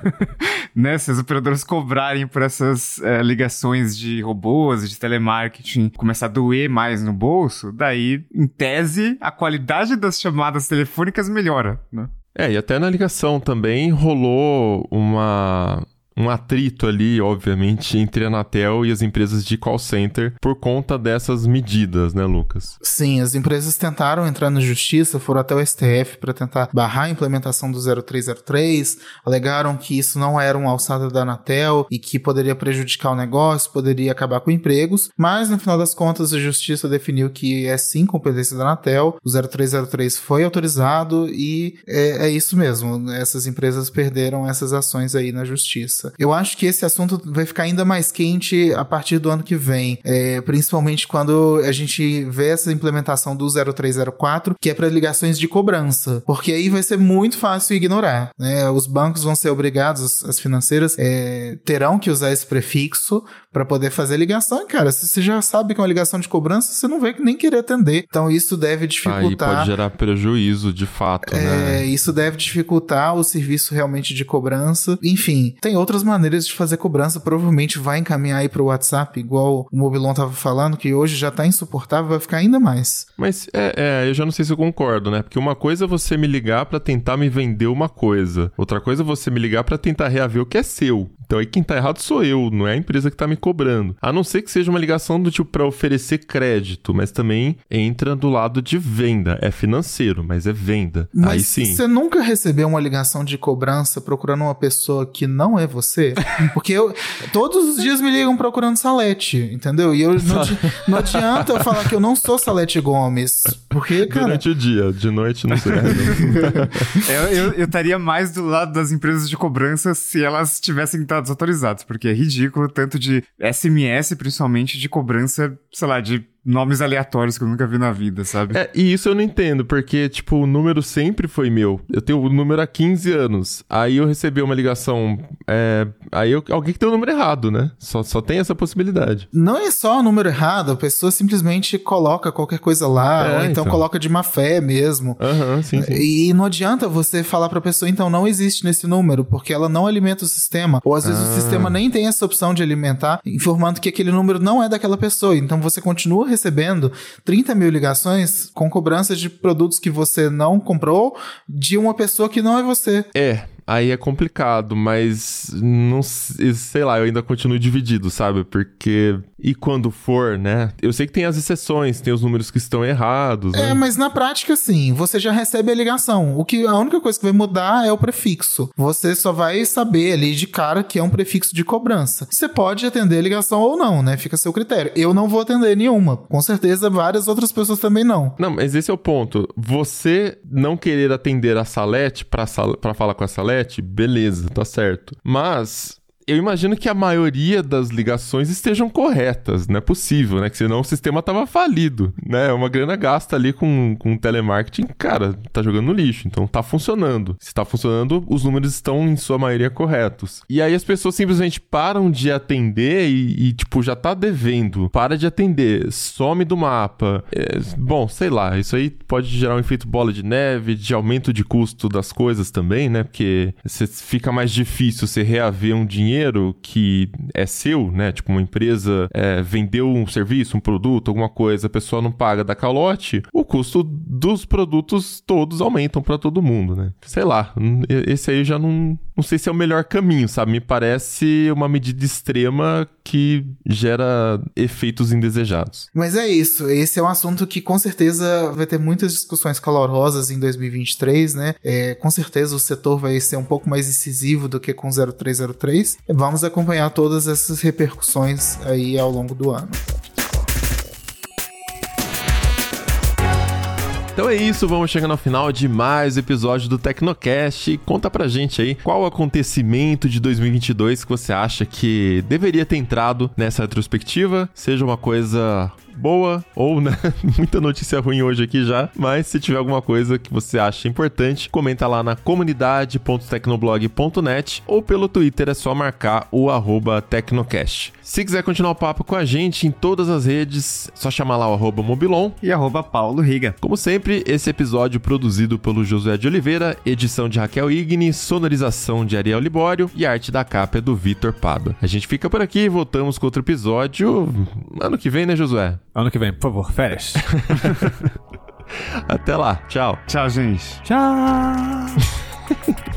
né, se os operadores cobrarem por essas é, ligações de robôs, de telemarketing, começar a doer mais no bolso, daí, em tese, a qualidade das chamadas telefônicas melhora, né? É, e até na ligação também rolou uma um atrito ali, obviamente, entre a Anatel e as empresas de call center por conta dessas medidas, né, Lucas? Sim, as empresas tentaram entrar na justiça, foram até o STF para tentar barrar a implementação do 0303, alegaram que isso não era uma alçada da Anatel e que poderia prejudicar o negócio, poderia acabar com empregos, mas no final das contas a justiça definiu que é sim competência da Anatel, o 0303 foi autorizado e é, é isso mesmo, essas empresas perderam essas ações aí na justiça. Eu acho que esse assunto vai ficar ainda mais quente a partir do ano que vem, é, principalmente quando a gente vê essa implementação do 0304, que é para ligações de cobrança, porque aí vai ser muito fácil ignorar. Né? Os bancos vão ser obrigados, as financeiras é, terão que usar esse prefixo para poder fazer ligação. E, cara, se você já sabe que é uma ligação de cobrança, você não vai nem querer atender. Então isso deve dificultar. Aí pode gerar prejuízo de fato, é, né? Isso deve dificultar o serviço realmente de cobrança. Enfim, tem outras maneiras de fazer cobrança. Provavelmente vai encaminhar aí pro WhatsApp, igual o Mobilon tava falando, que hoje já tá insuportável, vai ficar ainda mais. Mas é, é eu já não sei se eu concordo, né? Porque uma coisa é você me ligar para tentar me vender uma coisa. Outra coisa é você me ligar para tentar reaver o que é seu. Então aí quem tá errado sou eu, não é a empresa que tá me cobrando. A não ser que seja uma ligação do tipo para oferecer crédito, mas também entra do lado de venda. É financeiro, mas é venda. Mas aí sim. Você nunca recebeu uma ligação de cobrança procurando uma pessoa que não é você? Porque eu todos os dias me ligam procurando Salete, entendeu? E eu não, não adianta eu falar que eu não sou Salete Gomes. Porque, cara. Durante o dia, de noite não sei. eu estaria mais do lado das empresas de cobrança se elas tivessem dados autorizados, porque é ridículo tanto de SMS, principalmente de cobrança, sei lá, de nomes aleatórios que eu nunca vi na vida, sabe? É, e isso eu não entendo, porque, tipo, o número sempre foi meu. Eu tenho o número há 15 anos. Aí eu recebi uma ligação. É, aí eu, alguém que tem o número errado, né? Só, só tem essa possibilidade. Não é só o número errado, a pessoa simplesmente coloca qualquer coisa lá, é, ou então, então, coloca de má fé mesmo. Aham, uhum, sim, sim. E não adianta você falar pra pessoa, então não existe nesse número, porque ela não alimenta o sistema. Ou às vezes ah. o sistema nem tem essa opção de alimentar, informando que aquele número não é daquela pessoa. Então você continua recebendo 30 mil ligações com cobrança de produtos que você não comprou de uma pessoa que não é você. É, aí é complicado, mas não sei lá, eu ainda continuo dividido, sabe? Porque e quando for, né? Eu sei que tem as exceções, tem os números que estão errados. Né? É, mas na prática, sim, você já recebe a ligação. O que a única coisa que vai mudar é o prefixo. Você só vai saber ali de cara que é um prefixo de cobrança. Você pode atender a ligação ou não, né? Fica a seu critério. Eu não vou atender nenhuma. Com certeza, várias outras pessoas também não. Não, mas esse é o ponto. Você não querer atender a Salete para sal... falar com a Salete, beleza, tá certo. Mas eu imagino que a maioria das ligações estejam corretas, não é possível, né? Que senão o sistema tava falido, né? Uma grana gasta ali com, com telemarketing, cara, tá jogando no lixo, então tá funcionando. Se tá funcionando, os números estão em sua maioria corretos. E aí as pessoas simplesmente param de atender e, e tipo, já tá devendo, para de atender, some do mapa. É, bom, sei lá, isso aí pode gerar um efeito bola de neve, de aumento de custo das coisas também, né? Porque fica mais difícil você reaver um dinheiro dinheiro que é seu, né? Tipo, uma empresa é, vendeu um serviço, um produto, alguma coisa, a pessoa não paga da calote, o custo dos produtos todos aumentam para todo mundo, né? Sei lá, esse aí eu já não, não sei se é o melhor caminho, sabe? Me parece uma medida extrema que gera efeitos indesejados. Mas é isso, esse é um assunto que com certeza vai ter muitas discussões calorosas em 2023, né? É, com certeza o setor vai ser um pouco mais incisivo do que com 0303. Vamos acompanhar todas essas repercussões aí ao longo do ano. Então é isso, vamos chegando ao final de mais episódio do Tecnocast. Conta pra gente aí qual acontecimento de 2022 que você acha que deveria ter entrado nessa retrospectiva, seja uma coisa boa ou né, muita notícia ruim hoje aqui já, mas se tiver alguma coisa que você acha importante, comenta lá na comunidade.tecnoblog.net ou pelo Twitter é só marcar o arroba Tecnocast. Se quiser continuar o papo com a gente em todas as redes, só chamar lá o arroba Mobilon e arroba Paulo Riga. Como sempre, esse episódio produzido pelo Josué de Oliveira, edição de Raquel Igni, sonorização de Ariel Libório e arte da capa é do Vitor Paba. A gente fica por aqui, voltamos com outro episódio ano que vem, né, Josué? Ano que vem, por favor, férias. Até lá. Tchau. Tchau, gente. Tchau.